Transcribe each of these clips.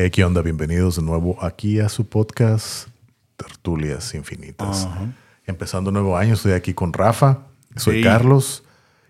Eh, ¿Qué onda? Bienvenidos de nuevo aquí a su podcast Tertulias Infinitas. Empezando un nuevo año, estoy aquí con Rafa, soy Sí. Carlos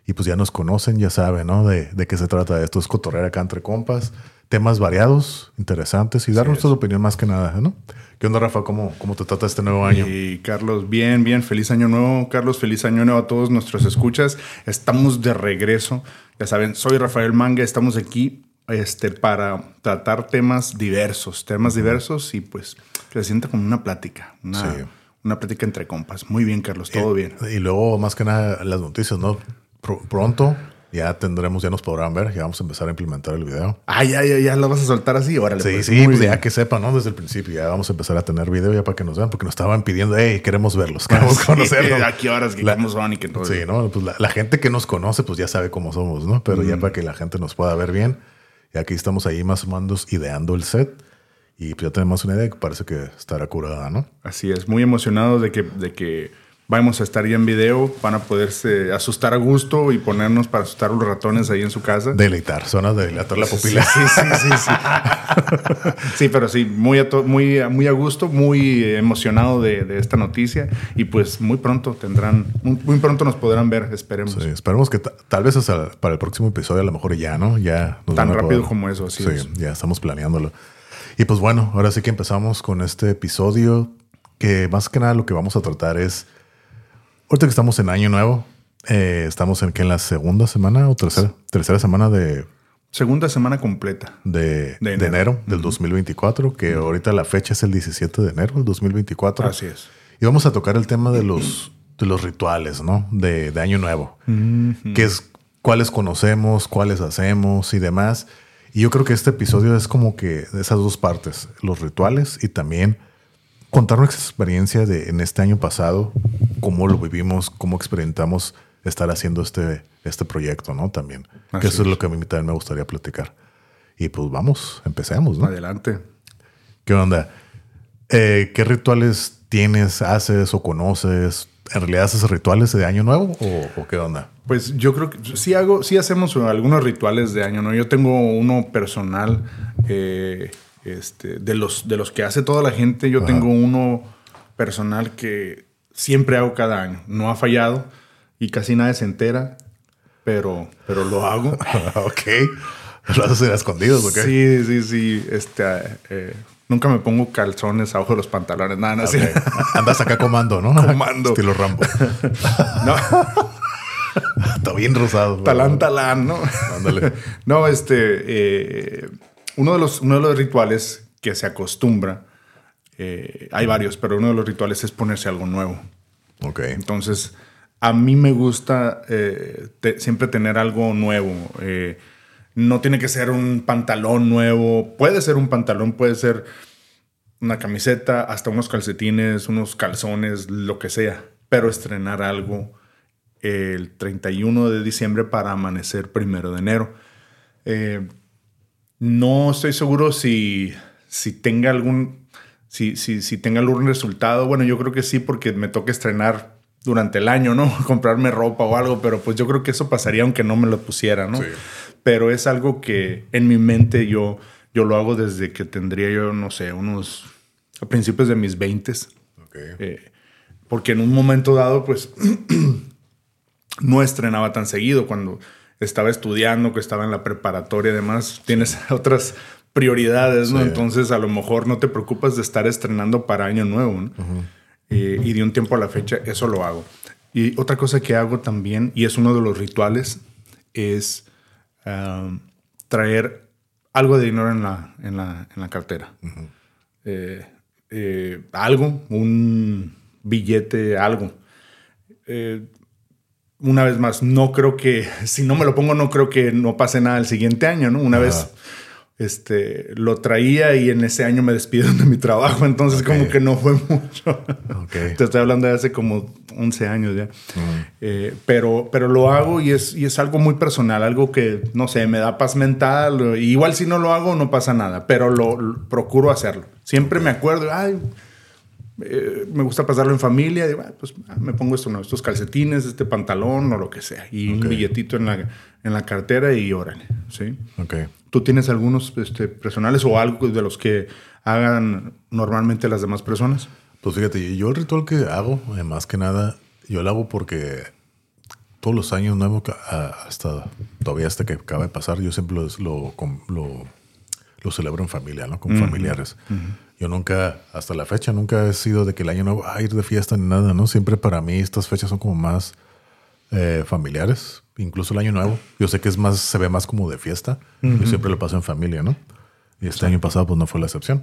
y pues ya nos conocen, ya saben, ¿no? De, de qué se trata esto. Es cotorrear acá entre compas, temas variados, interesantes y dar Así nuestra es. opinión más que nada, ¿no? ¿Qué onda, Rafa? ¿Cómo, cómo te trata este nuevo año? Y Carlos, bien, bien, feliz año nuevo. Carlos, feliz año nuevo a todos nuestros escuchas. Estamos de regreso. Ya saben, soy Rafael Manga, estamos aquí este, para tratar temas diversos, temas diversos y pues que se sienta como una plática, una, Sí. una plática entre compas. Muy bien, Carlos, todo bien. Y luego, más que nada, las noticias, ¿no? Pr- pronto ya tendremos, ya nos podrán ver, ya vamos a empezar a implementar el video. Ah, ya, ya, ya lo vas a soltar así. Órale, Sí, pues, sí, pues ya que sepan, ¿no? Desde el principio ya vamos a empezar a tener video ya para que nos vean, porque nos estaban pidiendo, hey, queremos verlos, queremos Sí, conocerlos. ¿A qué horas? La- cómo son y que todo Sí, ¿no? Pues la, la gente que nos conoce, pues ya sabe cómo somos, ¿no? Pero ya para que la gente nos pueda ver bien, y aquí estamos ahí más o menos ideando el set, y pues ya tenemos una idea que parece que estará curada, ¿no? Así es, muy emocionado de que, de que vamos a estar ya en video, van a poderse asustar a gusto y ponernos para asustar a los ratones ahí en su casa. Deleitar, zonas de dilatar la pupila. Sí, sí, sí, sí. Sí, pero sí, muy a, to- muy, muy a gusto, muy emocionado de, de esta noticia y pues muy pronto tendrán, muy, muy pronto nos podrán ver, esperemos. Sí, esperemos que ta- tal vez hasta para el próximo episodio a lo mejor ya, ¿no? Ya nos Tan rápido poder- como eso, así sí, es. ya estamos planeándolo. Y pues bueno, ahora sí que empezamos con este episodio que más que nada lo que vamos a tratar es, ahorita que estamos en año nuevo, eh, estamos en que en la segunda semana o tercera, tercera semana de, Segunda semana completa. de, De de enero, del 2024, que ahorita la fecha es el 17 de enero del 2024. Así es. Y vamos a tocar el tema de los, de los rituales, ¿no? De, de Año Nuevo. Que es cuáles conocemos, cuáles hacemos y demás. Y yo creo que este episodio es como que de esas dos partes, los rituales y también contar nuestra experiencia de en este año pasado, cómo lo vivimos, cómo experimentamos estar haciendo este, este proyecto, ¿no? También. Así que eso es es. lo que a mí también me gustaría platicar. Y pues vamos, empecemos, ¿no? Adelante. ¿Qué onda? Eh, ¿Qué rituales tienes, haces o conoces? ¿En realidad haces rituales de Año Nuevo o, o qué onda? Pues yo creo que sí hago, sí hacemos algunos rituales de año, ¿no? Yo tengo uno personal, eh, este, de los, de los que hace toda la gente, yo Ajá. tengo uno personal que siempre hago cada año. No ha fallado y casi nadie se entera, pero, pero lo hago. ok. ¿Lo haces en escondidos o qué? Sí, sí, sí. Este, eh, nunca me pongo calzones abajo de los pantalones, nada, nada. así. Ok. Andas acá comando, ¿no? Comando. Estilo Rambo. No, Está bien rosado. talán, talán, ¿no? Ándale. No, este, eh, uno, de los, uno de los rituales que se acostumbra, eh, hay varios, pero uno de los rituales es ponerse algo nuevo. Ok. Entonces, a mí me gusta eh, te- siempre tener algo nuevo. eh, no tiene que ser un pantalón nuevo, puede ser un pantalón, puede ser una camiseta, hasta unos calcetines, unos calzones, lo que sea, pero estrenar algo el 31 de diciembre para amanecer primero de enero. Eh, no estoy seguro si, si tenga algún si, si, si tenga algún resultado. Bueno, yo creo que sí, porque me toca estrenar durante el año, ¿no? Comprarme ropa o algo, pero pues yo creo que eso pasaría aunque no me lo pusiera, ¿no? Sí. Pero es algo que en mi mente yo, yo lo hago desde que tendría yo, no sé, unos a principios de mis 20 Ok. eh, porque en un momento dado, pues, no estrenaba tan seguido. Cuando estaba estudiando, que estaba en la preparatoria y demás, tienes otras prioridades, ¿no? Sí. Entonces, a lo mejor no te preocupas de estar estrenando para Año Nuevo, ¿no? Eh, y de un tiempo a la fecha, eso lo hago. Y otra cosa que hago también, y es uno de los rituales, es ah, traer algo de dinero en la, en la, en la cartera. Eh, eh, algo, un billete, algo. Eh, una vez más, no creo que, si no me lo pongo, no creo que no pase nada el siguiente año, ¿no? Una Ajá. vez este, lo traía y en ese año me despidieron de mi trabajo, entonces Ok. como que no fue mucho. Ok. Te estoy hablando de hace como 11 años ya. Eh, pero, pero lo hago y es, y es algo muy personal, algo que, no sé, me da paz mental. Igual si no lo hago, no pasa nada, pero lo, lo- procuro hacerlo. Siempre me acuerdo, ay, eh, me gusta pasarlo en familia. Digo, ah, pues ah, me pongo esto, no, estos calcetines, este pantalón o lo que sea. Y un Ok. billetito en la, en la cartera y órale. ¿sí? Ok. ¿Tú tienes algunos este, personales o algo de los que hagan normalmente las demás personas? Pues fíjate, yo el ritual que hago, eh, más que nada, yo lo hago porque todos los años nuevos, hasta todavía hasta que acaba de pasar, yo siempre lo, lo, lo, lo celebro en familia, ¿no? Con familiares. Yo nunca, hasta la fecha, nunca he sido de que el año nuevo, a ir de fiesta ni nada, ¿no? Siempre para mí estas fechas son como más eh, familiares, incluso el año nuevo. Yo sé que es más, se ve más como de fiesta. Yo siempre lo paso en familia, ¿no? Y este año pasado pues no fue la excepción.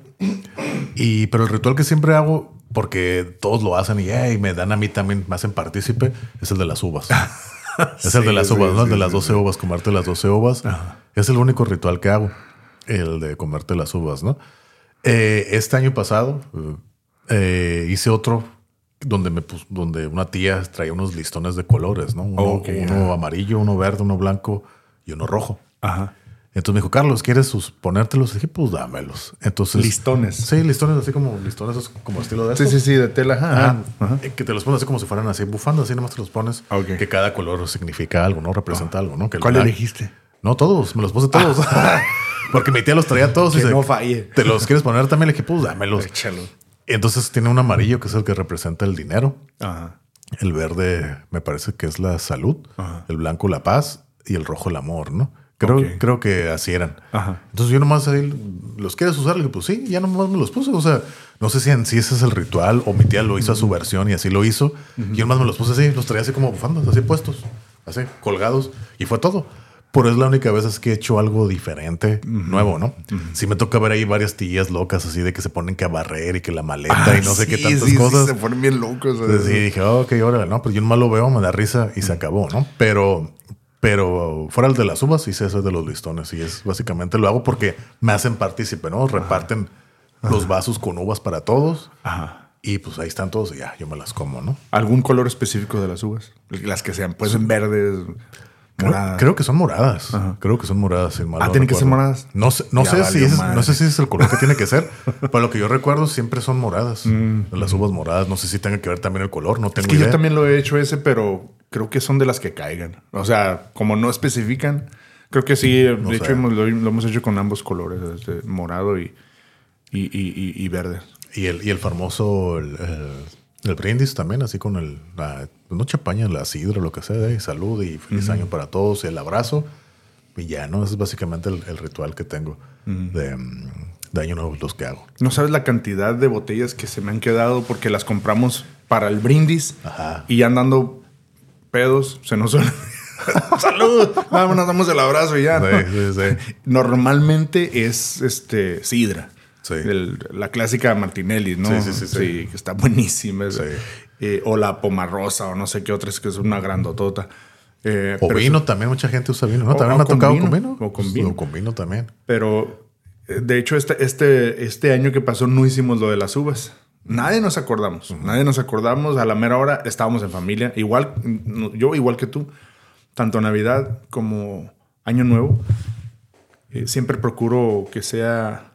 Y, pero el ritual que siempre hago, porque todos lo hacen y "Ey, me dan a mí también, me hacen partícipe, es el de las uvas. es el de las sí, uvas, ¿no? El de las sí, 12 uvas, comerte las 12 uvas. Es el único ritual que hago, el de comerte las uvas, ¿no? Eh, este año pasado eh, hice otro donde me pus- donde una tía traía unos listones de colores, ¿no? Uno, amarillo, uno verde, uno blanco y uno rojo. Ajá. Entonces me dijo, Carlos, ¿quieres sus- ponértelos? Y dije, pues dámelos. Entonces. Listones. Sí, listones así como listones como estilo de Sí, estos. sí, sí, de tela. Ajá. Ajá. Eh, Que te los pones así como si fueran así bufando, así nomás te los pones. Que cada color significa algo, ¿no? Representa algo, ¿no? Que ¿Cuál elegiste? No, todos, me los puse todos. Porque mi tía los traía todos y Que dice, no falle. ¿Te los quieres poner también? Le dije, pues dámelos. Échalo. Entonces tiene un amarillo que es el que representa el dinero. Ajá. El verde me parece que es la salud. Ajá. El blanco la paz y el rojo el amor, ¿no? Creo, creo que así eran. Ajá. Entonces yo nomás ahí, ¿los quieres usar? Le dije, pues sí, ya nomás me los puse. O sea, no sé si en sí ese es el ritual o mi tía lo hizo a su versión y así lo hizo. Y yo nomás me los puse así, los traía así como bufandas, así puestos, así, colgados. Y fue todo. Pero es la única vez es que he hecho algo diferente, nuevo, ¿no? Sí me toca ver ahí varias tías locas así de que se ponen que a barrer y que la maleta y no sé qué Ah, Sí, tantas sí, sí, cosas. se ponen bien locos. Entonces, sí, dije, oh, ok, órale, no, pero yo nomás lo veo, me da risa y se acabó, ¿no? Pero, pero fuera el de las uvas, hice eso de los listones y es básicamente lo hago porque me hacen partícipe, ¿no? Reparten los vasos con uvas para todos Ajá. y pues ahí están todos y ya, yo me las como, ¿no? ¿Algún color específico de las uvas? Las que sean, pues en verdes, Creo, que son moradas. Creo que son moradas. mal Ah, no ¿tienen que ser moradas? No sé, no sé si madre. no sé si es el color que tiene que ser. Pero lo que yo recuerdo siempre son moradas. Mm, Las uvas moradas. No sé si tenga que ver también el color. No tengo Es que idea. yo también lo he hecho ese, pero creo que son de las que caigan. O sea, como no especifican, creo que sí. de No hecho, hemos- lo, lo hemos hecho con ambos colores, este, morado y, y, y, y- y verde. Y el, y el famoso, el, el- el brindis también, así con el, la, no champaña, la sidra, lo que sea, y salud y feliz año para todos, el abrazo. Y ya, ¿no? Ese es básicamente el, el ritual que tengo de, mm, de año nuevo, los que hago. No sabes la cantidad de botellas que se me han quedado porque las compramos para el brindis Ajá. y ya andando pedos, se nos. ¡Salud! Vamos, nos damos el abrazo y ya. ¿no? Sí, sí, sí. Normalmente es este sidra. Sí. El- la clásica Martinelli, ¿no? Sí, sí, sí, sí. que está buenísima. Eh, o la pomarrosa o no sé qué otra, es que es una grandotota. Eh, O vino eso- también, mucha gente usa vino, ¿no? O- También o me ha tocado vino, con vino. o con vino. O con vino también. Pero eh, de hecho, este, este, este año que pasó no hicimos lo de las uvas. Nadie nos acordamos. Nadie nos acordamos. A la mera hora estábamos en familia. Igual, yo igual que tú. Tanto Navidad como Año Nuevo. eh, siempre procuro que sea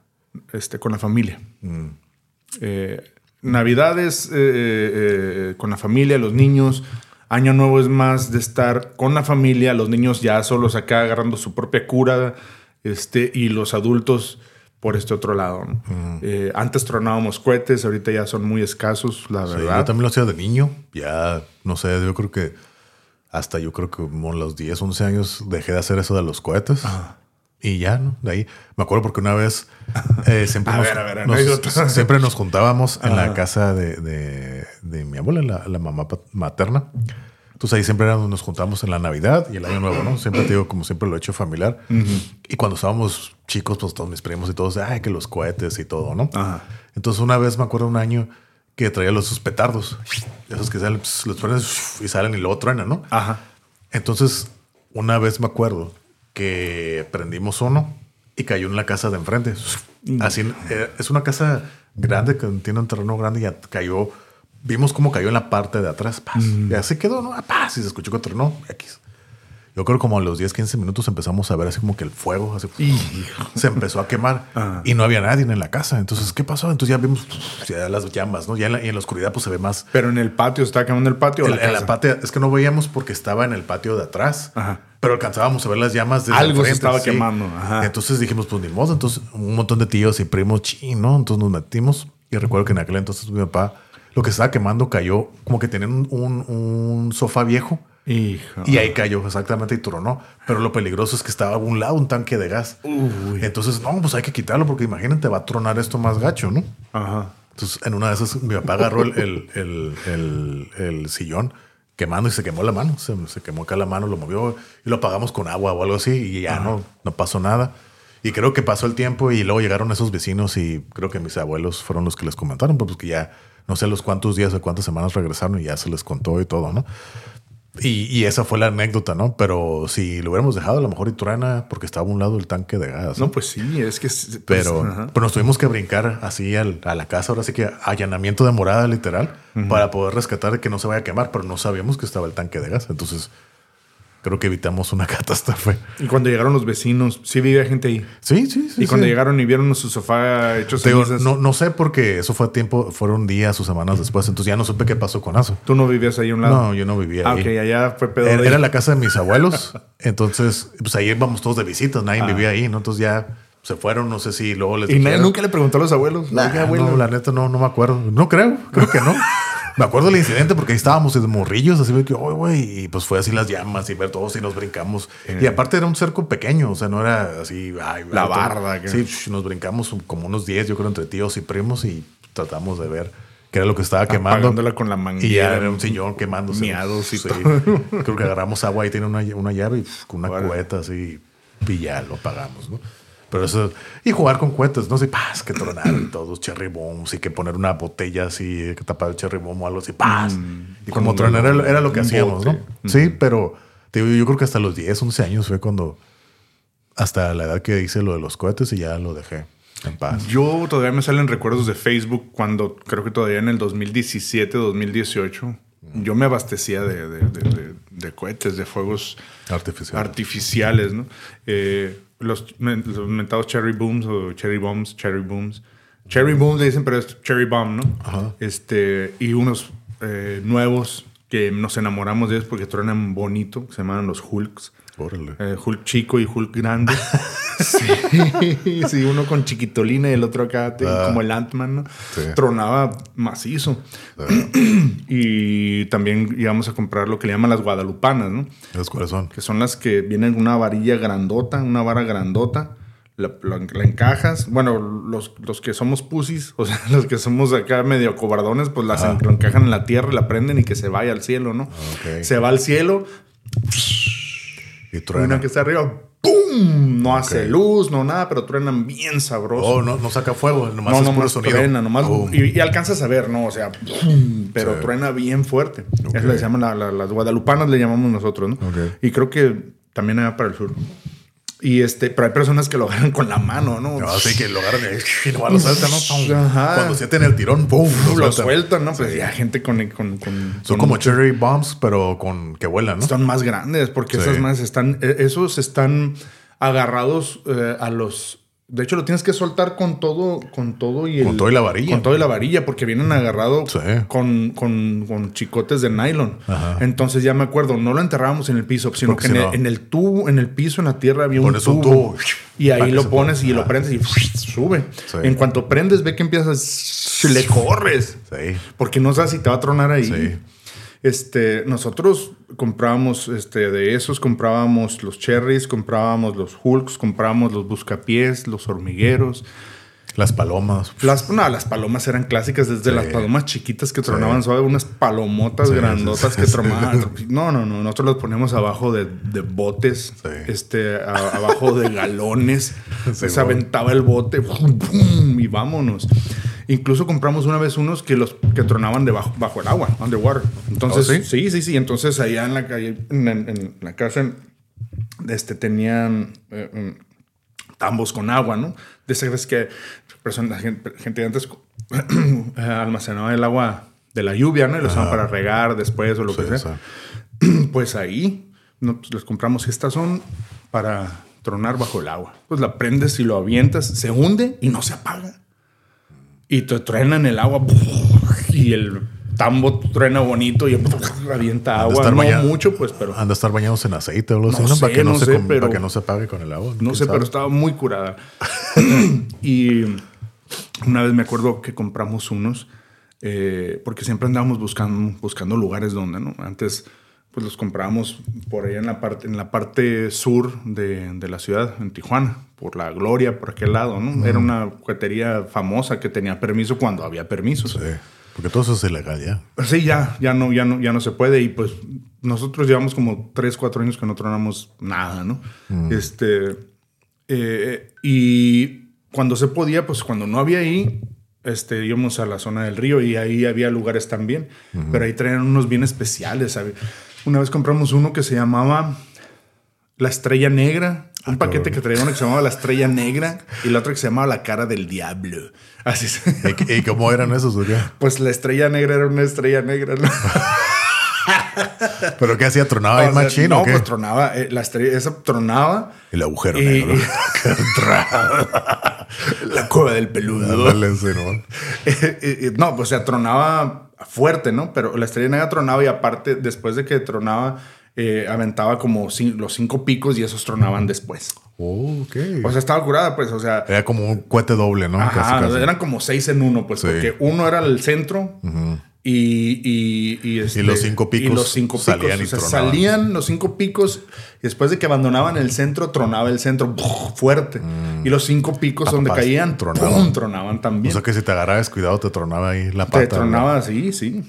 este, con la familia. Eh, Navidades eh, eh, con la familia, los niños. Año Nuevo es más de estar con la familia, los niños ya solos acá agarrando su propia cura, este, y los adultos por este otro lado. ¿no? Eh, antes tronábamos cohetes, ahorita ya son muy escasos, la Sí, verdad. yo también lo hacía de niño. Ya, no sé, yo creo que hasta yo creo que como los 10, 11 años dejé de hacer eso de los cohetes. Y ya, ¿no? De ahí. Me acuerdo porque una vez eh, siempre, A nos, ver, a ver, nos- anécdota. siempre nos juntábamos en la casa de, de- de mi abuela, la, la mamá materna. Entonces ahí siempre era donde nos juntamos en la Navidad y el Año Nuevo, ¿no? Siempre te digo, como siempre lo he hecho familiar. Y cuando estábamos chicos, pues todos mis primos y todos, ay, que los cohetes y todo, ¿no? Ajá. Entonces una vez me acuerdo un año que traía los esos petardos, esos que salen, pss, los pones y salen y luego truenan, ¿no? Ajá. Entonces una vez me acuerdo que prendimos uno y cayó en la casa de enfrente. Así eh, es una casa grande que tiene un terreno grande y cayó. Vimos cómo cayó en la parte de atrás. Paz. Y así quedó, ¿no? Ah, Paz. Y se escuchó que tronó. X. Yo creo como a los 10, 15 minutos empezamos a ver así como que el fuego así, se empezó a quemar Ah. y no había nadie en la casa. Entonces, ¿qué pasó? Entonces ya vimos ya las llamas, ¿no? Ya en la, y en la oscuridad pues se ve más. Pero en el patio, ¿estaba quemando el patio o En, la en la casa? patio, es que no veíamos porque estaba en el patio de atrás. Ajá. Pero alcanzábamos a ver las llamas desde Algo se estaba quemando, ajá. Entonces dijimos, pues ni modo. Entonces un montón de tíos y primos, chin, ¿no? Entonces nos metimos. Y recuerdo que en aquel entonces mi papá, lo que estaba quemando cayó, como que tenían un, un- un sofá viejo. Y ahí cayó exactamente y tronó. Pero lo peligroso es que estaba a un lado un tanque de gas. Uy. Entonces, no, pues hay que quitarlo porque imagínate, va a tronar esto más gacho, ¿no? Ajá. Entonces, en una de esas, mi papá agarró el, el, el- el- sillón quemando y se quemó la mano. Se, se quemó acá la mano, lo movió y lo apagamos con agua o algo así y ya no, no pasó nada. Y creo que pasó el tiempo y luego llegaron esos vecinos y creo que mis abuelos fueron los que les comentaron, pues que ya no sé los cuántos días o cuántas semanas regresaron y ya se les contó y todo, ¿no? Y, y esa fue la anécdota, ¿no? Pero si lo hubiéramos dejado, a lo mejor y truena porque estaba a un lado el tanque de gas. No, pues sí, es que. pues, Pero, pero nos tuvimos que brincar así al- a la casa, ahora sí que allanamiento de morada literal, para poder rescatar que no se vaya a quemar, pero no sabíamos que estaba el tanque de gas. Entonces, creo que evitamos una catástrofe. Y cuando llegaron los vecinos, sí vivía gente ahí. Sí, sí, sí. y cuando sí. llegaron y vieron su sofá hecho Te digo, cenizas, no, no sé porque eso fue tiempo, fueron días o semanas después, entonces ya no supe qué pasó con eso. tú no vivías ahí a un lado. No, yo no vivía Ah, ahí. ok, allá fue pedo. Era, la casa de mis abuelos, entonces pues ahí íbamos todos de visitas, nadie Ah. vivía ahí, ¿no? Entonces ya se fueron, no sé si luego les Y nadie dijeron- nunca le preguntó a los abuelos. Nah, no, la neta no, no me acuerdo. No creo, creo que no. Me acuerdo del incidente porque ahí estábamos de morrillos, así que, "Oye, güey, y pues fue así las llamas y ver todos y nos brincamos. Y aparte era un cerco pequeño, o sea, no era así, ay, La barda, que- Sí, nos brincamos como unos 10, yo creo, entre tíos y primos y tratamos de ver qué era lo que estaba quemando. Apagándola con la manguera. Y ya era un sillón quemándose. Miados y Sí. todo. Creo que agarramos agua y tiene una, una llave y con una Órale. cubeta así y ya lo apagamos, ¿no? Pero eso, y jugar con cohetes, no sé, paz, que tronar y todos, cherry bombs, y que poner una botella así, que tapar el cherry bomb o algo así, paz. y como tronar era, lo que hacíamos, bote. ¿no? Sí, pero te digo, yo creo que hasta los 10, 11 años fue cuando, hasta la edad que hice lo de los cohetes y ya lo dejé en paz. Yo todavía me salen recuerdos de Facebook cuando creo que todavía en el 2017, 2018, yo me abastecía de, de- de- de- de cohetes, de fuegos Artificial. artificiales, ¿no? Eh, los, los mentados cherry booms o cherry bombs, cherry booms. Cherry booms le dicen, pero es cherry bomb, ¿no? Ajá. Este, y unos eh, nuevos que nos enamoramos de ellos porque truenan bonito, que se llaman los Hulks. Órale. Eh, Hulk chico y Hulk grande. sí, sí, uno con chiquitolina y el otro acá Ah. como el Ant-Man, ¿no? Sí. Tronaba macizo. y también íbamos a comprar lo que le llaman las guadalupanas, ¿no? ¿Los cuáles son? Que son las que vienen una varilla grandota, una vara grandota. La, la- la encajas. Bueno, los, los que somos pusis, o sea, los que somos acá medio cobardones, pues las Ah. encajan en la tierra, la prenden y que se vaya al cielo, ¿no? Se va al cielo, Y truena. una que está arriba, ¡pum! No hace luz, no nada, pero truenan bien sabroso. Oh, no, no saca fuego, nomás no, es nomás sonido. truena, nomás. Boom. Y, y alcanzas a ver, ¿no? O sea, ¡pum! pero Sí. truena bien fuerte. Ok. Eso le llaman la- la- las guadalupanas, le llamamos nosotros, ¿no? Y creo que también allá para el sur. Y este, pero hay personas que lo agarran con la mano, ¿no? No, sí, que lo agarran y nomás lo sueltan, ¿no? Ajá. Cuando sienten el tirón, ¡pum! lo sueltan, ¿no? Pues ya gente con. con, con- Son con como cherry bombs, pero con que vuelan, ¿no? Son más grandes porque Sí. esas más están, eh, esos están agarrados eh, a los. De hecho, lo tienes que soltar con todo, con todo y el- Con todo y la varilla. Con todo y la varilla, porque vienen agarrados Sí. con, con, con chicotes de nylon. Ajá. Entonces ya me acuerdo, no lo enterrábamos en el piso, sino Porque que en, el, en el tubo, en el piso, en la tierra había un tubo. un tubo. Y ahí lo pones y lo Ajá. prendes y sube. Sí. En cuanto prendes, ve que empiezas, le corres. Sí. Porque no sabes si te va a tronar ahí. Sí. Este, nosotros comprábamos este, de esos, comprábamos los cherries, comprábamos los hulks, comprábamos los buscapiés, los hormigueros. Las palomas. Las, no, las palomas eran clásicas, desde Sí. las palomas chiquitas que tronaban suave, unas palomotas Sí, grandotas sí, que sí. tronaban. No, no, no, nosotros los ponemos abajo de, de botes, Sí. este, a- abajo de galones. Sí, se aventaba el bote ¡pum! ¡pum! y vámonos. Incluso compramos una vez unos que los que tronaban debajo bajo el agua, underwater. Entonces, ¿Oh, sí? sí, sí, sí. Entonces allá en la calle, en, en- en la casa, este, tenían eh, mm, tambos con agua, ¿no? De esas que personas, gente, antes eh, almacenaba el agua de la lluvia, ¿no? Y lo usaban para regar después o lo Sí, que sea. sí. Pues ahí no, pues les compramos estas son para tronar bajo el agua. Pues la prendes y lo avientas, se hunde y no se apaga. Y te truena en el agua y el tambo truena bonito y avienta agua. No mucho, pues, pero. Han de estar bañados en aceite o algo así, ¿no? Para, que no, se, para que no se apague con el agua. No sé, pero estaba muy curada. y una vez me acuerdo que compramos unos, eh, porque siempre andábamos buscando, buscando lugares donde, ¿no? Antes pues los comprábamos por allá en la parte, en la parte sur de, de la ciudad, en Tijuana, por la Gloria, por aquel lado, ¿no? Era una juguetería famosa que tenía permiso cuando había permisos. Sí, porque todo eso es ilegal ya. Sí, ya, ya no, ya no, ya no se puede. Y pues nosotros llevamos como 3, 4 años que no tronamos nada, ¿no? Este, eh, y cuando se podía, pues cuando no había ahí, este, íbamos a la zona del río y ahí había lugares también, pero ahí traían unos bien especiales, ¿sabes? Una vez compramos uno que se llamaba La Estrella Negra. Un ah, paquete que traía uno que se llamaba La Estrella Negra y la otra que se llamaba La Cara del Diablo. Así ¿Y, cómo eran esos, Pues la Estrella Negra era una estrella negra, ¿no? ¿Pero qué hacía? ¿Tronaba el machino? No, pues tronaba. Eh, la estrella, esa tronaba. El agujero negro. la cueva del peludo. ¿no? Eh, eh, no, pues o sea, tronaba fuerte, ¿no? Pero la estrella negra tronaba y aparte, después de que tronaba, eh, aventaba como los cinco picos y esos tronaban después. Oh, ok. O sea, estaba curada, pues, o sea. Era como un cohete doble, ¿no? Ajá, eran como seis en uno, pues, porque uno era el centro. Y, y, y, este, los cinco picos, los cinco salían, y salían los cinco picos y después de que abandonaban el centro, tronaba el centro fuerte. Mm. Y los cinco picos donde caían, tronaban. tronaban también. O sea que si te agarrabas cuidado, te tronaba ahí la pata. Te tronaba, sí, sí.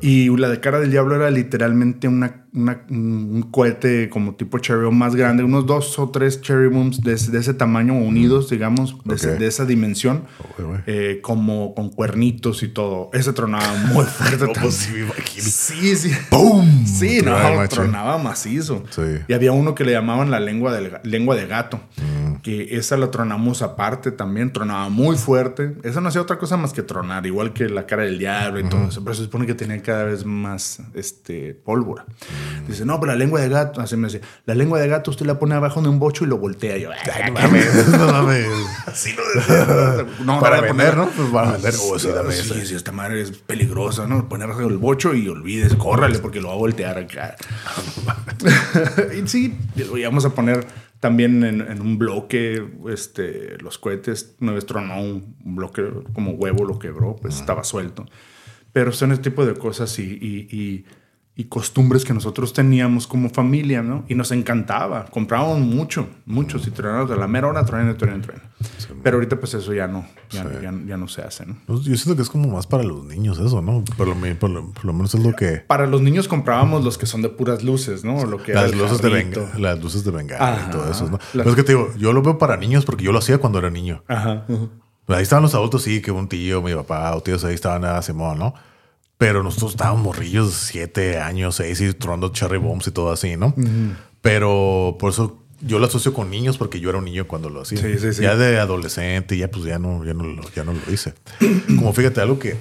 y la de cara del diablo era literalmente una un cohete como tipo cherry bomb más grande, unos dos o tres cherry bombs de, ese tamaño unidos, digamos, de, esa dimensión, eh, como con cuernitos y todo. Ese tronaba muy fuerte. Pues sí, sí. ¡Pum! Sí, no, tronaba macizo. Y había uno que le llamaban la lengua, de lengua de gato, mm. Que esa la tronamos aparte también, tronaba muy fuerte. Esa no hacía otra cosa más que tronar, igual que la cara del diablo y todo eso, pero se supone que tenía cada vez más este, pólvora. Dice, no, pero la lengua de gato, así me dice, la lengua de gato usted la pone abajo de un bocho y lo voltea. Yo, no mames, no mames. Así lo decía. No, para vender, ¿no? Pues para vender. Oh, sí, dame sí, sí, esta madre es peligrosa, ¿no? Poner abajo del bocho y olvides, córrale porque lo va a voltear acá. y sí, lo íbamos a poner también en, un bloque, este, los cohetes, una vez tronó un, bloque como huevo, lo quebró, pues estaba suelto. Pero son ese tipo de cosas y, y y costumbres que nosotros teníamos como familia, ¿no? Y nos encantaba. Comprábamos mucho, mucho. Si tronábamos de la mera hora, truena, truena, truena. Pero ahorita pues eso ya no, ya, ya, no se hace, ¿no? Pues, yo siento que es como más para los niños eso, ¿no? Por lo, por lo, menos es lo que... Para los niños comprábamos los que son de puras luces, ¿no? Lo que las, luces de venga, las luces de bengala y todo eso, ¿no? Pero es que te digo, yo lo veo para niños porque yo lo hacía cuando era niño. Ajá. Ahí estaban los adultos, sí, que un tío, mi papá o tíos ahí estaban a Simón, ¿no? Pero nosotros estábamos morrillos, siete años, seis, y tronando cherry bombs y todo así, ¿no? Pero por eso yo lo asocio con niños porque yo era un niño cuando lo hacía. Sí, sí, sí. Ya de adolescente, ya pues ya no, ya no, lo, ya no lo hice. Como fíjate, algo que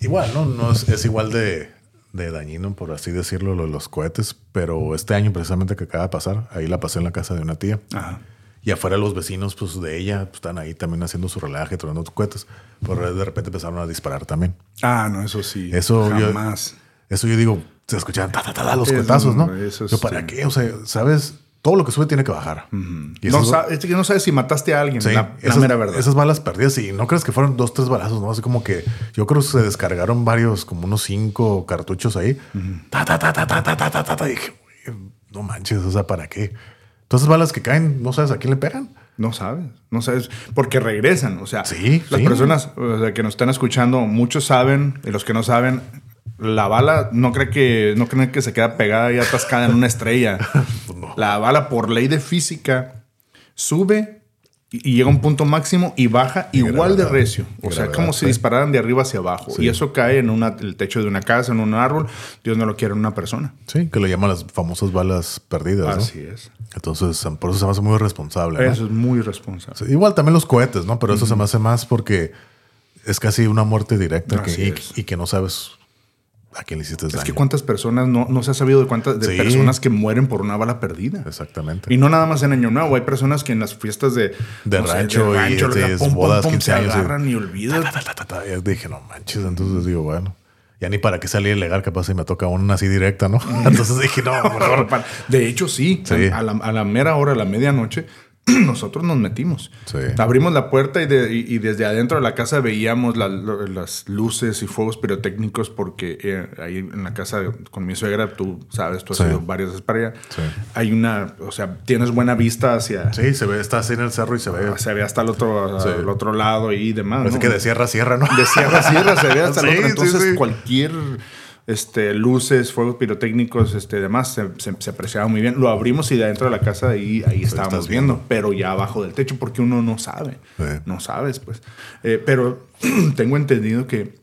igual, ¿no? no es, igual de, de, dañino, por así decirlo, lo de los cohetes, pero este año precisamente que acaba de pasar, ahí la pasé en la casa de una tía. Ajá. Y afuera los vecinos pues, de ella pues, están ahí también haciendo su relaje, tronando cohetes. Pero de repente empezaron a disparar también. Ah, no, eso sí. Eso jamás. Yo, eso yo digo, se escuchaban ta, ta, ta, los cuetazos, ¿no? Eso yo, ¿Para qué? O sea, ¿sabes? Todo lo que sube tiene que bajar. y no, es que no sabes si mataste a alguien, sí, la, esas, mera verdad. Esas balas perdidas, y no crees que fueron dos, tres balazos, ¿no? Así como que yo creo que se descargaron varios, como unos cinco cartuchos ahí. ta, ta, ta, ta, ta, ta, ta, ta, ta, dije, no manches, o sea, ¿para qué? Esas balas que caen, ¿no sabes a quién le pegan? No sabes, no sabes, porque regresan. O sea, las personas que nos están escuchando, muchos saben, y los que no saben, la bala no cree que, no creen que se queda pegada y atascada en una estrella. Pues la bala, por ley de física, sube y llega a un punto máximo y baja igual de recio. O sea, como si dispararan de arriba hacia abajo. Y eso cae en el techo de una casa, en un árbol. Dios no lo quiere en una persona. Sí, que lo llaman las famosas balas perdidas. Así es. Entonces, por eso se me hace muy responsable. Eso es muy responsable. igual también los cohetes, ¿no? Pero eso se me hace más porque es casi una muerte directa y, que no sabes ¿a quién le hiciste daño? Es que cuántas personas, no, no se ha sabido de cuántas de Sí. personas que mueren por una bala perdida. Exactamente. Y no nada más en Año Nuevo, hay personas que en las fiestas de, De no sé, rancho y de bodas, pum, 15 se años, agarran y olvidan. Ya dije, no manches. Entonces digo, bueno, ya ni para qué salir ilegal, capaz si me toca una así directa, ¿no? Entonces dije, no, mejor. De hecho, sí. Sí. A, la, a la mera hora, a la medianoche, nosotros nos metimos. Sí. Abrimos la puerta y, de- y- y desde adentro de la casa veíamos la- las luces y fuegos pirotécnicos porque eh, ahí en la casa con mi suegra, tú sabes, tú has Sí. ido varias veces para allá. Sí. Hay una, o sea, tienes buena vista hacia... Sí, se ve, está así en el cerro y se ve. Se ve hasta el otro, al otro lado y demás. Parece ¿no? que de sierra a sierra, ¿no? de sierra a sierra se ve hasta el otro. Entonces, cualquier este, luces, fuegos pirotécnicos, este, demás, se, se- se apreciaba muy bien. Lo abrimos y de adentro de la casa ahí, ahí estábamos viendo, viendo. pero ya abajo del techo, porque uno no sabe. Sí. No sabes, pues. Eh, pero tengo entendido que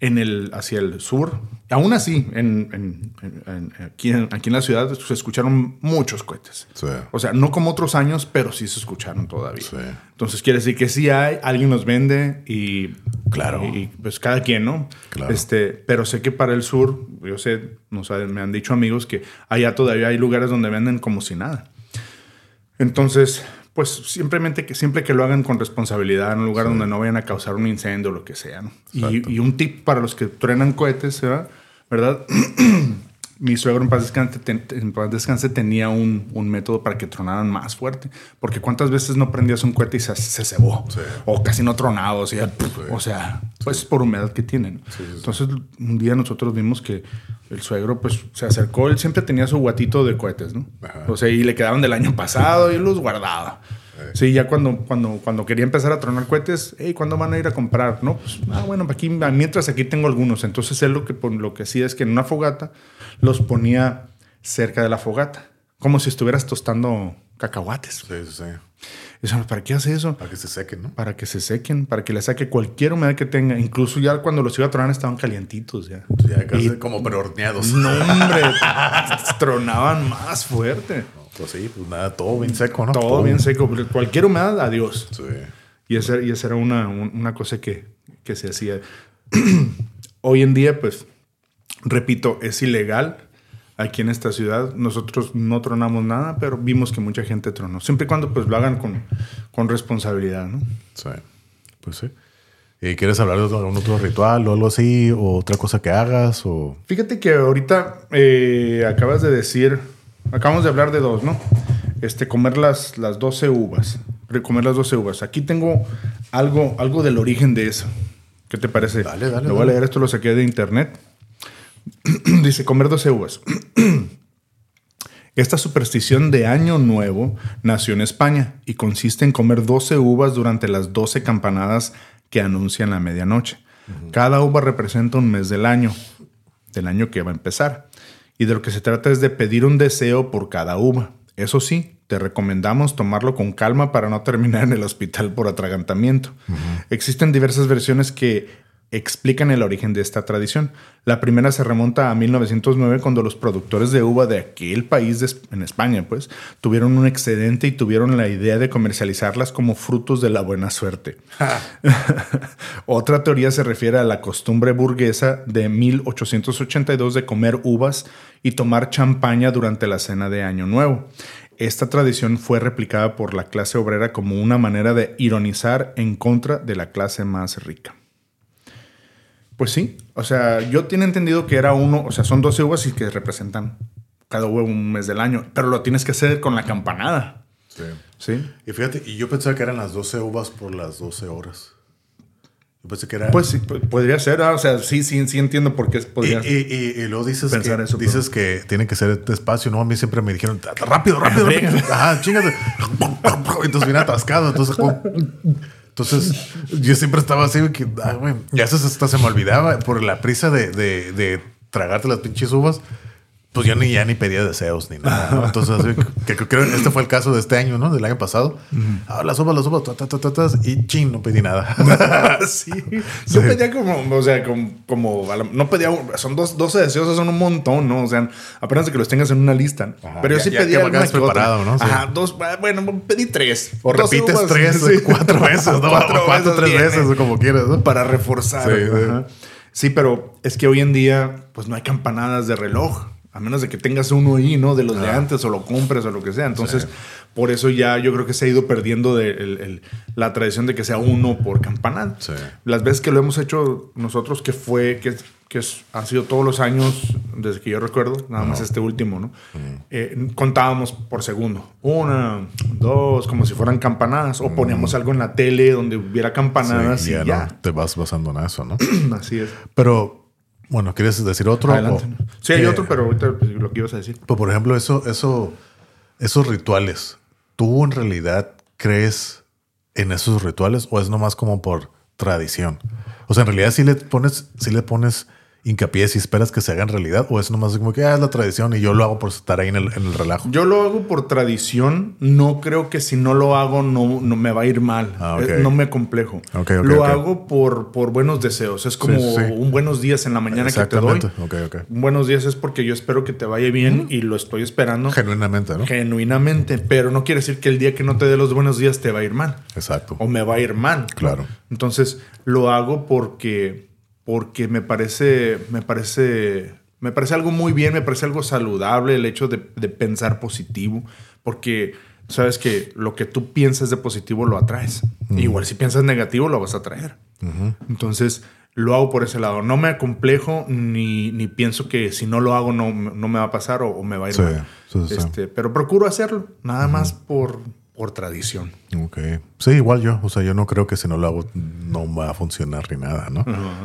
en el, hacia el sur, aún así, en, en- en- en- aquí, en, aquí en la ciudad se escucharon muchos cohetes. Sí. O sea, no como otros años, pero sí se escucharon todavía. Sí. Entonces quiere decir que sí hay, alguien los vende y Claro. y, y, pues cada quien, ¿no? Claro. Este, pero sé que para el sur, yo sé, no sé, me han dicho amigos que allá todavía hay lugares donde venden como si nada. Entonces, pues simplemente que siempre que lo hagan con responsabilidad, en un lugar donde no vayan a causar un incendio o lo que sea, ¿no? Y, y un tip para los que truenan cohetes, ¿verdad? ¿verdad? Mi suegro en paz descanse, ten- en paz descanse tenía un, un método para que tronaran más fuerte. Porque cuántas veces no prendías un cohete y se, se cebó. Sí. O casi no tronaba. O sea, o sea pues por humedad que tienen. Entonces, un día nosotros vimos que el suegro pues se acercó. Él siempre tenía su guatito de cohetes, ¿no? Ajá. O sea, y le quedaban del año pasado y los guardaba. Sí, ya cuando, cuando, cuando quería empezar a tronar cohetes, hey, ¿cuándo van a ir a comprar? No, pues, ah, bueno, aquí, mientras aquí tengo algunos. Entonces él lo que, lo que hacía es que en una fogata los ponía cerca de la fogata, como si estuvieras tostando cacahuates. Sí, sí, yo, ¿para qué hace eso? Para que se sequen, ¿no? Para que se sequen, para que le saque cualquier humedad que tenga. Incluso ya cuando los iba a tronar estaban calientitos ya. Ya casi Y- como prehorneados. No, hombre, tronaban más fuerte. Pues sí, pues nada, todo bien seco, ¿no? Todo bien seco. Cualquier humedad, adiós. Sí. Y esa, y esa era una, un- una cosa que, que se hacía. Hoy en día, pues, repito, es ilegal aquí en esta ciudad. Nosotros no tronamos nada, pero vimos que mucha gente tronó. Siempre y cuando pues lo hagan con, con responsabilidad, ¿no? Sí. Pues sí. ¿Y quieres hablar de algún otro ritual o algo así? ¿O otra cosa que hagas? O... Fíjate que ahorita eh, acabas de decir, acabamos de hablar de dos, ¿no? Este, comer las, las 12 uvas. Comer las 12 uvas. Aquí tengo algo, algo del origen de eso. ¿Qué te parece? Dale, dale, Lo voy a leer, esto lo saqué de internet. Dice, comer 12 uvas. Esta superstición de Año Nuevo nació en España y consiste en comer 12 uvas durante las 12 campanadas que anuncian la medianoche. Cada uva representa un mes del año, del año que va a empezar. Y de lo que se trata es de pedir un deseo por cada uva. Eso sí, te recomendamos tomarlo con calma para no terminar en el hospital por atragantamiento. Existen diversas versiones que explican el origen de esta tradición. La primera se remonta a 1909 cuando los productores de uva de aquel país de en España, pues, tuvieron un excedente y tuvieron la idea de comercializarlas como frutos de la buena suerte. Otra teoría se refiere a la costumbre burguesa de 1882 de comer uvas y tomar champaña durante la cena de Año Nuevo. Esta tradición fue replicada por la clase obrera como una manera de ironizar en contra de la clase más rica. Pues sí, o sea, yo tenía entendido que era uno, o sea, son 12 uvas y que representan cada uva un mes del año, pero lo tienes que hacer con la campanada. Sí. ¿Sí? Y fíjate, y yo pensaba que eran las 12 uvas por las 12 horas. Yo pensé que era... Pues sí, podría ser, ah, o sea, sí, sí, sí entiendo por qué podría y, y- y luego dices, pensar que, eso, dices que tiene que ser despacio, ¿no? A mí siempre me dijeron, "Ta- ta- rápido, rápido, rápido. Ajá, chingate. Entonces viene atascado. Entonces, entonces yo siempre estaba así, que, ah, güey, ya hasta se me olvidaba por la prisa de, de, de tragarte las pinches uvas. Pues yo ni ya ni pedía deseos ni nada. ¿no? Entonces, así que, que creo que este fue el caso de este año, ¿no? Del año pasado. Ah, las uvas, las uvas, ta, ta, ta, ta, ta, y chin, no pedí nada. sí. Yo pedía como, o sea, como, como la- no pedía, son dos, 12 deseos, son un montón, ¿no? O sea, apenas de que los tengas en una lista. Pero yo ya- sí ya pedía que vayas que otra. preparado, ¿no? Sí. Ajá, dos, ah, bueno, pedí tres. O 12 repites uvas, tres, sí. cuatro veces, ¿no? Cuatro O cuatro, veces tres veces, o como quieras, ¿no? Para reforzar. Sí, pero es que hoy en día, pues no hay campanadas de reloj. A menos de que tengas uno ahí, ¿no? De los de antes o lo compres o lo que sea. Entonces, por eso ya yo creo que se ha ido perdiendo de el- el- la tradición de que sea uno por campanada. Sí. Las veces que lo hemos hecho nosotros, que fue, que, que han sido todos los años, desde que yo recuerdo, nada más este último, ¿no? Eh, contábamos por segundo. Una, dos, como si fueran campanadas. O poníamos algo en la tele donde hubiera campanadas Sí, y ya, ya. no te vas basando en eso, ¿no? Así es. Pero, bueno, ¿quieres decir otro? Adelante. O- Sí, hay otro, pero ahorita pues, lo que ibas a decir. Pues, por ejemplo, eso, eso, esos rituales, ¿tú en realidad crees en esos rituales o es nomás como por tradición? O sea, en realidad sí le pones, sí le pones hincapié si esperas que se haga en realidad o es nomás como que ah, es la tradición y yo lo hago por estar ahí en el, en el relajo. Yo lo hago por tradición. No creo que si no lo hago no, no me va a ir mal. Ah. Eh, No me complejo. Lo hago por, por buenos deseos. Es como Sí, sí. un buenos días en la mañana que te doy. Un buenos días es porque yo espero que te vaya bien y lo estoy esperando Genuinamente, ¿no? genuinamente. Pero no quiere decir que el día que no te dé los buenos días te va a ir mal. Exacto. o me va a ir mal. Claro. Entonces lo hago porque, porque me parece, me parece, me parece algo muy bien, me parece algo saludable el hecho de, de pensar positivo, porque sabes que lo que tú piensas de positivo lo atraes. Igual si piensas negativo lo vas a atraer. Entonces lo hago por ese lado. No me acomplejo ni, ni pienso que si no lo hago no, no me va a pasar o, o me va a ir Sí, mal. sí, sí. Este, pero procuro hacerlo, nada más por, por tradición. Ok. Sí, igual yo. O sea, yo no creo que si no lo hago no va a funcionar ni nada, ¿no?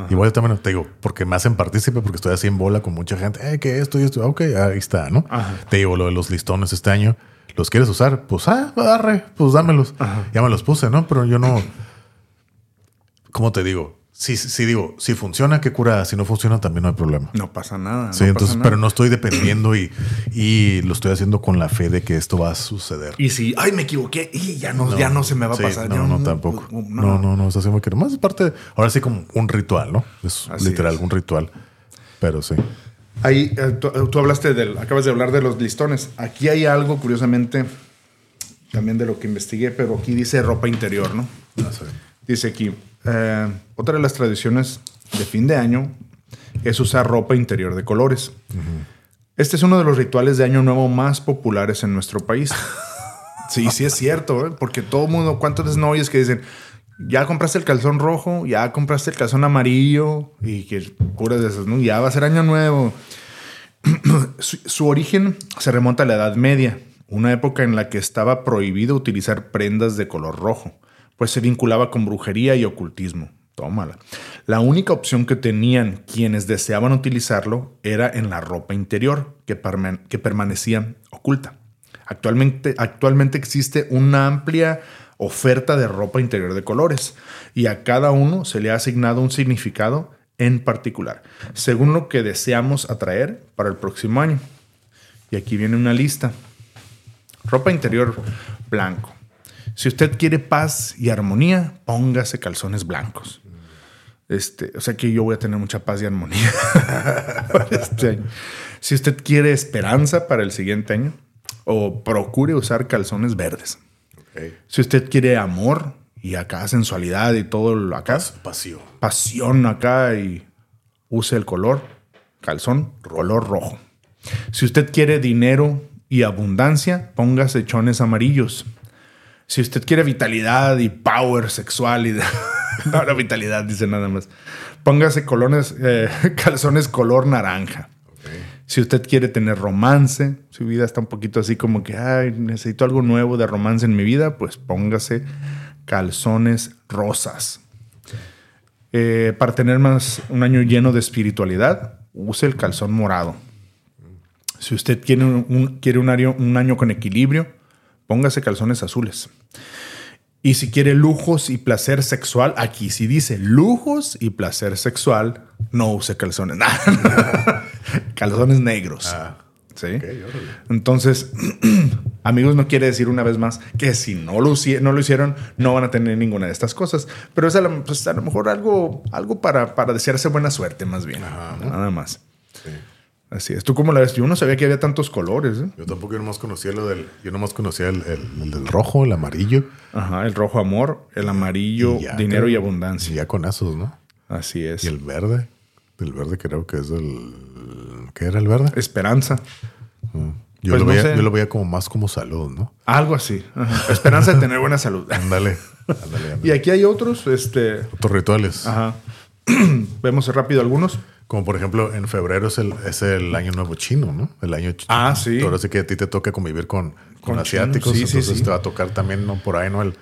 Igual yo también te digo, porque me hacen partícipe, porque estoy así en bola con mucha gente. Eh, que esto y esto. Ok, ahí está, ¿no? Ajá. Te digo, lo de los listones este año. ¿Los quieres usar? Pues, ah, agarre, pues dámelos. Ya me los puse, ¿no? Pero yo no. ¿Cómo te digo? Si, si digo, si funciona, qué cura. Si no funciona, también no hay problema. No pasa nada. Sí, no entonces, nada. pero no estoy dependiendo y, y lo estoy haciendo con la fe de que esto va a suceder. Y si, ay, me equivoqué, y ya no, ya no se me va Sí, a pasar. No, Ya no, tampoco. No, no, no. Es así que más es parte, de- ahora sí como un ritual, ¿no? Es Así literal, es. un ritual. Pero sí. Ahí, eh, tú, tú hablaste del, acabas de hablar de los listones. Aquí hay algo, curiosamente, también de lo que investigué, pero aquí dice ropa interior, ¿no? Dice aquí, eh, otra de las tradiciones de fin de año es usar ropa interior de colores. Este es uno de los rituales de Año Nuevo más populares en nuestro país. sí, sí es cierto, ¿eh? porque todo el mundo, ¿cuántos veces no oyes que dicen, ya compraste el calzón rojo, ya compraste el calzón amarillo y que puras de esas, ¿no? Ya va a ser Año Nuevo. su, su origen se remonta a la Edad Media, una época en la que estaba prohibido utilizar prendas de color rojo, pues se vinculaba con brujería y ocultismo. Tómala. La única opción que tenían quienes deseaban utilizarlo era en la ropa interior, que, perma- que permanecía oculta. Actualmente, actualmente existe una amplia oferta de ropa interior de colores y a cada uno se le ha asignado un significado en particular, según lo que deseamos atraer para el próximo año. Y aquí viene una lista. Ropa interior blanco. Si usted quiere paz y armonía, póngase calzones blancos. Este, o sea que yo voy a tener mucha paz y armonía para este año. Si usted quiere esperanza para el siguiente año, o procure usar calzones verdes. Si usted quiere amor y acá sensualidad y todo lo acá, Pasión. pasión acá y use el color calzón color rojo. Si usted quiere dinero y abundancia, póngase chones amarillos. Si usted quiere vitalidad y power sexual y de- no, vitalidad dice nada más. Póngase colones, eh, calzones color naranja. Si usted quiere tener romance, su vida está un poquito así como que, ay, necesito algo nuevo de romance en mi vida, pues póngase calzones rosas. Eh, para tener más un año lleno de espiritualidad, use el calzón morado. Si usted quiere un- quiere un año, un año con equilibrio, póngase calzones azules. Y si quiere lujos y placer sexual, aquí sí dice lujos y placer sexual, no use calzones. calzones negros. ¿Sí? Entonces, amigos, no quiere decir una vez más que si no lo, no lo hicieron, no van a tener ninguna de estas cosas. Pero es a lo, pues, a lo mejor algo, algo para, para desearse buena suerte, más bien. Nada más. Así es. ¿Tú cómo la ves? Yo no sabía que había tantos colores. ¿eh? Yo tampoco yo nomás conocía lo del, yo nomás conocía el, el- el del rojo, el amarillo. Ajá, el rojo amor, el amarillo Y ya, dinero y Y abundancia. ya con esos, ¿no? Así es. Y el verde. El verde creo que es el... ¿Qué era el verde? Esperanza. Yo, Pues lo no veía, sé. yo lo veía como más como salud, ¿no? Algo así. Ajá. Esperanza de tener buena salud. Ándale. Ándale, ándale. Y aquí hay otros, este... Otros rituales. Ajá. Vemos rápido algunos. Como por ejemplo, en febrero es el, es el año nuevo chino, ¿no? El año ch- Ah, sí. Ahora sí que a ti te toca convivir con, con, Con asiáticos. sí, sí, entonces sí. te va a tocar también, ¿no? Por ahí, ¿no? El,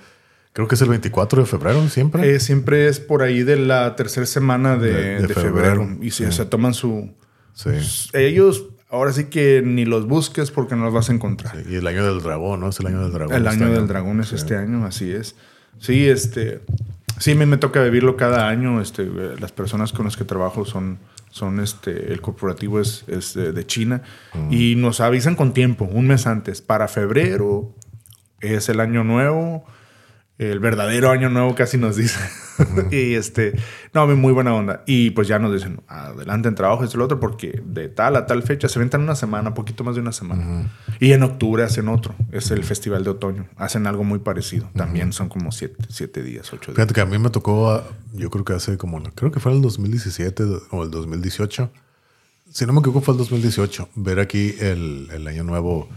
creo que es el 24 de febrero siempre. Eh, siempre es por ahí de la tercera semana de, De- de de febrero. febrero. Y si se toman su... sí. Ellos, ahora sí que ni los busques porque no los vas a encontrar. Y el año del dragón, ¿no? Es el año del dragón. El este año del dragón es este año, así es. Sí, este... Sí, a mí me toca vivirlo cada año. Este, las personas con las que trabajo son, son este, el corporativo es, es de, de China y nos avisan con tiempo, un mes antes. Para febrero es el año nuevo, el verdadero año nuevo casi nos dicen. y este, no, muy buena onda. Y pues ya nos dicen, adelante en trabajo, esto y lo otro, porque de tal a tal fecha se ventan una semana, poquito más de una semana. Y en octubre hacen otro, es el Festival de Otoño. Hacen algo muy parecido. También son como siete, siete días, ocho días. Fíjate que a mí me tocó, ah, yo creo que hace como, creo que fue el 2017 o el 2018. Si no me equivoco, fue el 2018. Ver aquí el, el Año Nuevo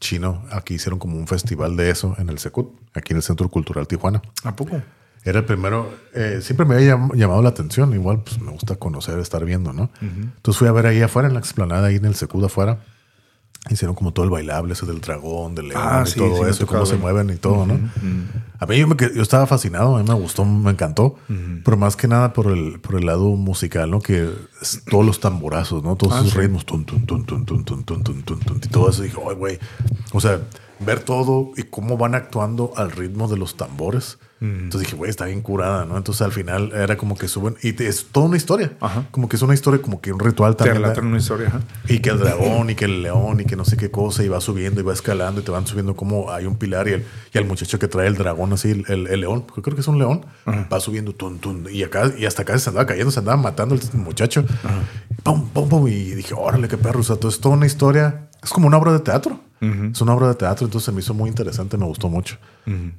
chino. Aquí hicieron como un festival de eso en el Secut, aquí en el Centro Cultural Tijuana. ¿A poco? Era el primero, eh, siempre me había llam- llamado la atención. Igual, pues me gusta conocer, estar viendo, ¿no? Entonces fui a ver ahí afuera, en la explanada, ahí en el Secud afuera. Hicieron como todo el bailable ese del dragón, del león Ah, y sí, todo sí eso, y cómo se mueven y todo, ¿no? A mí yo, me yo estaba fascinado, a mí me gustó, me encantó, pero más que nada por el, por el lado musical, ¿no? Que es todos los tamborazos, ¿no? Todos Ah, esos sí. ritmos, tun, tun, tun, tun, tun, tun, tun, tun, tun, y todo eso. Dije, ay, güey. O sea, ver todo y cómo van actuando al ritmo de los tambores. Entonces dije, güey, está bien curada, ¿no? Entonces al final era como que suben y te- es toda una historia. Ajá. Como que es una historia, como que un ritual Te también. relatan una historia. ajá. Y que el dragón y que el león y que no sé qué cosa y va subiendo y va escalando y te van subiendo como hay un pilar y el, y el muchacho que trae el dragón así, el, el- el león, porque creo que es un león, va subiendo tun, tun, y acá y hasta acá se andaba cayendo, se andaba matando el muchacho. Pum, pum, pum, y dije, órale, qué perro. O sea, todo es toda una historia, es como una obra de teatro. Es una obra de teatro, entonces se me hizo muy interesante, me gustó mucho.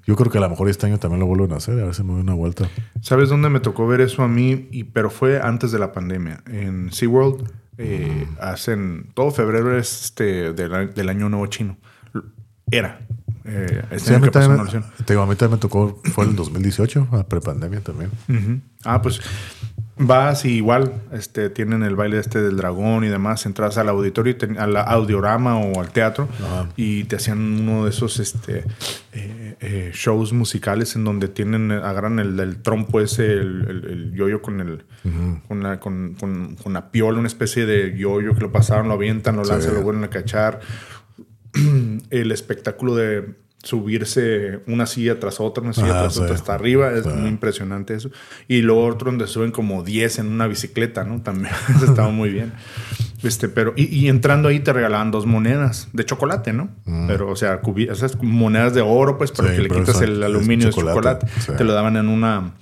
Yo creo que a lo mejor este año también lo vuelven a hacer, a ver si me doy una vuelta. ¿Sabes dónde me tocó ver eso a mí? Y, pero fue antes de la pandemia. En SeaWorld eh, hacen... Todo febrero es este, del, del año nuevo chino. Era. Eh, este Sí, a mí, también, te digo, a mí también me tocó, fue el 2018, a prepandemia también. Ah, pues vas y igual este, tienen el baile este del dragón y demás. Entras al auditorio, al audiorama o al teatro y te hacían uno de esos este, eh, eh, shows musicales en donde tienen, agarran el, el trompo ese, el, el- el yoyo con el con, la, con, con- con la piola, una especie de yoyo que lo pasaron, lo avientan, lo Sí. lanzan, lo vuelven a cachar. el espectáculo de subirse una silla tras otra, una silla Ah, tras sí. otra hasta arriba, es Sí. muy impresionante eso. Y luego otro donde suben como 10 en una bicicleta, ¿no? También estaba muy bien. Este, pero, y, y entrando ahí te regalaban dos monedas de chocolate, ¿no? Pero, o sea, esas monedas de oro, pues, Mm. Sí, que le quitas el aluminio de chocolate. Te lo daban en una,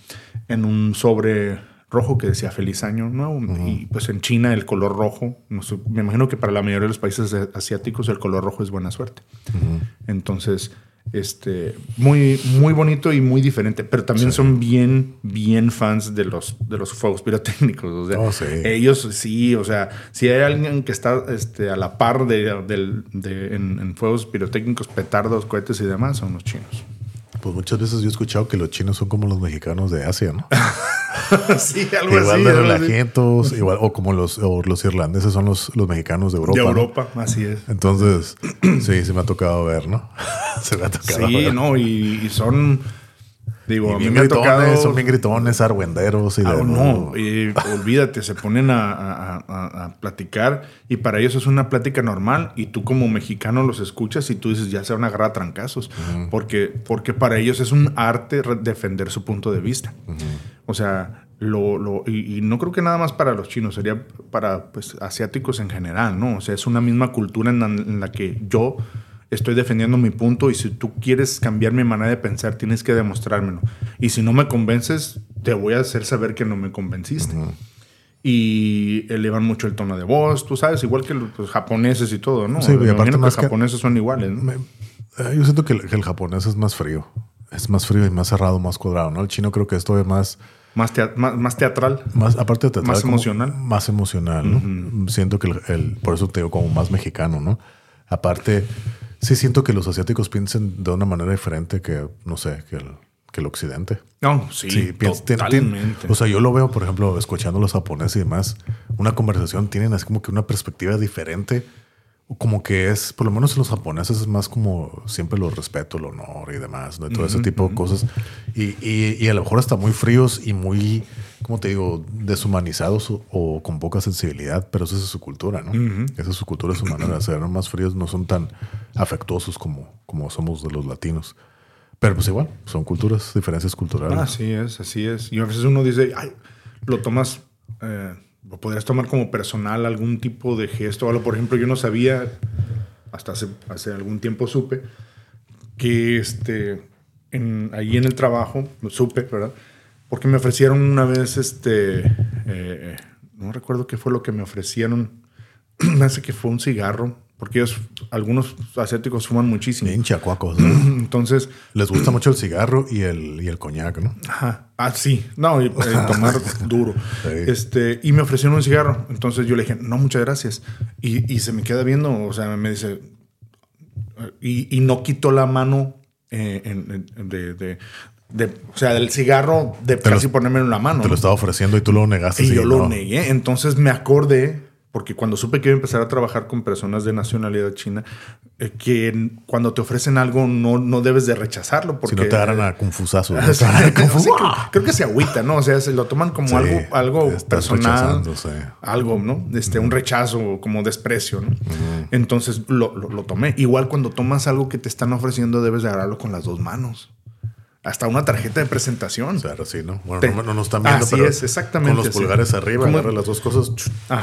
en un sobre rojo que decía feliz año nuevo. Y pues en China el color rojo, no sé, me imagino que para la mayoría de los países asiáticos el color rojo es buena suerte. Entonces, este, muy, muy bonito y muy diferente, pero también son bien, bien fans de los, de los fuegos pirotécnicos. O sea, Oh, sí. ellos sí, o sea, si hay alguien que está este, a la par de- en, en fuegos pirotécnicos, petardos, cohetes y demás, son los chinos. Pues muchas veces yo he escuchado que los chinos son como los mexicanos de Asia, ¿no? sí, algo igual así. de algo así. relajientos, igual, o como los, o los irlandeses son los, los mexicanos de Europa. De ¿no? Europa, así es. Entonces, sí, se me ha tocado ver, ¿no? se me ha tocado Sí, ver. no, y, y son. Digo, Y a mí me ha gritones, tocado. son bien gritones, argüenderos y Ah, de no, y olvídate, se ponen a, a- a- a platicar y para ellos es una plática normal y tú como mexicano los escuchas y tú dices, ya se van a agarrar a trancazos, porque, porque para ellos es un arte defender su punto de vista. O sea, lo, lo- y, y no creo que nada más para los chinos, sería para pues, asiáticos en general, ¿no? O sea, es una misma cultura en la, en la que yo estoy defendiendo mi punto y si tú quieres cambiar mi manera de pensar, tienes que demostrármelo. Y si no me convences, te voy a hacer saber que no me convenciste. Y elevan mucho el tono de voz, tú sabes, igual que los japoneses y todo, ¿no? Sí, y Me aparte que los japoneses son iguales, ¿no? Me- eh, yo siento que el, que el japonés es más frío. Es más frío y más cerrado, más cuadrado, ¿no? El chino creo que esto es más, Más, tea- más, más teatral. Más, aparte de teatral, Más emocional. Más emocional, ¿no? Siento que el, el- por eso te digo como más mexicano, ¿no? Aparte, sí siento que los asiáticos piensan de una manera diferente que, no sé, que el, que el occidente. No, sí, Sí, piensa- tien- tien- totalmente. o sea, yo lo veo, por ejemplo, escuchando a los japoneses y demás, una conversación tienen así como que una perspectiva diferente. Como que es, por lo menos en los japoneses es más como siempre lo respeto, el honor y demás. Y todo ese tipo de cosas. Y, y- y a lo mejor hasta muy fríos y muy, como te digo, deshumanizados o, o con poca sensibilidad, pero esa es su cultura, ¿no? Esa es su cultura, su manera de ser. Más fríos no son tan afectuosos como, como somos de los latinos. Pero pues igual, son culturas, diferencias culturales. Así es, así es. Y a veces uno dice, ay, lo tomas, eh, lo podrías tomar como personal, algún tipo de gesto. o algo. Por ejemplo, yo no sabía, hasta hace, hace algún tiempo supe, que este, ahí en el trabajo, lo supe, ¿verdad? Porque me ofrecieron una vez, este, eh, no recuerdo qué fue lo que me ofrecieron, me hace que fue un cigarro, porque ellos, algunos asiáticos fuman muchísimo. Bien chacuacos, ¿no? Entonces, Les gusta mucho el cigarro y el, y el coñac, ¿no? Ajá. Ah, sí. No, y, eh, tomar duro. Sí. Este, y me ofrecieron un cigarro. Entonces yo le dije, no, muchas gracias. Y, y se me queda viendo, o sea, me dice, y, y no quitó la mano eh, en- en- de, de- de- o sea, del cigarro de Te lo- casi ponerme en la mano. Te lo estaba ofreciendo y tú lo negaste. Y yo lo negué. Entonces me acordé, porque cuando supe que iba a empezar a trabajar con personas de nacionalidad china, eh, que cuando te ofrecen algo no, no debes de rechazarlo. Si Porque, no te agarran a confusazos. Sí, creo, sí, creo- creo que se agüita, ¿no? O sea, se lo toman como Sí, algo, algo personal. sí. Algo, ¿no? Este, un rechazo, como desprecio, ¿no? Entonces lo, lo- lo tomé. Igual cuando tomas algo que te están ofreciendo, debes de agarrarlo con las dos manos. Hasta una tarjeta de presentación. Claro, sí, ¿no? Bueno, Te- no, no nos están viendo, Así pero es, exactamente con los pulgares arriba, agarras las dos cosas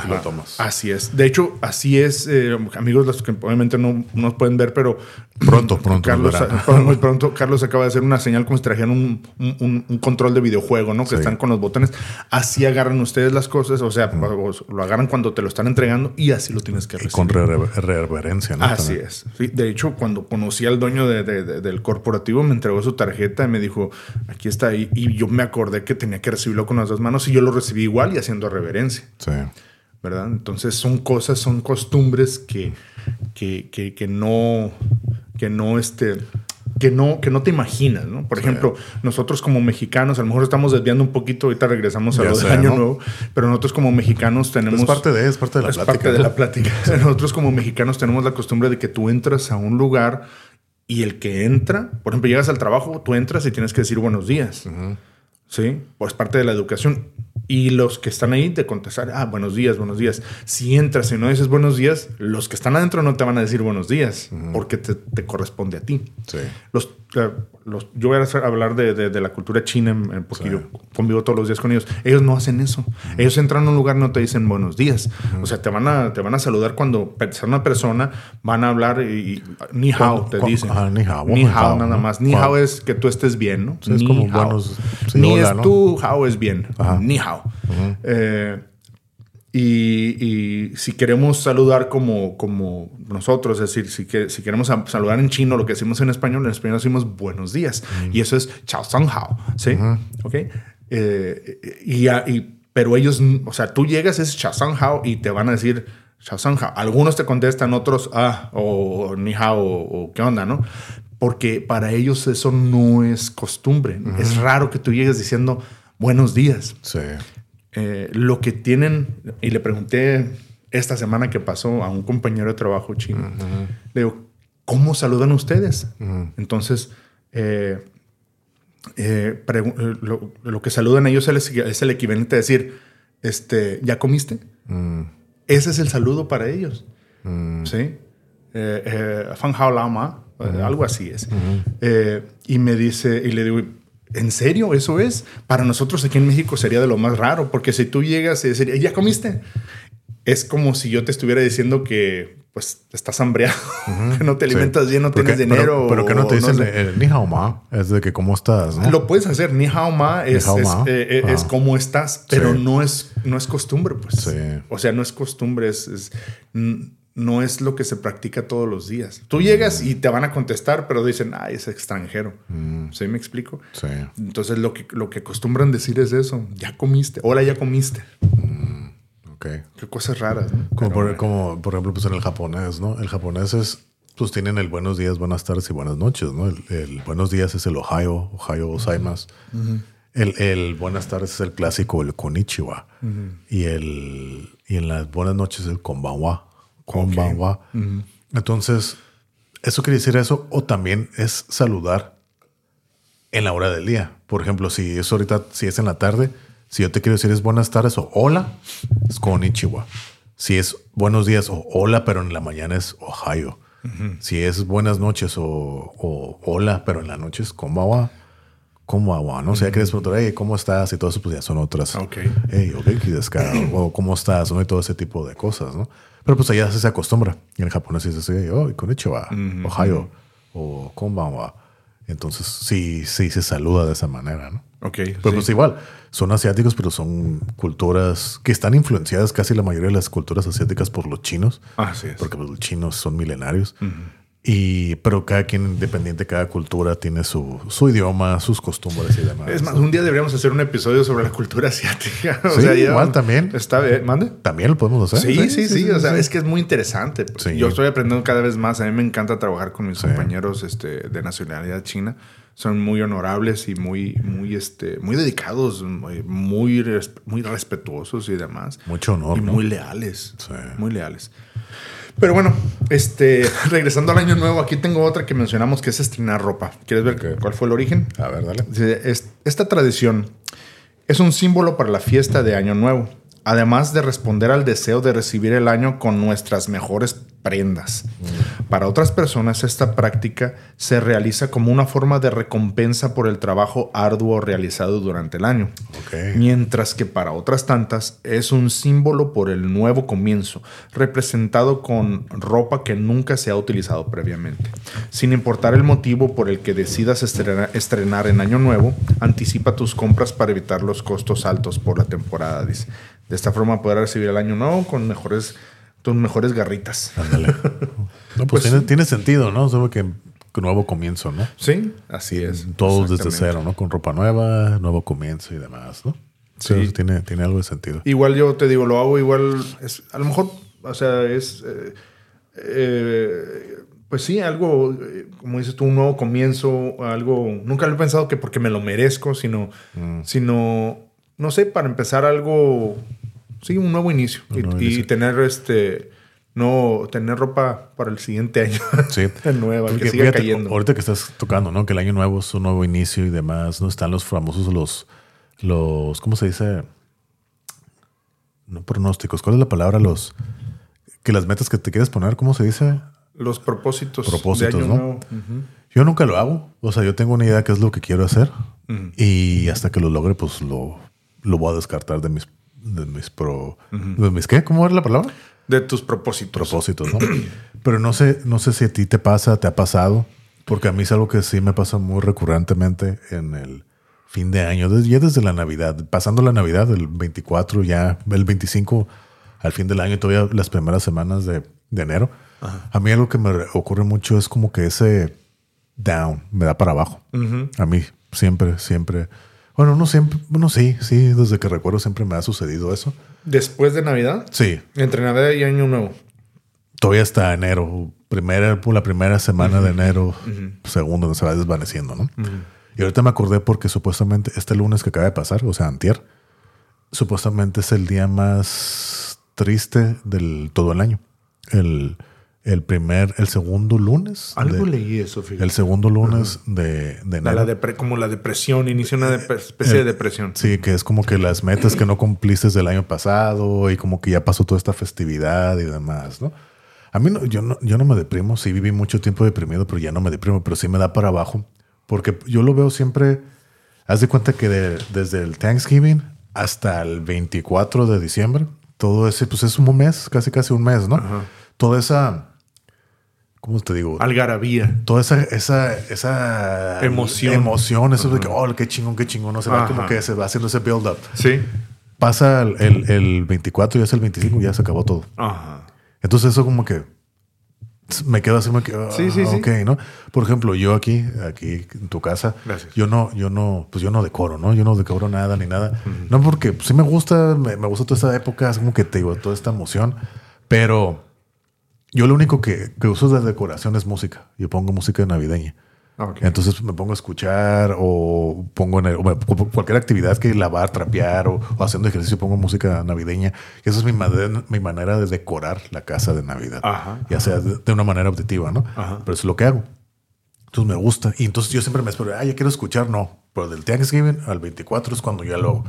y lo tomas. Así es. De hecho, así es, eh, amigos, los que obviamente no nos pueden ver, pero Pronto, pronto Carlos, muy pronto, Carlos acaba de hacer una señal como si trajeran un, un- control de videojuego, ¿no? Que Sí. están con los botones. Así agarran ustedes las cosas, o sea, lo agarran cuando te lo están entregando y así lo tienes que Y recibir. con re- reverencia, ¿no? Así También. es. Sí, de hecho, cuando conocí al dueño de- de- de- del corporativo, me entregó su tarjeta me dijo, aquí está ahí. Y yo me acordé que tenía que recibirlo con las dos manos y yo lo recibí igual y haciendo reverencia. Sí. ¿verdad? Entonces son cosas, son costumbres que, que, que, que no, que no, este, que no, que no te imaginas, ¿no? Por ejemplo, nosotros como mexicanos, a lo mejor estamos desviando un poquito, ahorita regresamos a Ya lo del año ¿no? nuevo, pero nosotros como mexicanos tenemos... Es parte de, es parte de la es plática. parte de la plática. Nosotros como mexicanos tenemos la costumbre de que tú entras a un lugar y el que entra, por ejemplo, llegas al trabajo, tú entras y tienes que decir buenos días. ¿sí? Pues parte de la educación. Y los que están ahí te contestar, ah, buenos días, buenos días. Si entras y no dices buenos días, los que están adentro no te van a decir buenos días, porque te, te corresponde a ti. Sí. Los, los- yo voy a hablar de, de- de la cultura china, en- en- porque Sí. yo convivo todos los días con ellos. Ellos no hacen eso. Ellos entran a un lugar y no te dicen buenos días. O sea, te van, a, te van a saludar cuando sea una persona, van a hablar y, y ni hao te dicen. ajá, ni hao, Ni hao nada más. Ni hao es que tú estés bien, ¿no? Sí, es Ni como hao. buenos- sí, Ni hola, es ¿no? tú, hao es bien. Ni hao. Eh, y, y si queremos saludar como, como nosotros, es decir, si, que, si queremos saludar en chino, lo que decimos en español, en español decimos buenos días. Y eso es chao song hao. ¿Sí? ¿Ok? Eh, y, y- pero ellos, o sea, tú llegas, es chao song hao y te van a decir chao hao. Algunos te contestan, otros ah, o ni hao, o, o qué onda, ¿no? Porque para ellos eso no es costumbre. Es raro que tú llegues diciendo buenos días. Sí. Eh, lo que tienen, y le pregunté esta semana que pasó a un compañero de trabajo chino, le digo, ¿cómo saludan ustedes? Entonces, eh, eh, lo, lo que saludan ellos es el, es el equivalente a decir, este, ¿ya comiste? Ese es el saludo para ellos. ¿Sí? Eh, eh, Fan hao lao ma, eh, algo así es. Y me dice, y le digo, ¿en serio eso es? Para nosotros aquí en México sería de lo más raro, porque si tú llegas y decir, ¿ya comiste? Es como si yo te estuviera diciendo que pues estás hambriado, que no te Sí. alimentas bien, no Porque- tienes dinero. Pero, pero que no te dicen sé. el ni hao ma, es de que cómo estás, ¿no? Lo puedes hacer, ni hao ma es, es, eh, eh, es Ah. como estás, pero Sí. no es, no es costumbre, pues. Sí. O sea, no es costumbre, es, es- no es lo que se practica todos los días. Tú llegas y te van a contestar, pero dicen, ay, es extranjero. Mm. ¿Sí me explico? Sí. Entonces lo que, lo que acostumbran decir es eso, ya comiste, hola, ya comiste. Ok. Qué cosas raras, ¿no? Como, Pero, por, como por ejemplo, pues en el japonés, ¿no? El japonés es, pues tienen el buenos días, buenas tardes y buenas noches, ¿no? El, el buenos días es el Ohio, Ohio gozaimasu. el, el buenas tardes es el clásico, el konnichiwa. y, el, y en las buenas noches es el konbanwa. Konbanwa. Entonces, eso quiere decir eso, o también es saludar en la hora del día. Por ejemplo, si es ahorita, si es en la tarde, si yo te quiero decir es buenas tardes o hola, es konnichiwa. Si es buenos días o hola, pero en la mañana es Ohio. Si es buenas noches o, o hola, pero en la noche es konbawa. Konbawa, ¿no? O sea, quieres preguntar, hey, ¿cómo estás? Y todo eso, pues ya son otras. Ok. Hey, ok, o ¿cómo estás? ¿no? Y todo ese tipo de cosas, ¿no? Pero pues allá se acostumbra. Y en japonés dice así, oh, konnichiwa, Ohio, o konbanwa. Entonces, sí, sí se saluda de esa manera, ¿no? Ok. Pero sí. pues igual, son asiáticos, pero son culturas que están influenciadas casi la mayoría de las culturas asiáticas por los chinos, Así es. porque pues, los chinos son milenarios. Y, pero cada quien, independiente, cada cultura tiene su, su idioma, sus costumbres y demás. Es más, un día deberíamos hacer un episodio sobre la cultura asiática. O Sí, sea, ya- igual también. Está bien, mande. También lo podemos hacer. Sí, sí, sí, O sea, es que es muy interesante. Yo estoy aprendiendo cada vez más. A mí me encanta trabajar con mis compañeros este, de nacionalidad china. Son muy honorables y muy, muy, este, muy dedicados, muy, muy, res- muy respetuosos y demás. Mucho honor, Y ¿no? muy leales. Muy leales. Pero bueno, este, regresando al año nuevo, aquí tengo otra que mencionamos que es estrenar ropa. ¿Quieres ver cuál fue el origen? A ver, dale. Dice, "Es- Esta tradición es un símbolo para la fiesta de Año Nuevo, además de responder al deseo de recibir el año con nuestras mejores prendas. Para otras personas esta práctica se realiza como una forma de recompensa por el trabajo arduo realizado durante el año. Mientras que para otras tantas es un símbolo por el nuevo comienzo, representado con ropa que nunca se ha utilizado previamente. Sin importar el motivo por el que decidas estrena- estrenar en Año Nuevo, anticipa tus compras para evitar los costos altos por la temporada. Dice. De esta forma podrás recibir el Año Nuevo con mejores, tus mejores garritas. Ándale. No, pues, Pues tiene, sí. tiene sentido, ¿no? Solo que nuevo comienzo, ¿no? Sí, así es. Todos desde cero, ¿no? Con ropa nueva, nuevo comienzo y demás, ¿no? Sí. Sí. tiene, tiene algo de sentido. Igual yo te digo, lo hago igual, es, a lo mejor, o sea, es, eh, eh, pues sí, algo, eh, como dices tú, un nuevo comienzo, algo, nunca lo he pensado que porque me lo merezco, sino, Mm. sino, no sé, para empezar algo, sí, un nuevo inicio Un y, nuevo y inicio. tener este, no, tener ropa para el siguiente año. Sí. nueva, que Porque siga fíjate, cayendo. Ahorita que estás tocando, ¿no? Que el año nuevo es un nuevo inicio y demás, ¿no? Están los famosos, los, los, ¿cómo se dice? No pronósticos. ¿Cuál es la palabra? Los, que las metas que te quieres poner, ¿cómo se dice? Los propósitos, Propósitos, de año ¿no? nuevo. Yo nunca lo hago. O sea, yo tengo una idea de qué es lo que quiero hacer y hasta que lo logre, pues lo, lo voy a descartar de mis, de mis pro, de mis qué, ¿cómo era la palabra? De tus propósitos. propósitos, ¿no? Pero no sé, no sé si a ti te pasa, te ha pasado, porque a mí es algo que sí me pasa muy recurrentemente en el fin de año, desde, ya desde la Navidad, pasando la Navidad, el 24, ya el 25 al fin del año, todavía las primeras semanas de, de enero. A mí algo que me re- ocurre mucho es como que ese down me da para abajo. A mí siempre, siempre. Bueno, no siempre, bueno, sí, sí, desde que recuerdo siempre me ha sucedido eso. Después de Navidad, Sí, entre Navidad y Año Nuevo. todavía hasta enero, primera, la primera semana de enero, segundo, se va desvaneciendo, ¿no? Y ahorita me acordé porque supuestamente este lunes que acaba de pasar, o sea, antier, supuestamente es el día más triste del todo el año. El, el primer, el segundo lunes. Algo de- leí eso, fíjate. El segundo lunes de, de La- enero. la depre- como la depresión, inicia una dep- especie de El- depresión. Sí, que es como que las metas que no cumpliste del año pasado y como que ya pasó toda esta festividad y demás, ¿no? A mí no, yo no, yo no me deprimo, sí viví mucho tiempo deprimido, pero ya no me deprimo, pero sí me da para abajo, porque yo lo veo siempre, haz de cuenta que de- desde el Thanksgiving hasta el 24 de diciembre, todo ese, pues es un mes, casi casi un mes, ¿no? Toda esa, ¿cómo te digo? Algarabía. toda esa, esa, esa Emoción. emoción, eso de que, oh, qué chingón, qué chingón, no se va como que se va haciendo ese build up. Sí. Pasa el, el, el 24 y es el 25 y ya se acabó todo. Ajá. Entonces eso como que me quedo así, me quedo, Sí, sí, sí. ok, ¿no? Por ejemplo, yo aquí, aquí en tu casa, Gracias. yo no, yo no, pues yo no decoro, ¿no? Yo no decoro nada ni nada. No porque pues, sí me gusta, me, me gusta toda esta época, es como que te digo, toda esta emoción, pero yo lo único que, que uso de decoración es música. Yo pongo música navideña. Ah, ok. Entonces me pongo a escuchar o pongo en el- o me- cualquier actividad que lavar, trapear o, o haciendo ejercicio pongo música navideña. Y esa es mi, manera- mi manera de decorar la casa de Navidad. Ajá, ya sea de, de una manera objetiva, ¿no? Ajá. Pero eso es lo que hago. Entonces me gusta. Y entonces yo siempre me espero, ah, ya quiero escuchar. No, pero del Thanksgiving al 24 es cuando ya lo hago.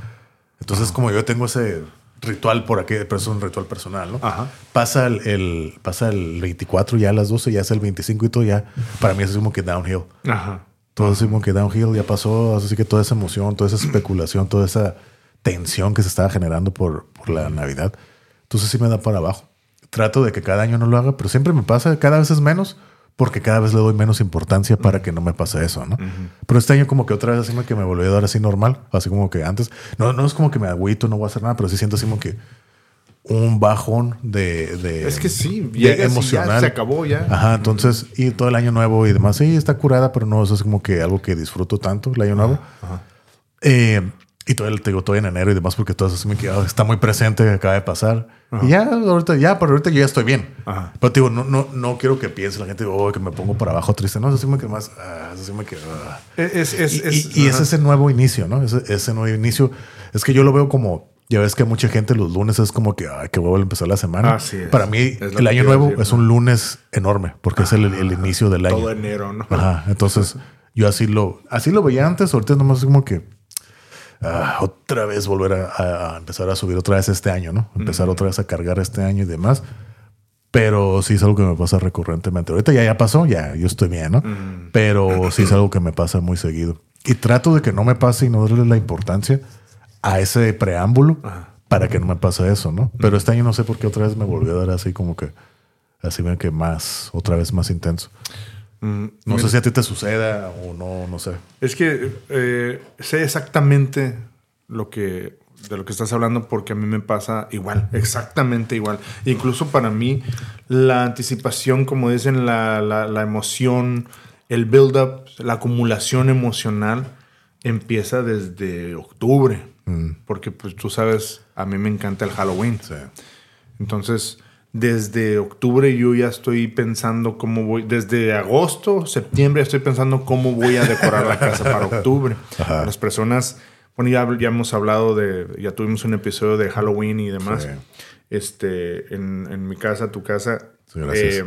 Entonces como yo tengo ese ritual por aquí, pero es un ritual personal, ¿no? Ajá. Pasa el, el- pasa el 24 ya a las 12, ya es el 25 y todo ya. Para mí es como que downhill. Ajá. Todo así como que downhill ya pasó, así que toda esa emoción, toda esa especulación, toda esa tensión que se estaba generando por, por la Navidad. Entonces sí me da para abajo. Trato de que cada año no lo haga, pero siempre me pasa, cada vez es menos, porque cada vez le doy menos importancia para que no me pase eso, ¿no? Pero este año como que otra vez así me que me volvió a dar así normal, así como que antes, no, no es como que me agüito, no voy a hacer nada, pero sí siento así como que un bajón de, de Es que sí, de ya se acabó ya. Ajá, entonces, y todo el año nuevo y demás, sí, está curada, pero no, eso es como que algo que disfruto tanto, el año nuevo. Eh, y todo el, te digo, todo en enero y demás, porque todo eso me queda, está muy presente, acaba de pasar. Y ya, ahorita, ya, pero ahorita yo ya estoy bien. Ajá. Pero te digo, no, no, no quiero que piense la gente, oh, que me pongo para abajo triste. No, eso sí me queda más, ah, eso sí me queda. ah. Es, es, Y, es- y- y es ajá. ese nuevo inicio, ¿no? Ese, ese nuevo inicio. Es que yo lo veo como, ya ves que mucha gente los lunes es como que, ay, que huevo a empezar la semana. Así es. Para mí, el año nuevo decir, es un lunes enorme, porque es el, el inicio del año. todo enero, ¿no? Ajá. Entonces, yo así lo, así lo veía antes. Ahorita nomás es como que ah, otra vez volver a, a- empezar a subir otra vez este año, ¿no? Empezar otra vez a cargar este año y demás. Pero sí es algo que me pasa recurrentemente. Ahorita ya, ya pasó, ya yo estoy bien, ¿no? Pero sí es algo que me pasa muy seguido. Y trato de que no me pase y no darle la importancia a ese preámbulo para que no me pase eso, ¿no? Pero este año no sé por qué otra vez me volvió a dar así como que, así que más, otra vez más intenso. Mm, No sé si a ti te suceda o no, no sé. Es que eh, sé exactamente lo que de lo que estás hablando porque a mí me pasa igual, exactamente igual. Incluso para mí la anticipación, como dicen, la, la, la emoción, el build-up, la acumulación emocional empieza desde octubre. Porque pues tú sabes, a mí me encanta el Halloween. Sí. Entonces, desde octubre yo ya estoy pensando cómo voy, desde agosto, septiembre estoy pensando cómo voy a decorar la casa para octubre. Ajá. Las personas, bueno, ya, ya hemos hablado de, ya tuvimos un episodio de Halloween y demás. Sí. Este, en, en mi casa, tu casa, Sí, gracias. eh,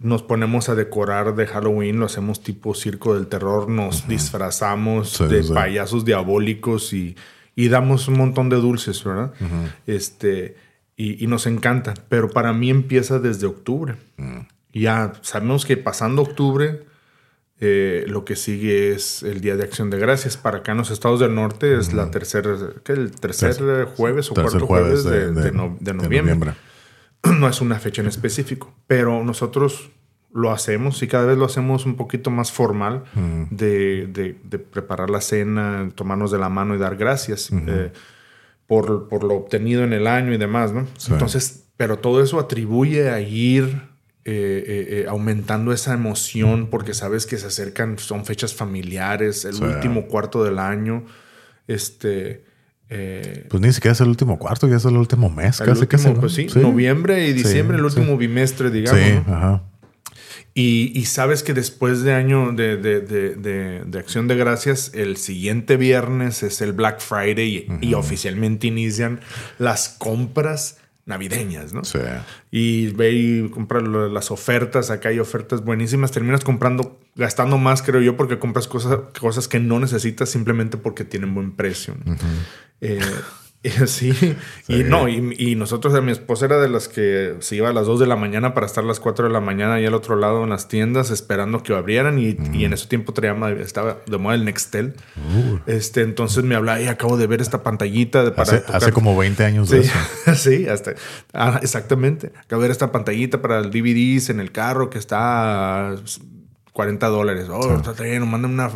nos ponemos a decorar de Halloween, lo hacemos tipo circo del terror, nos disfrazamos Sí, de payasos diabólicos y, y damos un montón de dulces, ¿verdad? Este, y, y nos encanta, pero para mí empieza desde octubre. Y Ya sabemos que pasando octubre, eh, lo que sigue es el Día de Acción de Gracias. Para acá en los estados del norte es la tercera. El tercer eh, jueves o cuarto jueves, de, de no- de noviembre. no es una fecha en específico, pero nosotros lo hacemos y cada vez lo hacemos un poquito más formal de, de- de preparar la cena, tomarnos de la mano y dar gracias. Eh, por, por lo obtenido en el año y demás, ¿no? Sí. Entonces, pero todo eso atribuye a ir eh, eh, eh, aumentando esa emoción porque sabes que se acercan, son fechas familiares, el Sí. último cuarto del año, este... eh, Pues ni siquiera es el último cuarto, ya es el último mes, el casi que se pues sí, noviembre y diciembre, el sí. último bimestre, digamos. Sí, ¿no? ajá. Y, y sabes que después de año de, de- de- de- Acción de Gracias, el siguiente viernes es el Black Friday y, y oficialmente inician las compras navideñas, ¿no? Sí. Y ve y compra las ofertas, acá hay ofertas buenísimas, terminas comprando, gastando más, creo yo, porque compras cosas, cosas que no necesitas simplemente porque tienen buen precio. ¿no? Eh, sí. y no, y, y nosotros, mi esposa era de las que se iba a las 2 de la mañana para estar a las 4 de la mañana y al otro lado en las tiendas esperando que abrieran y, y en ese tiempo traía, estaba de moda el Nextel. Este, entonces me hablaba y acabo de ver esta pantallita de, para Hace, como 20 años de Sí, eso. sí, hasta. ah, exactamente. Acabo de ver esta pantallita para el DVDs en el carro que está a 40 dólares. Oh, está bien, mándame una,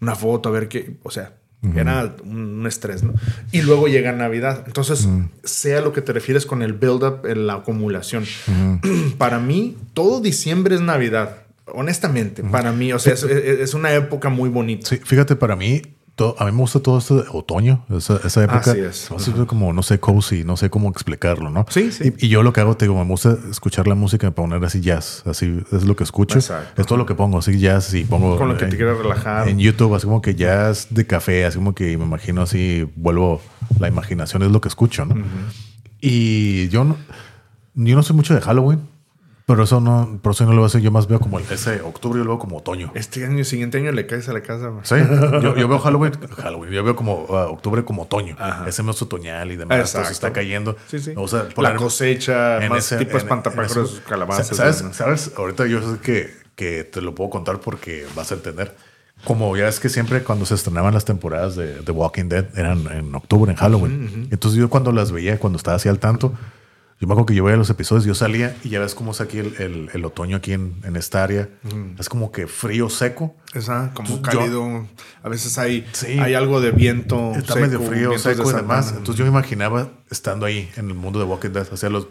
una foto a ver qué. O sea, Era un estrés, ¿no? Y luego llega Navidad. Entonces, sea lo que te refieres con el build-up, la acumulación. Para mí, todo diciembre es Navidad. Honestamente, para mí, o sea, es, es, una época muy bonita. Sí, fíjate, para mí, a mí me gusta todo esto de otoño, esa, esa época. Así es. como, no sé, cozy, no sé cómo explicarlo, ¿no? Sí, sí. Y, yo lo que hago, te digo, me gusta escuchar la música y poner así jazz, así es lo que escucho. Exacto. Es todo lo que pongo, así jazz y pongo. Con lo que te quieras relajar. En YouTube, así como que jazz de café, así como que me imagino así, vuelvo, la imaginación es lo que escucho, ¿no? Y yo no, yo no soy mucho de Halloween. Pero eso no, por eso no lo voy a hacer. Yo más veo como ese octubre y luego como otoño. Este año, siguiente año le caes a la casa. Sí, yo, veo Halloween, Halloween, yo veo como uh, octubre como otoño. Ese mes otoñal y demás. Entonces está cayendo. Sí, sí. O sea, la cosecha, más ese, tipo espantapájaros, calabazas. ¿sabes, ¿Sabes? Ahorita yo sé que, que te lo puedo contar porque vas a entender. Como ya es que siempre cuando se estrenaban las temporadas de The Walking Dead eran en octubre, en Halloween. Entonces yo cuando las veía, cuando estaba así al tanto, yo me acuerdo que yo veía los episodios, yo salía y ya ves cómo es aquí el, el, otoño aquí en, en esta área. Es como que frío, seco. Esa, como cálido. a veces hay, hay algo de viento. Está medio frío, seco y demás. Entonces yo me imaginaba estando ahí en el mundo de Walking Dead. O sea, los,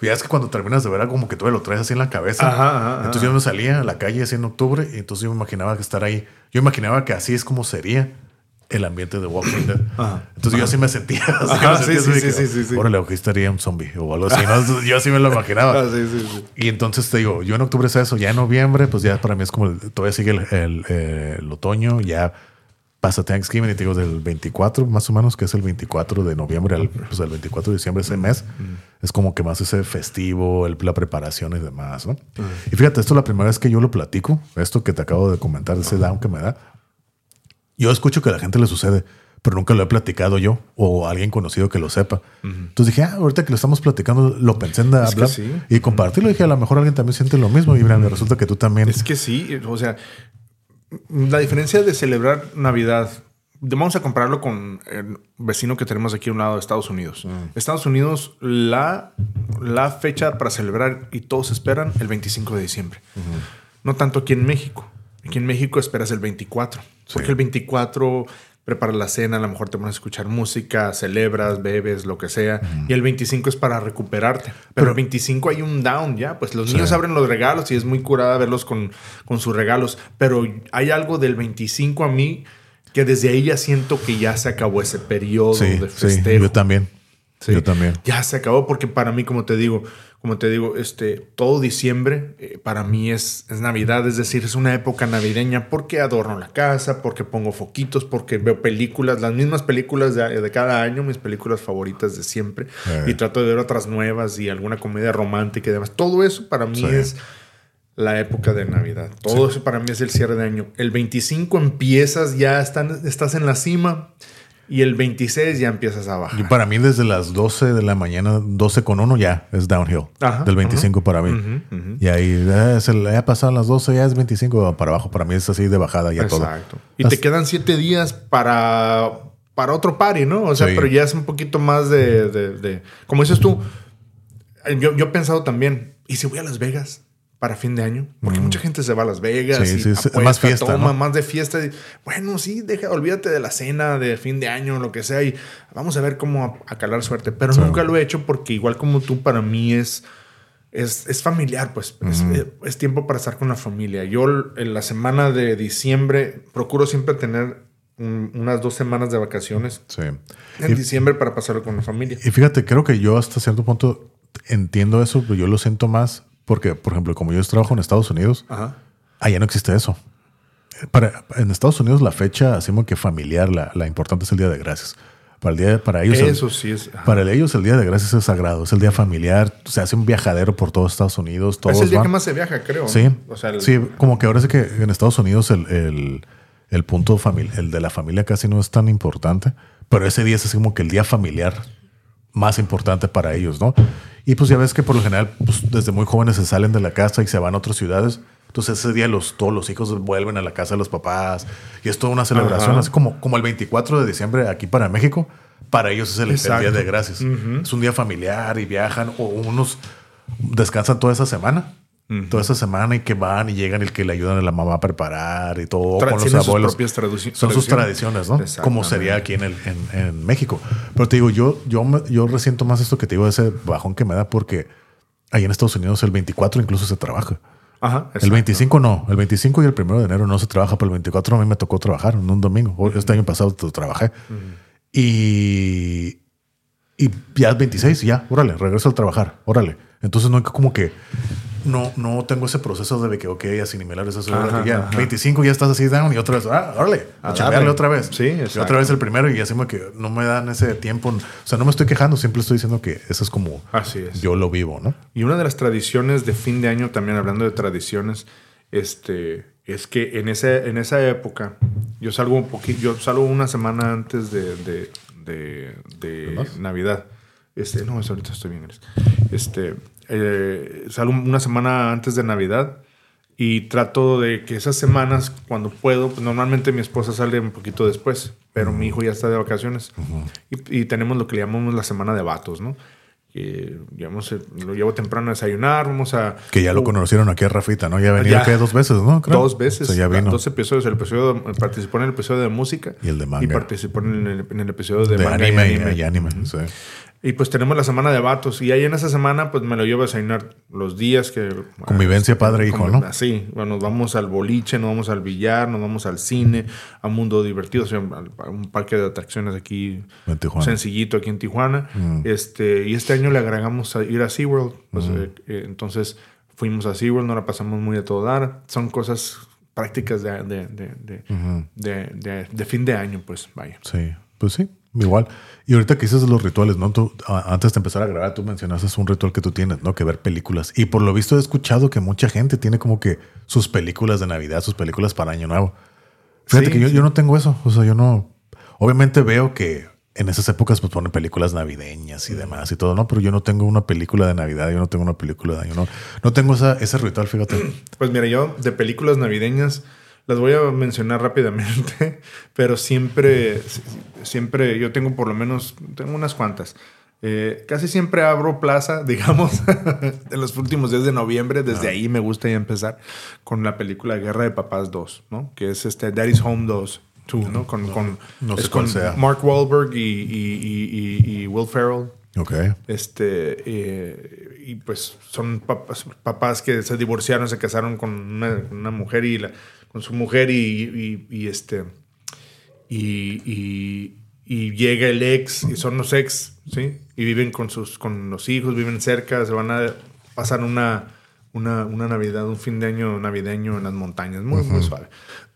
ya es que cuando terminas de ver algo como que tú lo traes así en la cabeza. Ajá, entonces yo me salía a la calle así en octubre y entonces yo me imaginaba que estar ahí. Yo imaginaba que así es como sería el ambiente de Walking Dead. Entonces yo así me sentía. Así sí, sí, sí, sí, sí, Órale, aquí estaría un zombie o algo así. Yo así me lo imaginaba. Ah, y entonces te digo, yo en octubre es eso. Ya en noviembre, pues ya para mí es como todavía sigue el, el, otoño. Ya pasa Thanksgiving y te digo del 24 más o menos, que es el 24 de noviembre al pues el 24 de diciembre, ese mes. Es como que más ese festivo, el, la preparación y demás, ¿no? Y fíjate, esto es la primera vez que yo lo platico. Esto que te acabo de comentar, ese down que me da yo escucho que a la gente le sucede, pero nunca lo he platicado yo o alguien conocido que lo sepa. Entonces dije, ah, ahorita que lo estamos platicando, lo pensé en hablar y compartirlo. Dije, a lo mejor alguien también siente lo mismo y me resulta que tú también. Es que sí, o sea, la diferencia de celebrar Navidad Vamos a compararlo con el vecino que tenemos aquí a un lado de Estados Unidos. Mm. Estados Unidos, la, la fecha para celebrar y todos esperan el 25 de diciembre. No tanto aquí en México. Aquí en México esperas el 24. Porque el 24 preparas la cena, a lo mejor te pones a escuchar música, celebras, bebes, lo que sea. Y el 25 es para recuperarte. Pero, el 25 hay un down ya. Pues los niños abren los regalos y es muy curada verlos con, con sus regalos. Pero hay algo del 25 a mí que desde ahí ya siento que ya se acabó ese periodo de festejo. yo también. Yo también. Ya se acabó porque para mí, como te digo, como te digo, este, todo diciembre eh, para mí es, es Navidad, es decir, es una época navideña porque adorno la casa, porque pongo foquitos, porque veo películas, las mismas películas de, cada año, mis películas favoritas de siempre, eh. y trato de ver otras nuevas y alguna comedia romántica y demás. Todo eso para mí es la época de Navidad. Todo eso para mí es el cierre de año. El 25 empiezas, ya están, estás en la cima y el 26 ya empiezas a bajar. Y para mí desde las 12 de la mañana, 12 con 1 ya es downhill. del 25 para mí. Y ahí ya, es ya pasaron las 12, ya es 25 para abajo. Para mí es así de bajada ya todo. Exacto. Y te quedan 7 días para, para otro party, ¿no? O sea, pero ya es un poquito más de, de, Como dices tú, yo, yo he pensado también, ¿y si voy a Las Vegas? Para fin de año, porque mm. mucha gente se va a Las Vegas y más fiesta, toma, más de fiesta. bueno, sí, deja, olvídate de la cena de fin de año, lo que sea, y vamos a ver cómo acalar suerte. Pero nunca lo he hecho porque igual como tú, para mí es, es, familiar, pues es, tiempo para estar con la familia. Yo en la semana de diciembre procuro siempre tener unas dos semanas de vacaciones en diciembre para pasarlo con la familia. Y fíjate, creo que yo hasta cierto punto entiendo eso, pero yo lo siento más porque, por ejemplo, como yo trabajo en Estados Unidos, allá no existe eso. Para, en Estados Unidos la fecha, hacemos que familiar, la, la, importante es el Día de Gracias. Para, el día, para ellos, eso sí es. Para ellos el Día de Gracias es sagrado, es el día familiar, se hace un viajadero por todo Estados Unidos. Todos es el día que más se viaja, creo. Sí, sí, como que ahora sí que en Estados Unidos el, el, el punto el de la familia casi no es tan importante, pero ese día es así como que el día familiar más importante para ellos, ¿no? Y pues ya ves que por lo general, pues desde muy jóvenes se salen de la casa y se van a otras ciudades. Entonces ese día los, todos los hijos vuelven a la casa de los papás y es toda una celebración, así como, como el 24 de diciembre aquí para México. Para ellos es el, día de gracias. Es un día familiar y viajan o unos descansan toda esa semana Toda esa semana y que van y llegan y que le ayudan a la mamá a preparar y todo Tra- con los sus abuelos. propias traduci- Son sus tradiciones. tradiciones, ¿no? Como sería aquí en, el, en, en México. Pero te digo, yo, yo, yo resiento más esto que te digo, ese bajón que me da porque ahí en Estados Unidos el 24 incluso se trabaja. Ajá. El exacto. 25 no, el 25 y el 1 de enero no se trabaja, pero el 24 a mí me tocó trabajar en un domingo. Este año pasado trabajé. Y, y ya es 26 y ya, órale, regreso al trabajar, órale. Entonces no hay que como que no, no tengo ese proceso de que, ok, asimilar eso. Ajá, ya, ajá. 25 ya estás así down y otra vez, ah, órale, A chambearle otra vez. Sí, Y exacto. otra vez el primero y así que no me dan ese tiempo. O sea, no me estoy quejando, siempre estoy diciendo que eso es como Así es. yo lo vivo, ¿no? Y una de las tradiciones de fin de año, también hablando de tradiciones, este, es que en, ese, en esa época, yo salgo un poquito, yo salgo una semana antes de, de, de-? Navidad. Este, no, ahorita estoy bien. Este, eh, salgo una semana antes de Navidad y trato de que esas semanas, cuando puedo, pues normalmente mi esposa sale un poquito después, pero mi hijo ya está de vacaciones. y, y tenemos lo que le llamamos la semana de vatos, ¿no? Que llevamos el- lo llevo temprano a desayunar, vamos a... Que ya lo conocieron aquí a Rafita, ¿no? Ya ha venido Ya. ¿qué? dos veces, ¿no? Creo. Dos veces, O sea, ya vino. dos episodios. El episodio, participó en el episodio de música. Y el de manga. Y participó en el, en el episodio de, de manga anime, y y anime. y anime, sí. Y pues tenemos la semana de vatos. Y ahí en esa semana, pues me lo llevo a desayunar los días que. Convivencia ah, padre-hijo, convi- ¿no? Sí. Bueno, nos vamos al boliche, nos vamos al billar, nos vamos al cine, a Mundo Divertido, o sea, a un parque de atracciones aquí. En Tijuana. Sencillito aquí en Tijuana. Mm. Este, y este año le agregamos a ir a SeaWorld. Pues, eh, eh, entonces fuimos a SeaWorld, nos la pasamos muy a todo dar. Son cosas prácticas de, de, de, de, de- de- de fin de año, pues vaya. Sí, pues sí, igual. Y ahorita que dices los rituales, ¿no? Tú, antes de empezar a grabar, tú mencionaste un ritual que tú tienes, ¿no? Que ver películas. Y por lo visto he escuchado que mucha gente tiene como que sus películas de Navidad, sus películas para Año Nuevo. Fíjate Sí, que yo, sí. yo no tengo eso. O sea, yo no. Obviamente veo que en esas épocas pues ponen películas navideñas y demás y todo, ¿no? Pero yo no tengo una película de Navidad, yo no tengo una película de Año Nuevo. No tengo esa, ese ritual, fíjate. Pues mira, yo de películas navideñas las voy a mencionar rápidamente, pero siempre, siempre, yo tengo por lo menos, tengo unas cuantas. Eh, casi siempre abro plaza, digamos, en los últimos días de noviembre. Desde ahí me gusta ya empezar con la película Guerra de Papás 2, ¿no? Que es este Daddy's Home 2, 2, ¿no? Con, con, no sé es con sea. Mark Wahlberg y, y- y- y- Will Ferrell. Ok. Este, eh, y pues son papás, papás que se divorciaron, se casaron con una, una mujer y la, con su mujer y, y- y, este, y, y- y llega el ex, y son los ex, ¿sí? Y viven con sus, con los hijos, viven cerca, se van a pasar una, una, una Navidad, un fin de año navideño en las montañas, muy, muy suave.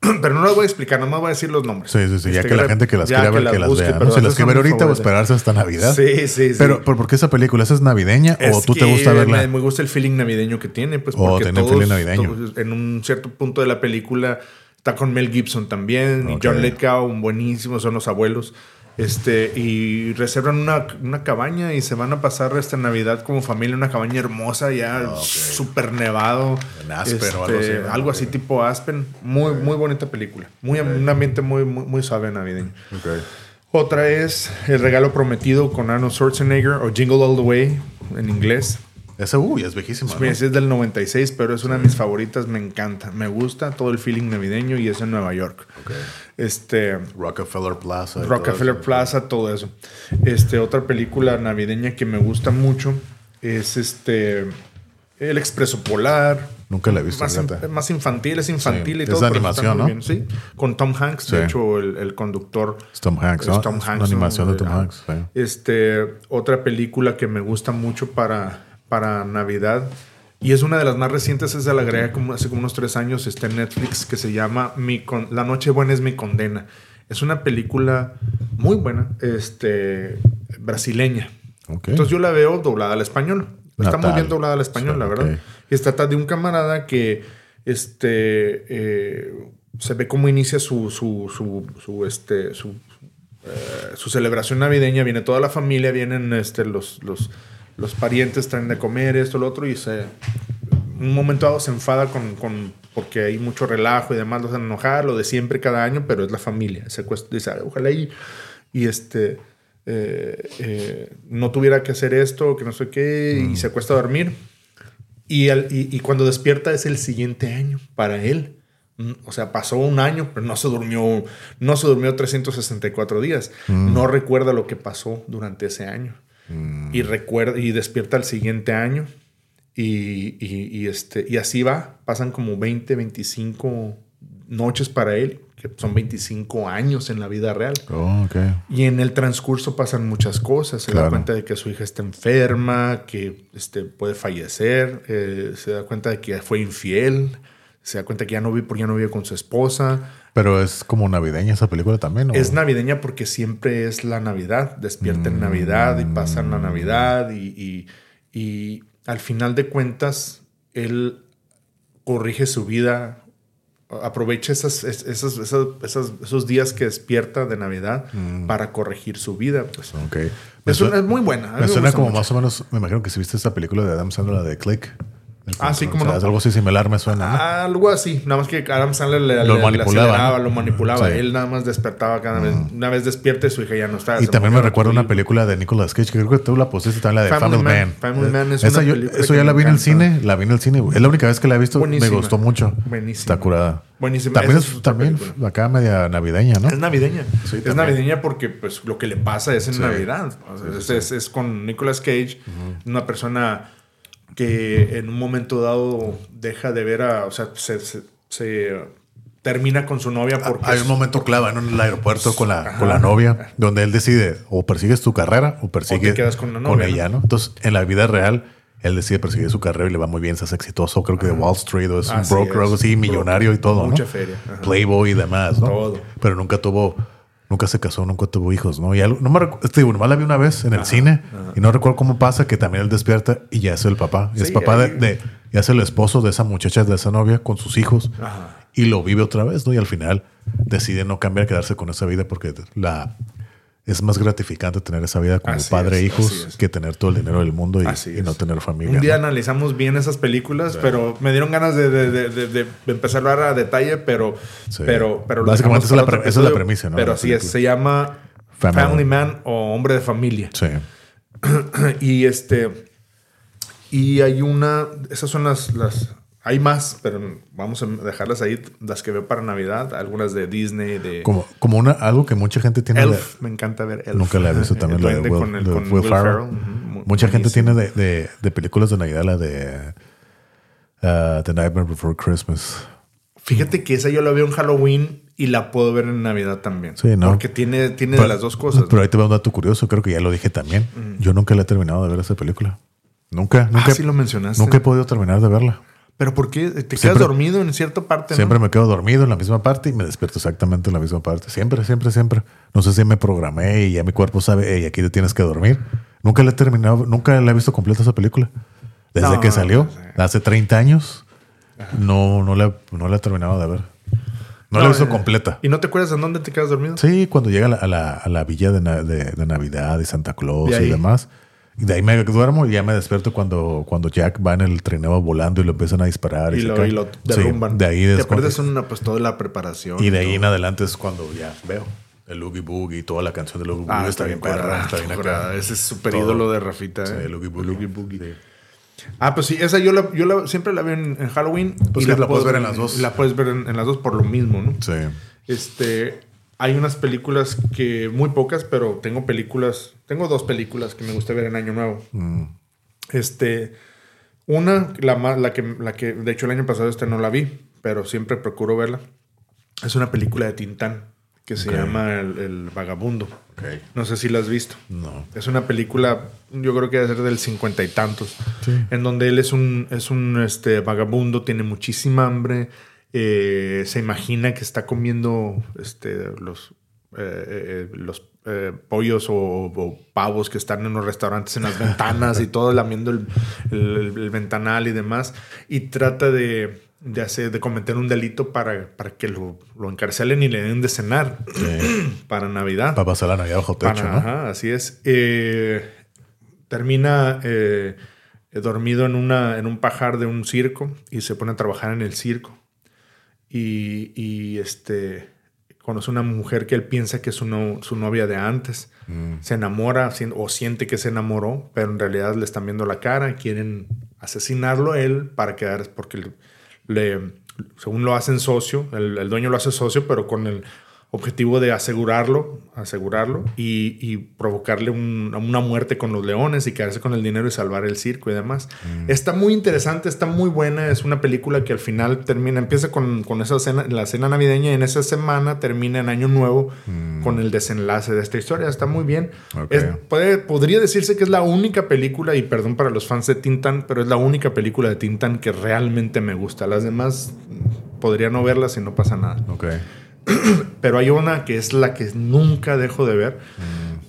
Pero no las voy a explicar, nomás voy a decir los nombres. Sí, sí, sí. Ya Este, que la gente que las quiera ver, que las busque, vea. ¿no? Si las quiere ver ahorita o favoritas. esperarse hasta Navidad. Sí, sí, sí. Pero, pero ¿por qué esa película? ¿Esa es navideña o tú te que gusta verla? Me, me gusta el feeling navideño que tiene, pues Oh, tiene un feeling navideño. todos- en un cierto punto de la película está con Mel Gibson también y John Lithgow, un buenísimo, son los abuelos. Este, y reservan una, una cabaña y se van a pasar esta Navidad como familia, una cabaña hermosa, ya súper nevado. En Aspen o Este, algo así, ¿no? algo así tipo Aspen. Muy, muy bonita película. Muy, Un ambiente muy, muy, muy suave navideño. Otra es El regalo prometido con Arnold Schwarzenegger o Jingle All the Way en inglés. Esa, uy, es viejísima. ¿no? Es del 96, pero es una de mis favoritas. Me encanta. Me gusta todo el feeling navideño y es en Nueva York. Este. Rockefeller Plaza. todo Rockefeller. Plaza, todo eso. Este, otra película navideña que me gusta mucho es este. El Expreso Polar. Nunca la he visto, Más, fíjate. más infantil, es infantil Sí, y es todo. de pero está animación, ¿no? bien, Sí, con Tom Hanks. Sí. De hecho, el, el conductor Es Tom Hanks, es ¿no? Tom Es Hanks, Una animación ¿no? de Tom. Hanks. sí. Este, otra película que me gusta mucho para, para Navidad y es una de las más recientes, es de la agregué como hace como unos tres años, está en Netflix, que se llama mi Con- La Noche Buena es mi condena. Es una película muy buena, este, brasileña. Ok. Entonces yo la veo doblada al español. Está muy Natal. bien doblada al español, la verdad. ok. Y se trata de un camarada que este, eh, se ve cómo inicia su, su, su, su, este, su, eh, su celebración navideña. Viene toda la familia, vienen este, los, los, los parientes, traen de comer, esto, lo otro, y se, un momento dado se enfada con, con- porque hay mucho relajo y demás, los hacen enojar, lo de siempre cada año, pero es la familia. Se acuesta- dice, "Ay, ojalá y, y este, eh, eh, no tuviera que hacer esto, que no sé qué, y se acuesta a dormir. Y, el- y, y cuando despierta es el siguiente año para él. Mm, O sea, pasó un año, pero no se durmió, no se durmió 364 días. No recuerda lo que pasó durante ese año. Y recuerda, y despierta el siguiente año. Y, y- y este, y así va. Pasan como 20, 25 noches para él, que son 25 años en la vida real. Oh. Y en el transcurso pasan muchas cosas. Se da cuenta de que su hija está enferma, que este, puede fallecer, eh, se da cuenta de que fue infiel, se da cuenta que ya no vive porque ya no vive con su esposa. Pero es como navideña esa película también, ¿no? Es navideña porque siempre es la Navidad. Despierta en Navidad y pasa en la Navidad. Y, y- y al final de cuentas, él corrige su vida. Aprovecha esas, es- esas- esas- esas- esos días que despierta de Navidad para corregir su vida. Pues. Ok. Me, Es, suena, es muy buena. Me suena como mucho. más o menos, me imagino que si viste esta película de Adam Sandler, la de Click. Ah, sí, cómo O sea, no. Algo así similar me suena, ¿no? Algo así, nada más que Adam Sandler le, Lo le- manipulaba, lo manipulaba. Sí. Él nada más despertaba cada vez. Una vez despierta y su hija ya no está. Y también me recuerda una película de Nicolas Cage, que creo que tú la pusiste también, la de Family Family, Man. Man. Family Man es Esa una yo- película Eso ya la vi en el cine, la vi en el cine. Es la única vez que la he visto, Buenísima. me gustó mucho. Buenísima. Está curada. Buenísima. También es, es también película. acá media navideña, ¿no? Es navideña. Sí, es también. navideña porque pues lo que le pasa es en Sí. Navidad. O sea, es, es- es con Nicolas Cage, una persona que en un momento dado deja de ver a, o sea, se, se- se termina con su novia porque Hay un momento clave ¿no? en el aeropuerto con la, Ajá. con la novia, donde él decide o persigues tu carrera o persigues quedas con la novia, ella, ¿no? Entonces, en la vida real, él decide perseguir su carrera y le va muy bien, se hace exitoso, creo que de Wall Street o es un broker o algo es. así, millonario y todo, Mucha ¿no? feria, ajá. Playboy y demás, ¿no? Todo. Pero nunca tuvo, nunca se casó, nunca tuvo hijos, ¿no? Y algo- no me este, nomás la vi una vez en el cine y no recuerdo cómo pasa que también él despierta y ya es el papá. es Sí, papá de, de- ya es el esposo de esa muchacha, de esa novia con sus hijos Ajá. y lo vive otra vez, ¿no? Y al final decide no cambiar, quedarse con esa vida porque la es más gratificante tener esa vida como Así padre e es, hijos es. que tener todo el dinero del mundo y, no tener familia. Un día ¿no? analizamos bien esas películas, pero me dieron ganas de, de, de, de- empezar a hablar a detalle, pero, Sí. pero, pero Básicamente esa es la esa es premisa, ¿no? Pero así es, se llama Family. Family, Man o Hombre de Familia. Sí. y este y hay una, esas son las, las hay más, pero vamos a dejarlas ahí, las que veo para Navidad, algunas de Disney, de Como, como una, algo que mucha gente tiene de- Elf, me encanta ver Elf. Nunca la he visto también, la de Will, con el- de con Will Will Ferrell. Mucha gente tiene de, de- de películas de Navidad la de uh, The Nightmare Before Christmas. Fíjate que esa yo la veo en Halloween y la puedo ver en Navidad también. Sí, ¿no? Porque tiene, tiene Pero- las dos cosas. Pero ahí te va un dato curioso, creo que ya lo dije también. Yo nunca le he terminado de ver esa película. Nunca, nunca. ah, sí lo mencionaste. Nunca he podido terminar de verla. Pero ¿por qué? ¿Te quedas dormido en cierta parte? no? Siempre me quedo dormido en la misma parte y me despierto exactamente en la misma parte. Siempre, siempre, siempre. No sé si me programé y ya mi cuerpo sabe, hey, aquí te tienes que dormir. Nunca le he terminado, nunca la he visto completa esa película. Desde No, que salió, no sé. hace 30 años, no, no, la, no la he terminado de ver. No, la he visto eh, completa. ¿Y no te acuerdas en dónde te quedas dormido? Sí, cuando llega a la, a la, a la villa de, de- de Navidad y Santa Claus De y demás. Y de ahí me duermo y ya me despierto cuando, cuando Jack va en el trineo volando y lo empiezan a disparar. Y, lo, cae. y lo Sí, derrumban. de ahí Te pierdes una, pues toda la preparación. y de ahí todo. en adelante es cuando ya veo el Oogie Boogie y toda la canción de Oogie Boogie Ah, está bien perra, está bien acá. Ese es súper ídolo de Rafita. Sí, ¿eh? el Oogie Boogie. Sí. Ah, pues sí, esa yo, la, yo la- siempre la veo en, en Halloween. Pues y sí, la puedes ver en las dos. La puedes ver en, en las dos por lo mismo, ¿no? Sí. Este, hay unas películas que, muy pocas, pero tengo películas, tengo dos películas que me gusta ver en Año Nuevo. Mm. Este, una, la, la, que, la que, de hecho el año pasado este no la vi, pero siempre procuro verla. Es una película de Tintán que se llama el, El Vagabundo. No sé si la has visto. No. Es una película, yo creo que debe ser del cincuenta y tantos, Sí. en donde él es un, es un este, vagabundo, tiene muchísima hambre, eh, se imagina que está comiendo este, los, eh, eh, los eh, pollos o, o pavos que están en los restaurantes en las ventanas y todo, lamiendo el, el- el ventanal y demás, y trata de, de, hacer, de cometer un delito para, para que lo, lo encarcelen y le den de cenar para Navidad. Para pasar la Navidad bajo techo, Para- ¿no? ajá, así es. Termina dormido en, una, en un pajar de un circo y se pone a trabajar en el circo. Y, y, este, conoce una mujer que él piensa que es su, no- su novia de antes. Mm. Se enamora o siente que se enamoró, pero en realidad le están viendo la cara, quieren asesinarlo él para quedar, porque le, según lo hacen socio, el, el dueño lo hace socio, pero con el objetivo de asegurarlo, asegurarlo y, y provocarle un, una muerte con los leones y quedarse con el dinero y salvar el circo y demás. Mm. Está muy interesante, está muy buena. Es una película que al final termina, empieza con, con esa cena, la cena navideña y en esa semana termina en Año Nuevo con el desenlace de esta historia. Está muy bien. Mm. Ok. Es- puede- podría decirse que es la única película, y perdón para los fans de Tintan, pero es la única película de Tintan que realmente me gusta. Las demás mm, podría no verlas y no pasa nada. Ok. Pero hay una que es la que nunca dejo de ver.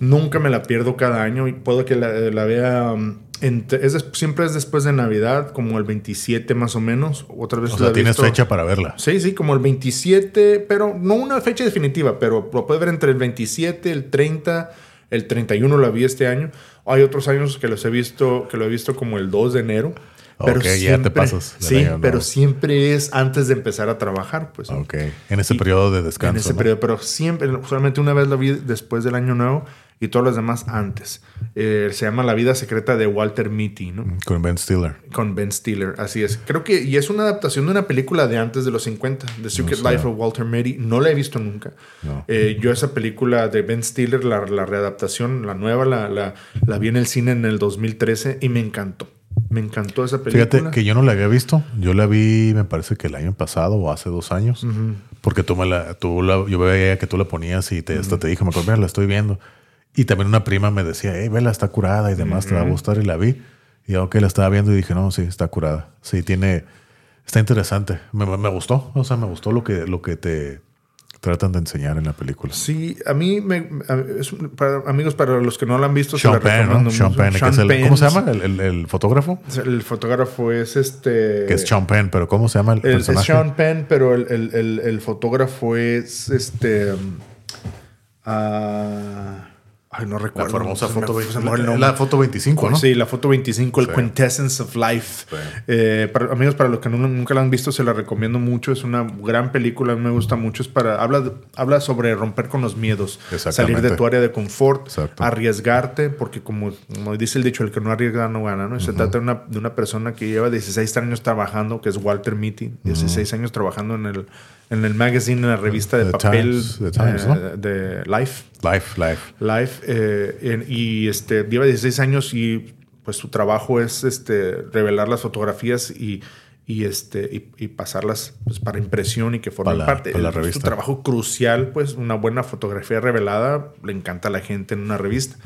Mm. Nunca me la pierdo cada año y puedo que la, la vea. um, entre- es siempre es después de Navidad, como el 27 más o menos. Otra vez O la sea, tienes visto- fecha para verla. Sí, sí, como el 27, pero no una fecha definitiva, pero lo puedes ver entre el 27, el 30, el 31 la vi este año. Hay otros años que los he visto, que lo he visto como el 2 de enero. Pero Ok, ya te siempre- pasas Sí, pero siempre es antes de empezar a trabajar, pues. Ok. En ese periodo de descanso. En ese ¿no? periodo, pero siempre, solamente una vez lo vi después del año nuevo y todos los demás antes. Eh, se llama La vida secreta de Walter Mitty, ¿no? Con Ben Stiller. Con Ben Stiller, así es. Creo que, y es una adaptación de una película de antes de los 50, The Secret sé. Life of Walter Mitty. No la he visto nunca. No. Eh, yo esa película de Ben Stiller, la, la readaptación, la nueva, la, la, la vi en el cine en el 2013 y me encantó. Me encantó esa película. Fíjate que yo no la había visto. Yo la vi, me parece que el año pasado o hace dos años. Porque tú me la, tú la, yo veía que tú la ponías y te, hasta te dije, me acuerdo, mira, la estoy viendo. Y también una prima me decía, hey, vela, está curada y demás, te va a gustar. Y la vi. Y aunque la estaba viendo y dije, no, sí, está curada. Sí, tiene, está interesante. Me, me- me gustó. O sea, me gustó lo que, lo que te tratan de enseñar en la película. Sí, a mí, me, a- es un- para, amigos, para los que no la han visto, Sean se la Penn. Sean. Penn, que es el- ¿cómo se llama? El, el- el fotógrafo. El fotógrafo es este. Que es Sean Penn, pero ¿cómo se llama el, el- es personaje? Sean Penn, pero el, el- el- el fotógrafo es este. ah, ay, no La recuerdo. famosa Se me- foto, se me fue el la, nombre. la foto 25, ¿no? Sí, la foto 25, el Sí. Quintessence of Life. Sí. Eh, para- amigos, para los que no- nunca la han visto, se la recomiendo mucho. Es una gran película, me gusta mucho. Es para, habla, habla sobre romper con los miedos, salir de tu área de confort, Exacto. arriesgarte, porque como, como dice el dicho, el que no arriesga no gana. ¿no? Se trata de una, de una persona que lleva 16 años trabajando, que es Walter Mitty, 16 años trabajando en el, en el magazine, en la revista de The papel Times, The Times, eh, ¿no? de Life. Life, life. Life eh, en- y este lleva 16 años y pues su trabajo es este revelar las fotografías y, y este y, y pasarlas pues, para impresión y que formen parte para la Es un revista. trabajo crucial pues una buena fotografía revelada le encanta a la gente en una revista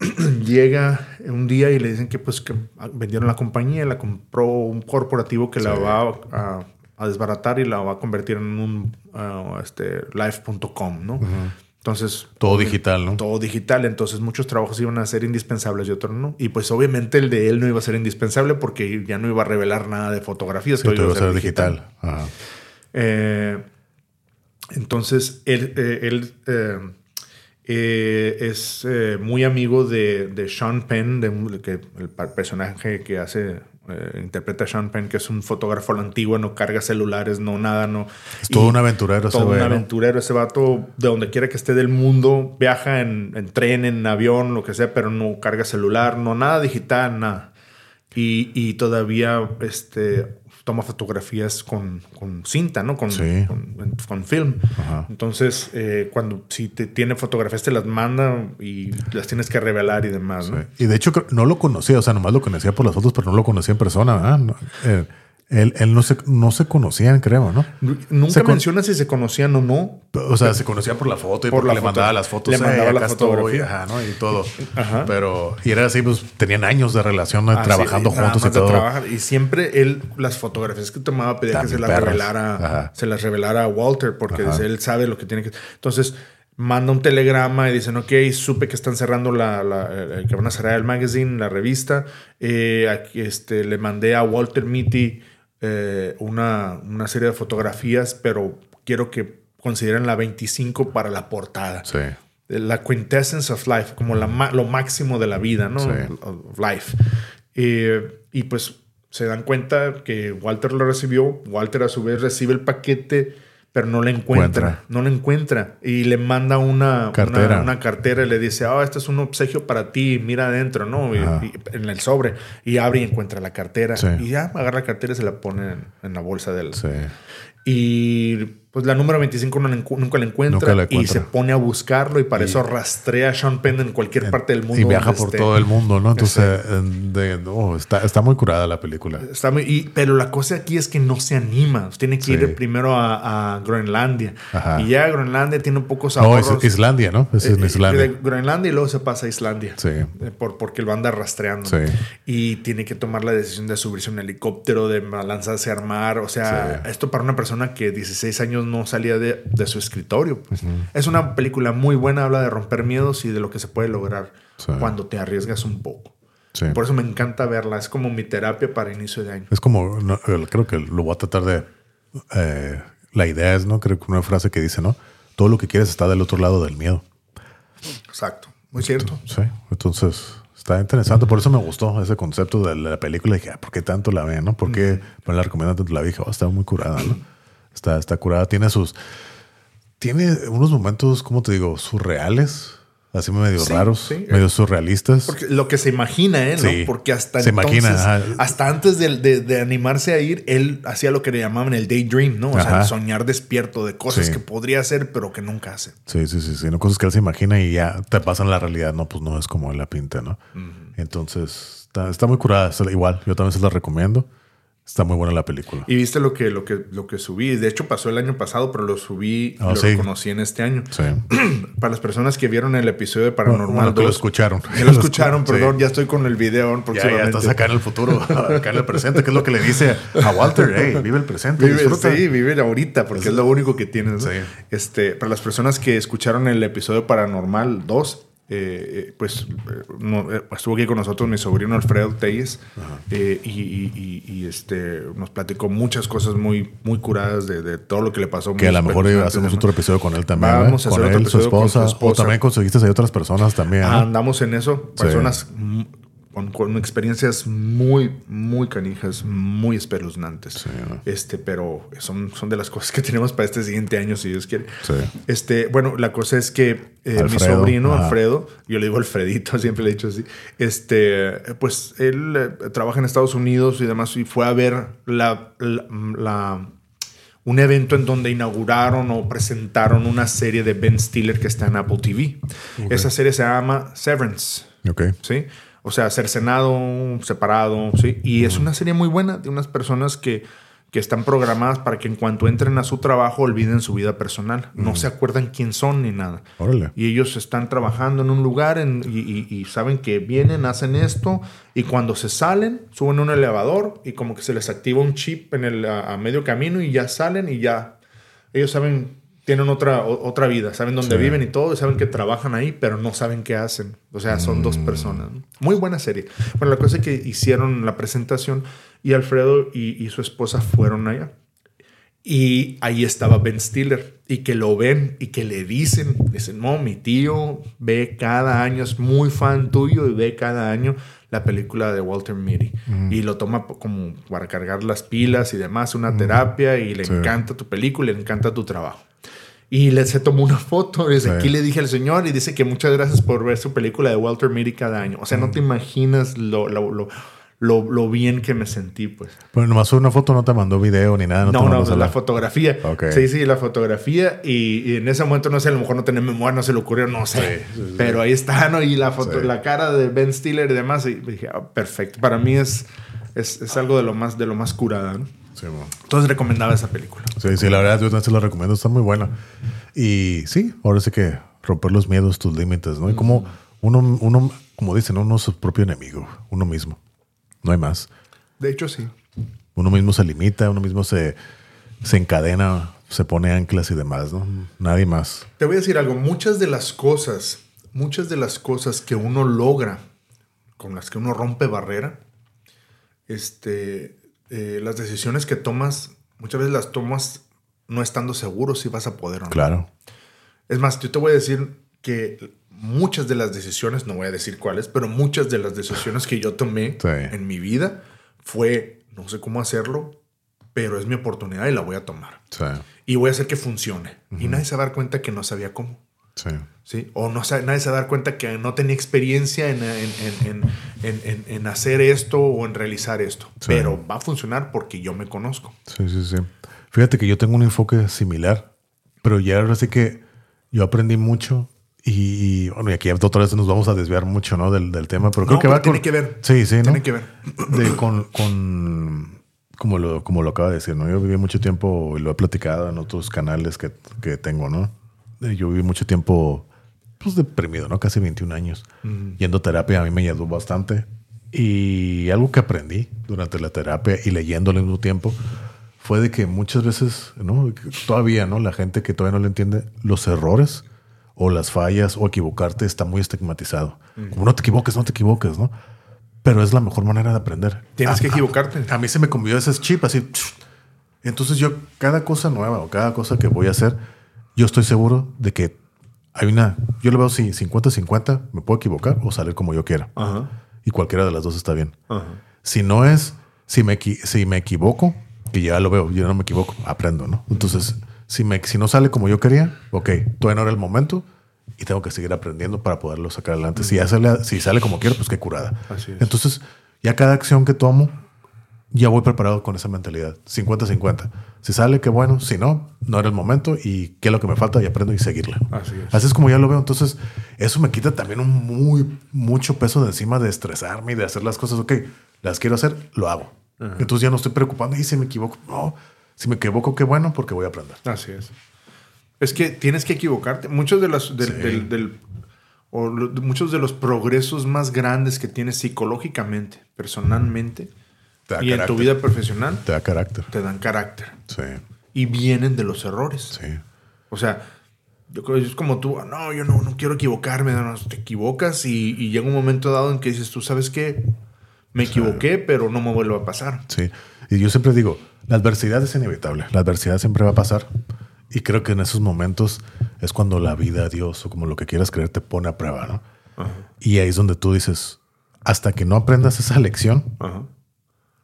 llega un día y le dicen que pues que vendieron la compañía la compró un corporativo que la va a, a desbaratar y la va a convertir en un ah, este live.com no entonces Todo digital, ¿no? todo digital, entonces muchos trabajos iban a ser indispensables y otros no. Y pues obviamente el de él no iba a ser indispensable porque ya no iba a revelar nada de fotografías, Sí, iba a ser digital. Ajá. Eh, entonces él, eh, él, eh, eh, es eh, muy amigo de, de Sean Penn, de, que, el personaje que hace, eh, interpreta a Sean Penn, que es un fotógrafo a la antigua, no carga celulares, no nada, no. Es todo un aventurero ese todo un aventurero, ese vato, de donde quiera que esté del mundo, viaja en, en tren, en avión, lo que sea, pero no carga celular, no nada digital, nada. Y, y todavía este, toma fotografías con, con cinta, ¿no? Con, Sí. con, con film. Ajá. Entonces, eh, cuando si te tiene fotografías, te las manda y las tienes que revelar y demás, ¿no? Sí. Y de hecho no lo conocía, o sea, nomás lo conocía por las fotos, pero no lo conocía en persona. eh, él él no, se, no se conocían, creo, ¿no? Nunca Se menciona si se conocían o no. O sea, se conocía por la foto y Por porque la le foto. mandaba las fotos. Le "Hey, mandaba la acá estoy", fotografía. ajá, ¿no? Y todo. Ajá. Pero, y era así, pues tenían años de relación, ¿no? Así, trabajando juntos y todo. trabajar. Y siempre él, las fotografías que tomaba, pedía que se las revelara, Ajá. se las revelara a Walter, porque él sabe lo que tiene que. Entonces, manda un telegrama y dicen, ok, supe que están cerrando la, la- eh, que van a cerrar el magazine, la revista. Eh, este, le mandé a Walter Mitty eh, una, una serie de fotografías, pero quiero que consideren la 25 para la portada Sí. la quintessence of life, como la lo máximo de la vida, ¿no? Sí. Of life. Eh, y pues se dan cuenta que Walter lo recibió, Walter a su vez recibe el paquete, pero no la encuentra, Encuentra. no la encuentra y le manda una Cartera. una, una cartera y le dice, ah, este es un obsequio para ti, mira adentro, ¿no? Y- en el sobre y abre y encuentra la cartera Sí. y ya agarra la cartera y se la pone en, en la bolsa del Sí. Y pues la número 25 no la encu- nunca la encuentra, Nunca la y se pone a buscarlo y para eso rastrea a Sean Penn en cualquier parte del mundo. Y viaja por esté. todo el mundo, ¿no? Entonces, eh, de- no, está, está muy curada la película. Está muy- y- pero la cosa aquí es que no se anima. Tiene que Sí. ir primero a, a Groenlandia. Ajá. Y ya Groenlandia tiene un poco No, sabor. es Islandia, ¿no? Es en Islandia. De Groenlandia y luego se pasa a Islandia. Sí. Eh, Por, porque lo anda rastreando. Sí. Y tiene que tomar la decisión de subirse a un helicóptero, de lanzarse a armar. O sea, Sí. esto para una persona que 16 años no salía de, de su escritorio. pues. Es una película muy buena, habla de romper miedos y de lo que se puede lograr Sí. cuando te arriesgas un poco. Sí. Por eso me encanta verla. Es como mi terapia para inicio de año. Es como, no, creo que lo voy a tratar de... eh, la idea es, ¿no? Creo que una frase que dice, ¿no? Todo lo que quieres está del otro lado del miedo. Exacto. Muy cierto. Sí. Entonces, está interesante. Por eso me gustó ese concepto de la película. Dije, ah, ¿por qué tanto la ven, no? ¿Por qué me la recomiendan tanto? La dije, oh, está muy curada, ¿no? Está, está curada. Tiene sus... Tiene unos momentos, ¿cómo te digo? Surreales. Así medio Sí, raros. sí. Medio surrealistas. Porque lo que se imagina, ¿eh? ¿no? Sí. Porque hasta Se entonces, imagina, hasta antes de, de- de animarse a ir, él hacía lo que le llamaban el daydream, ¿no? O sea, Ajá. el soñar despierto de cosas que podría hacer, pero que nunca hace. Sí, sí, sí, sí. No cosas que él se imagina y ya te pasan la realidad. No, pues no es como él la pinta, ¿no? Entonces, está, está muy curada. Igual, yo también se la recomiendo. Está muy buena la película. Y viste lo que, lo que, lo que subí. De hecho, pasó el año pasado, pero lo subí, Ah, lo sí. reconocí en este año. Sí. Para las personas que vieron el episodio de Paranormal Bueno, que lo 2, escucharon. que lo escucharon, Sí. perdón, ya estoy con el video Ya, ya estás acá en el futuro, acá en el presente, que es lo que le dice a Walter. Hey, vive el presente, Vive, disfruta. sí, vive ahorita, porque es lo único que tienes. Este, para las personas que escucharon el episodio Paranormal 2, eh, eh, pues eh, no, eh, estuvo aquí con nosotros mi sobrino Alfredo Telles eh, y, y- y- y, este, nos platicó muchas cosas muy, muy curadas de, de todo lo que le pasó. Que a lo mejor hacemos ¿no? otro episodio con él también. Vamos a hacer con otro él, su episodio con su esposa. O esposa. también conseguiste ahí otras personas también. ¿no? Andamos en eso. Sí. Personas mm, con, con experiencias muy, muy canijas, muy espeluznantes. Sí, ¿no? Este, pero son, son de las cosas que tenemos para este siguiente año, si Dios quiere. Sí. Este, bueno, la cosa es que eh, mi sobrino. Alfredo, yo le digo Alfredito, siempre le he dicho así, este, pues él eh, trabaja en Estados Unidos y demás, y fue a ver la, la- la- un evento en donde inauguraron o presentaron una serie de Ben Stiller que está en Apple TV. Esa serie se llama Severance. Ok. ¿sí? O sea, cercenado, separado, ¿sí? Y es una serie muy buena de unas personas que, que están programadas para que en cuanto entren a su trabajo olviden su vida personal. No se acuerdan quién son ni nada. Órale. Y ellos están trabajando en un lugar en- y, y- y saben que vienen, hacen esto y cuando se salen, suben a un elevador y como que se les activa un chip en el, a, a medio camino y ya salen y ya ellos saben, tienen otra, o- otra vida, saben dónde Sí. viven y todo, y saben que trabajan ahí, pero no saben qué hacen. O sea, son dos personas. ¿no? Muy buena serie. Bueno, la cosa es que hicieron la presentación y Alfredo y, y su esposa fueron allá. Y ahí estaba Ben Stiller. Y que lo ven y que le dicen, dicen, no, mi tío ve cada año, es muy fan tuyo y ve cada año la película de Walter Mitty. Y lo toma como para cargar las pilas y demás, una terapia y le Sí. encanta tu película y le encanta tu trabajo. Y le, se tomó una foto. Desde Sí. aquí le dije al señor y dice que muchas gracias por ver su película de Walter Mitty cada año. O sea, no te imaginas lo, lo, lo, lo- lo bien que me sentí, pues. Pero nomás una foto, no te mandó video ni nada. No, No, no, la fotografía. Ok. Sí, sí, la fotografía. Y, y en ese momento, no sé, a lo mejor no tenía memoria, no se le ocurrió, no sé. Sí, sí, sí. Pero ahí está, ¿no? Y la, foto, la cara de Ben Stiller y demás. Y dije, ah, perfecto. Para mí es, es, es algo de lo más, de lo más curada, ¿no? Sí. Entonces recomendaba esa película. Sí, sí, la verdad, yo también se lo recomiendo, está muy buena. Y sí, ahora sí que romper los miedos, tus límites, ¿no? Y como uno, uno, como dicen, uno es su propio enemigo, uno mismo. No hay más. De hecho, sí. Uno mismo se limita, uno mismo se, se encadena, se pone anclas y demás, ¿no? Nadie más. Te voy a decir algo. Muchas de las cosas, muchas de las cosas que uno logra, con las que uno rompe barrera, este, eh, las decisiones que tomas, muchas veces las tomas no estando seguro si vas a poder o no. Claro. Es más, yo te voy a decir que muchas de las decisiones, no voy a decir cuáles, pero muchas de las decisiones que yo tomé Sí. en mi vida fue, no sé cómo hacerlo, pero es mi oportunidad y la voy a tomar. Sí. Y voy a hacer que funcione. Y nadie se va a dar cuenta que no sabía cómo. Sí. ¿Sí? O no, nadie se va a dar cuenta que no tenía experiencia en, en- en- en- en- en- en hacer esto o en realizar esto. Sí. Pero va a funcionar porque yo me conozco. Sí, sí, sí. Fíjate que yo tengo un enfoque similar, pero ya ahora sí que yo aprendí mucho y, y, bueno, y aquí otra vez nos vamos a desviar mucho, ¿no? Del, del tema, pero creo No, que pero va tiene con- que ver. Sí, sí, ¿no? Tiene que ver. De, con, con como lo, como lo acaba de decir, ¿no? Yo viví mucho tiempo, y lo he platicado en otros canales que, que tengo, ¿no? Yo viví mucho tiempo, pues, deprimido, ¿no? Casi 21 años. Yendo a terapia a mí me ayudó bastante. Y algo que aprendí durante la terapia y leyendo al mismo tiempo fue de que muchas veces, ¿no? Todavía, ¿no? La gente que todavía no le entiende los errores o las fallas o equivocarte está muy estigmatizado. Como no te equivoques, no te equivoques, ¿no? Pero es la mejor manera de aprender. Tienes Ah, que equivocarte. a mí se me convió ese chip así. Entonces yo, cada cosa nueva o cada cosa que voy a hacer, yo estoy seguro de que hay una, yo lo veo si 50-50, me puedo equivocar o salir como yo quiera. Ajá. Y cualquiera de las dos está bien. Ajá. Si no es, si me, si me equivoco, que ya lo veo, yo no me equivoco, aprendo, ¿no? Entonces, si, me, si no sale como yo quería, ok, todavía no era el momento y tengo que seguir aprendiendo para poderlo sacar adelante. Si, ya sale, si sale como quiero, pues qué curada. Así es. Entonces, ya cada acción que tomo, ya voy preparado con esa mentalidad. 50-50. Si sale, qué bueno. Si no, no era el momento y qué es lo que me falta y aprendo y seguirla. Así es. Así es como ya lo veo. Entonces, eso me quita también un muy, mucho peso de encima de estresarme y de hacer las cosas. Ok, las quiero hacer, lo hago. Entonces ya no estoy preocupando. Y si me equivoco, no. Si me equivoco, qué bueno, porque voy a aprender. Así es. Es que tienes que equivocarte. Muchos de los del, Sí. del- del- o lo- muchos de los progresos más grandes que tienes psicológicamente, personalmente Te y en tu vida profesional Te da carácter. te dan carácter Sí, y vienen de los errores. sí. O sea, yo creo que es como tú, "Ah, no, yo no, no quiero equivocarme, no, te equivocas y, y llega un momento dado en que dices, tú sabes qué, me equivoqué, pero no me vuelve a pasar. Sí. Y yo siempre digo, la adversidad es inevitable. La adversidad siempre va a pasar. Y creo que en esos momentos es cuando la vida, Dios o como lo que quieras creer te pone a prueba, ¿no? Y ahí es donde tú dices, hasta que no aprendas esa lección, Ajá.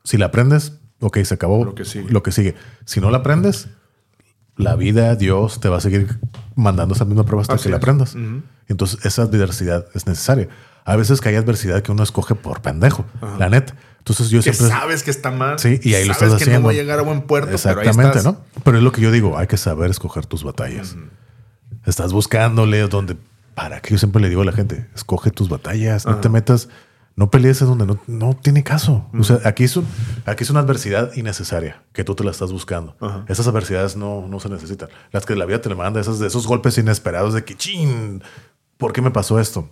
Si la aprendes, ok, se acabó Lo que sigue. Lo que sigue. Si no la aprendes, la vida, Dios te va a seguir mandando esa misma prueba hasta Así que la es. aprendas. Entonces, esa adversidad es necesaria. A veces que hay adversidad que uno escoge por pendejo, la neta. Entonces, yo Que siempre. sabes que está mal. Sí, y ahí lo sabes estás que haciendo. no va a llegar a buen puerto, Exactamente, pero ahí estás. ¿no? Pero es lo que yo digo, hay que saber escoger tus batallas. Estás buscándole donde, para que yo siempre le digo a la gente, escoge tus batallas, no te metas, no pelees en donde no, no tiene caso. O sea, aquí es, un- aquí es una adversidad innecesaria que tú te la estás buscando. Esas adversidades no, no se necesitan. Las que la vida te le manda, esas, esos golpes inesperados de que, chin, ¿por qué me pasó esto?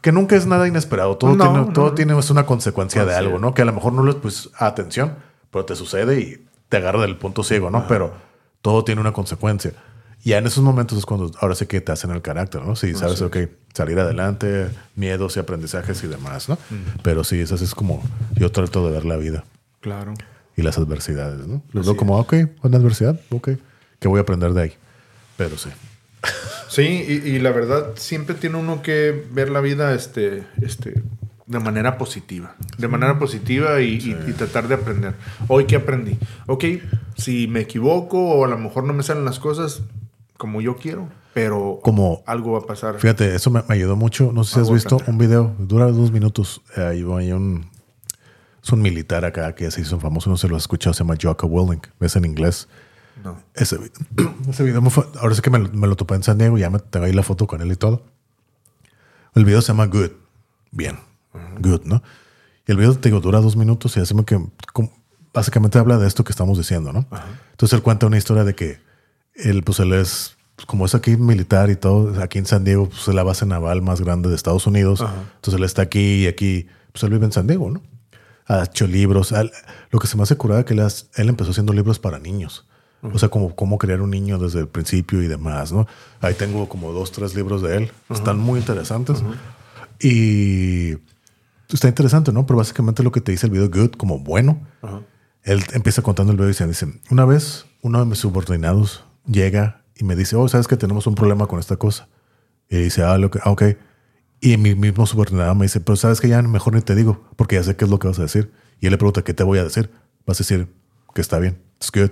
Que nunca es nada inesperado. Todo, No, tiene, no, todo tiene es una consecuencia de Así algo, es. ¿no? Que a lo mejor no le pues atención, pero te sucede y te agarra del punto ciego, ¿no? Pero todo tiene una consecuencia. Y en esos momentos es cuando ahora sí que te hacen el carácter, ¿no? Si sabes, Así ok, salir adelante, miedos y aprendizajes y demás, ¿no? Pero sí, eso es como yo trato de ver la vida Claro. y las adversidades, ¿no? Lo Así veo como, ok, una adversidad, ok, ¿qué voy a aprender de ahí? Pero sí. Sí, y, y la verdad, siempre tiene uno que ver la vida este, este, de manera positiva. De manera positiva y, y- y tratar de aprender. Hoy, ¿qué aprendí? Ok, si me equivoco o a lo mejor no me salen las cosas como yo quiero, pero Como- algo va a pasar. Fíjate, eso me, me ayudó mucho. No sé si has visto un video, dura dos minutos. Eh, Hay, hay un, es un militar acá que se hizo famoso, no se lo has escuchado, se llama Jocko Willink, es en inglés. No. Ese, ese video, me fue- ahora sí que me, lo- me lo topé en San Diego, ya me tengo ahí la foto con él y todo. El video se llama Good, bien, Good, ¿no? Y el video, te digo, dura dos minutos y así me que como- básicamente habla de esto que estamos diciendo, ¿no? Entonces él cuenta una historia de que él, pues él es, pues, como es aquí militar y todo, aquí en San Diego, pues es la base naval más grande de Estados Unidos. Ajá. Entonces él está aquí y aquí, pues él vive en San Diego, ¿no? Ha hecho libros. Lo que se me hace curada que él, él empezó haciendo libros para niños. O sea, como cómo crear un niño desde el principio y demás, ¿no? Ahí tengo como dos, tres libros de él. Están muy interesantes. Y está interesante, ¿no? Pero básicamente lo que te dice el video Good como bueno. Él empieza contando el video y dice, dice, una vez uno de mis subordinados llega y me dice, oh, sabes que tenemos un problema con esta cosa. Y dice, ah, lo que, ah, ok. Y mi mismo subordinado me dice, pero sabes que ya mejor ni te digo, porque ya sé qué es lo que vas a decir. Y él le pregunta, ¿qué te voy a decir? Vas a decir que está bien. it's good.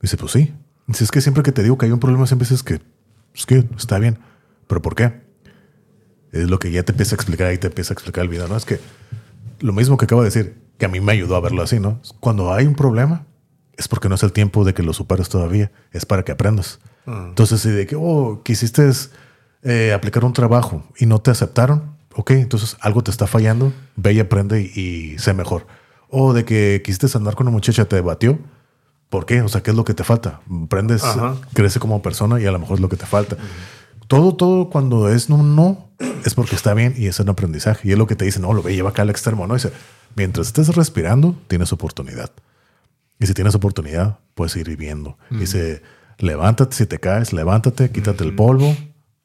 Dice, pues sí. Dice, es que siempre que te digo que hay un problema, siempre dices que it's good, está bien. ¿Pero por qué? Es lo que ya te empieza a explicar y te empieza a explicar el video, ¿no? Es que lo mismo que acabo de decir, que a mí me ayudó a verlo así, ¿no? Cuando hay un problema, es porque no es el tiempo de que lo superes todavía, es para que aprendas. Entonces, si de que, oh, quisiste eh, aplicar un trabajo y no te aceptaron, ok, entonces algo te está fallando, ve y aprende y, sé mejor. O de que quisiste andar con una muchacha, te debatió, ¿por qué? O sea, ¿qué es lo que te falta? Aprendes, crece como persona y a lo mejor es lo que te falta. Todo, todo cuando es no, no, es porque está bien y es un aprendizaje. Y es lo que te dice, no, lo ve, lleva acá al extremo, ¿no? Dice, mientras estés respirando, tienes oportunidad. Y si tienes oportunidad, puedes ir viviendo. Dice, levántate si te caes, levántate, quítate el polvo.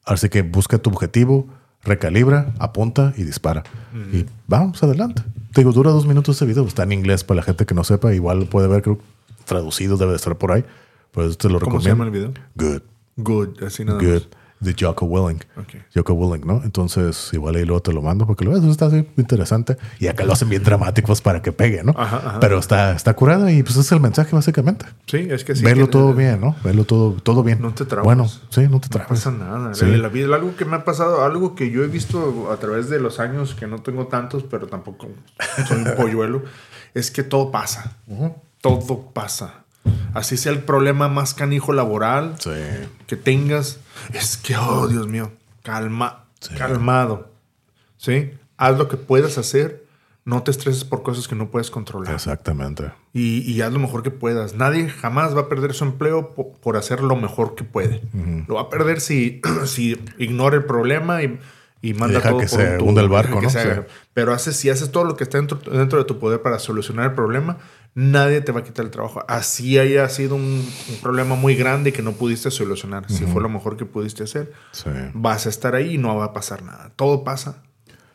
Así que busca tu objetivo, recalibra, apunta y dispara. Y vamos adelante. Te digo, dura dos minutos este video. Está en inglés para la gente que no sepa. Igual lo puede ver, creo, traducido, debe estar por ahí. Pues te lo ¿Cómo recomiendo. se llama el video? Good. Good, así nada Good. más. De Jocko Willing. Ok. Jocko Willing, ¿no? Entonces, igual ahí luego te lo mando porque lo ves, está así interesante. Y acá lo hacen bien dramático pues, para que pegue, ¿no? Ajá, ajá. Pero está, está curado y pues es el mensaje básicamente. Sí, es que sí. Verlo que- todo bien, ¿no? Verlo todo, todo bien. No te trabas. Bueno, sí, no te No trabas. pasa nada. Sí. La vida, algo que me ha pasado, algo que yo he visto a través de los años, que no tengo tantos, pero tampoco soy un polluelo, es que todo pasa. Todo pasa. Así sea el problema más canijo laboral Sí. que tengas, es que, oh Dios mío, calma, Sí. calmado. ¿Sí? Haz lo que puedas hacer. No te estreses por cosas que no puedes controlar. Exactamente. Y, y haz lo mejor que puedas. Nadie jamás va a perder su empleo po- por, hacer lo mejor que puede. Lo va a perder si, si ignora el problema y, y manda deja todo que por se hunda el barco, ¿no? Sí. Pero haces, si haces todo lo que está dentro, dentro de tu poder para solucionar el problema, nadie te va a quitar el trabajo. Así haya sido un, un problema muy grande que no pudiste solucionar. Si fue lo mejor que pudiste hacer, Sí. vas a estar ahí y no va a pasar nada. Todo pasa.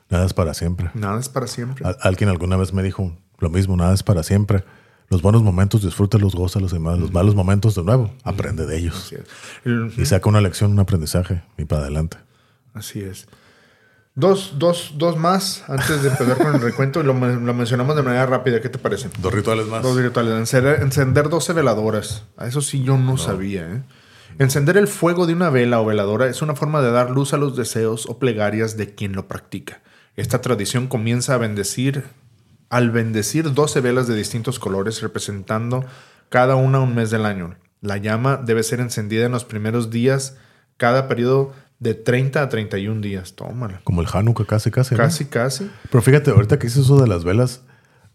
Nada es para siempre. Nada es para siempre. Al- alguien alguna vez me dijo lo mismo, nada es para siempre. Los buenos momentos, disfrútalos, gózalos y más. Los malos momentos, de nuevo, aprende de ellos. Y saca una lección, un aprendizaje y para adelante. Así es. Dos, dos, dos más antes de empezar con el recuento y lo, men- lo mencionamos de manera rápida. ¿Qué te parece? Dos rituales más. Dos rituales. Encender, encender 12 veladoras. A eso sí yo no, sabía. ¿eh? Encender el fuego de una vela o veladora es una forma de dar luz a los deseos o plegarias de quien lo practica. Esta tradición comienza a bendecir, al bendecir 12 velas de distintos colores representando cada una un mes del año. La llama debe ser encendida en los primeros días, cada periodo de 30 a 31 días. Tómala. Como el Hanukkah, casi, casi. ¿no? Casi, casi. Pero fíjate, ahorita que hice eso de las velas,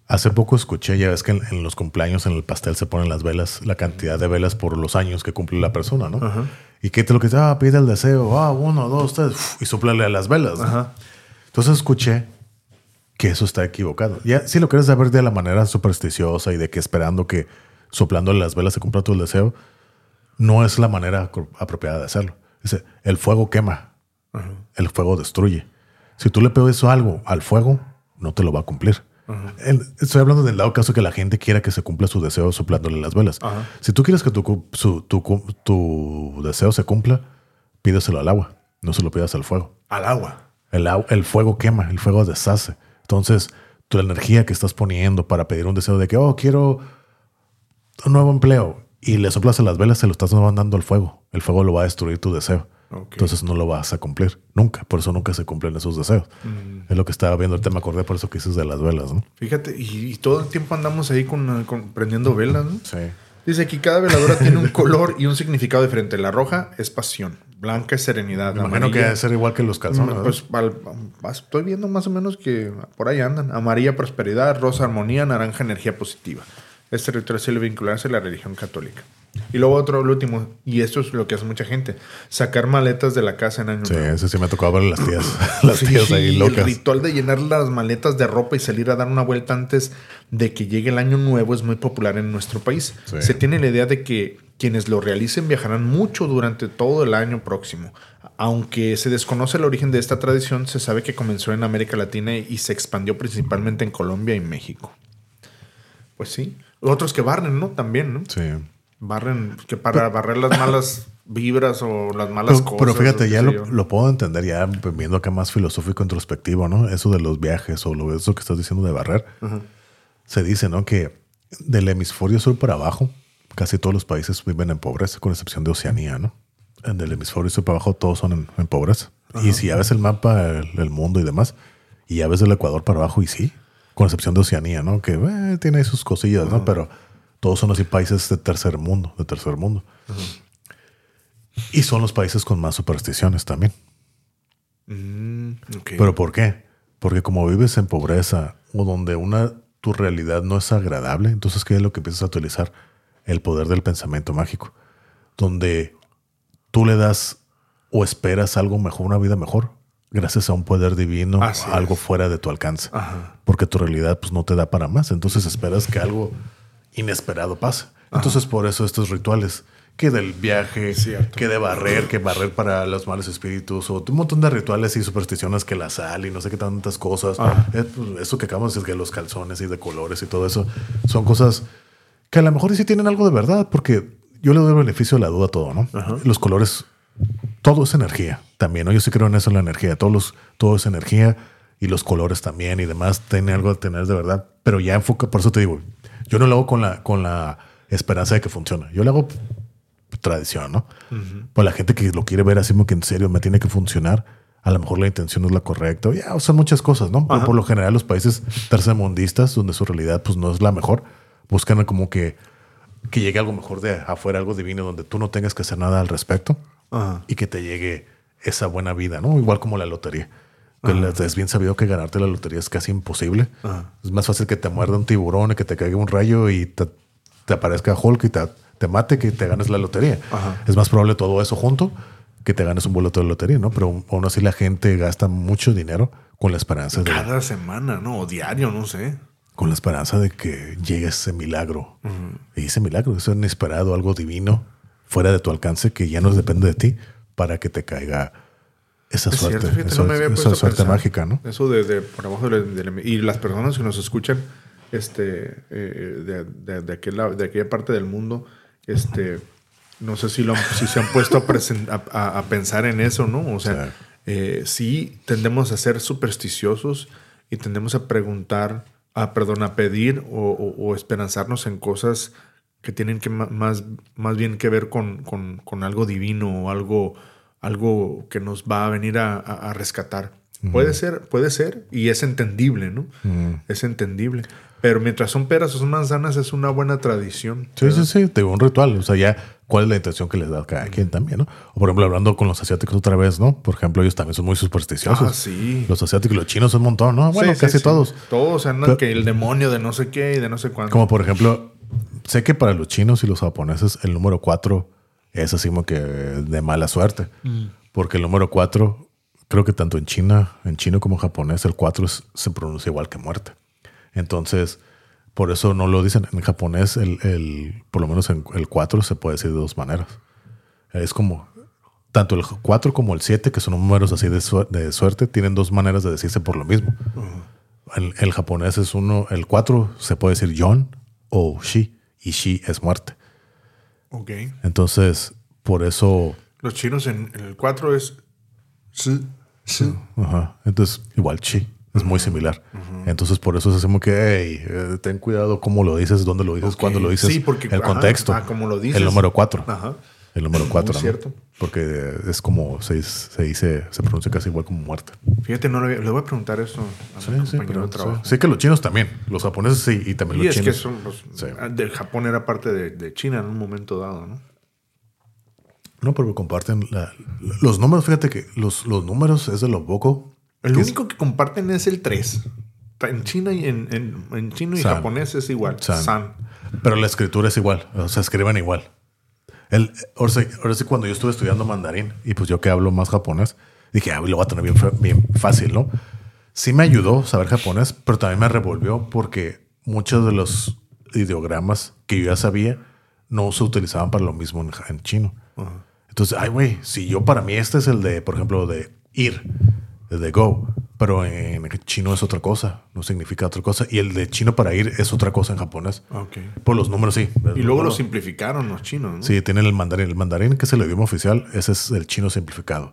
hace poco escuché, ya ves que en, en los cumpleaños, en el pastel se ponen las velas, la cantidad de velas por los años que cumple la persona, ¿no? Y que te lo que dice, ah, pide el deseo, ah, uno, dos, tres, uf, y soplale a las velas. ¿no? Ajá. Entonces escuché que eso está equivocado. Ya, si lo quieres saber de la manera supersticiosa y de que esperando que soplando las velas se cumpla tu deseo, no es la manera apropiada de hacerlo. Dice, el fuego quema, el fuego destruye. Si tú le eso algo al fuego, no te lo va a cumplir. El- estoy hablando del dado caso que la gente quiera que se cumpla su deseo soplándole las velas. Si tú quieres que tu, su- tu tu deseo se cumpla, pídeselo al agua, no se lo pidas al fuego. Al agua. El, el fuego quema, el fuego deshace. Entonces, tu energía que estás poniendo para pedir un deseo de que, oh, quiero un nuevo empleo y le soplas a las velas, se lo estás mandando al fuego. El fuego lo va a destruir tu deseo. Entonces no lo vas a cumplir nunca. Por eso nunca se cumplen esos deseos. Mm. Es lo que estaba viendo. Ahorita me acordé por eso que dices de las velas, ¿no? Fíjate, y, y todo el tiempo andamos ahí con, con- prendiendo velas, ¿no? Sí. Dice aquí, cada veladora tiene un color y un significado diferente. La roja es pasión, blanca es serenidad. Me imagino que debe ser igual que los calzones. ¿no? Pues al- estoy viendo más o menos que por ahí andan. Amarilla, prosperidad, rosa, armonía, naranja, energía positiva. Este ritual suele vincularse a la religión católica. Y luego otro, el último, y esto es lo que hace mucha gente, sacar maletas de la casa en año sí, nuevo. ese sí me tocó ver las tías. las Sí, tías ahí el locas. ritual de llenar las maletas de ropa y salir a dar una vuelta antes de que llegue el año nuevo es muy popular en nuestro país. Sí. Se tiene la idea de que quienes lo realicen viajarán mucho durante todo el año próximo. Aunque se desconoce el origen de esta tradición, se sabe que comenzó en América Latina y se expandió principalmente en Colombia y México. Pues sí. Otros que barren, ¿no? También, ¿no? Sí. Barren, que para barrer las malas vibras o las malas Pero, cosas. pero fíjate, ya lo, puedo entender, ya viendo acá más filosófico introspectivo, ¿no? Eso de los viajes o lo, eso que estás diciendo de barrer. Se dice, ¿no? Que del hemisferio sur para abajo, casi todos los países viven en pobreza, con excepción de Oceanía, ¿no? Del hemisferio sur para abajo todos son en, pobreza. Y si ya ves el mapa del mundo y demás, y ya ves el Ecuador para abajo, y sí, con excepción de Oceanía, ¿no? Que eh, tiene sus cosillas, ¿no? Pero todos son así países de tercer mundo, de tercer mundo. Y son los países con más supersticiones también. Mm, ¿Pero por qué? Porque como vives en pobreza o donde una tu realidad no es agradable, entonces ¿qué es lo que empiezas a utilizar? El poder del pensamiento mágico, donde tú le das o esperas algo mejor, una vida mejor, gracias a un poder divino, algo fuera de tu alcance. Porque tu realidad pues, no te da para más. Entonces esperas que algo inesperado pase. Entonces por eso estos rituales que del viaje, que de barrer, que barrer para los malos espíritus, o un montón de rituales y supersticiones que la sal y no sé qué tantas cosas. Eh, pues, eso que acabamos de decir, que los calzones y de colores y todo eso, son cosas que a lo mejor sí tienen algo de verdad, porque yo le doy el beneficio de la duda a todo, ¿no? Los colores, todo es energía también, ¿no? Yo sí creo en eso, en la energía, todos los, todo es energía y los colores también y demás tienen algo de tener de verdad, pero ya enfoca, por eso te digo, yo no lo hago con la, con la esperanza de que funcione, yo lo hago tradición, ¿no? Pues la gente que lo quiere ver así como que en serio me tiene que funcionar, a lo mejor la intención no es la correcta. Ya, son muchas cosas, ¿no? por lo general los países tercermundistas, donde su realidad pues no es la mejor, buscan como que, que llegue algo mejor de afuera, algo divino, donde tú no tengas que hacer nada al respecto y que te llegue esa buena vida, ¿no? Igual como la lotería. es bien sabido que ganarte la lotería es casi imposible. Es más fácil que te muerda un tiburón y que te caiga un rayo y te, te aparezca Hulk y te te mate que te ganes la lotería. Es más probable todo eso junto que te ganes un boleto de lotería, ¿no? Pero aún así la gente gasta mucho dinero con la esperanza de... Cada semana, ¿no? O diario, no sé. Con la esperanza de que llegue ese milagro. Y ese milagro, ese inesperado, algo divino, fuera de tu alcance, que ya no depende de ti, para que te caiga esa suerte. esa, suerte mágica, ¿no? Eso de, por abajo y las personas que nos escuchan este, eh, de, de, aquel, de aquella parte del mundo este, no sé si, lo, si se han puesto a, a, pensar en eso, ¿no? O sea, eh, sí tendemos a ser supersticiosos y tendemos a preguntar, a, perdón, a pedir o, esperanzarnos en cosas que tienen que más, más bien que ver con, con, algo divino o algo, algo que nos va a venir a, rescatar. Puede ser, puede ser, y es entendible, ¿no? Es entendible. Pero mientras son peras o son manzanas, es una buena tradición. Sí, sí, sí, tengo un ritual. O sea, ya, ¿cuál es la intención que les da a cada quien también, no? O por ejemplo, hablando con los asiáticos otra vez, ¿no? Por ejemplo, ellos también son muy supersticiosos. Ah, sí. Los asiáticos, los chinos son un montón, ¿no? Bueno, casi todos. Todos andan que el demonio de no sé qué y de no sé cuánto. Como por ejemplo, sé que para los chinos y los japoneses el número cuatro es así como que de mala suerte. Mm. Porque el número cuatro, creo que tanto en China, en chino como en japonés, el cuatro se pronuncia igual que muerte. Entonces, por eso no lo dicen. En japonés, el, el, por lo menos en el 4 se puede decir de dos maneras. Es como, tanto el 4 como el 7, que son números así de, de, suerte, tienen dos maneras de decirse por lo mismo. el, el, japonés es uno, el 4 se puede decir yon o shi, y shi es muerte. Ok. Entonces, por eso... Los chinos en, el 4 es... Sí. Sí. Ajá. Entonces, igual chi. Es muy similar. Entonces, por eso es hacemos que, hey, eh, ten cuidado cómo lo dices, dónde lo dices, cuándo lo dices. Sí, porque el contexto. Ah, como lo dices. El número cuatro. Ajá. El número cuatro. Es cierto. Porque es como se, se, dice, se pronuncia casi igual como muerte. Fíjate, no le, voy a preguntar eso a sí, sí, pero, Sí. que los chinos también. Los japoneses sí, y también y los es chinos. Que son los, ah, del Japón era parte de, de, China en un momento dado, ¿no? No, pero comparten los números. Fíjate que los, los números es de lo poco el único que comparten es el 3. En China y en, en, chino y japonés es igual. San. Pero la escritura es igual. O sea, escriben igual. El, ahora, sí, cuando yo estuve estudiando mandarín y pues yo que hablo más japonés, dije, ah, lo voy a tener bien, bien fácil, ¿no? Sí me ayudó saber japonés, pero también me revolvió porque muchos de los ideogramas que yo ya sabía no se utilizaban para lo mismo en, chino. Entonces, ay, güey, si yo para mí este es el de, por ejemplo, de ir de go, pero en chino es otra cosa, no significa otra cosa. Y el de chino para ir es otra cosa en japonés. Por los números, sí. Y luego lo simplificaron los chinos, ¿no? Sí, tienen el mandarín. El mandarín, que es el idioma oficial, ese es el chino simplificado.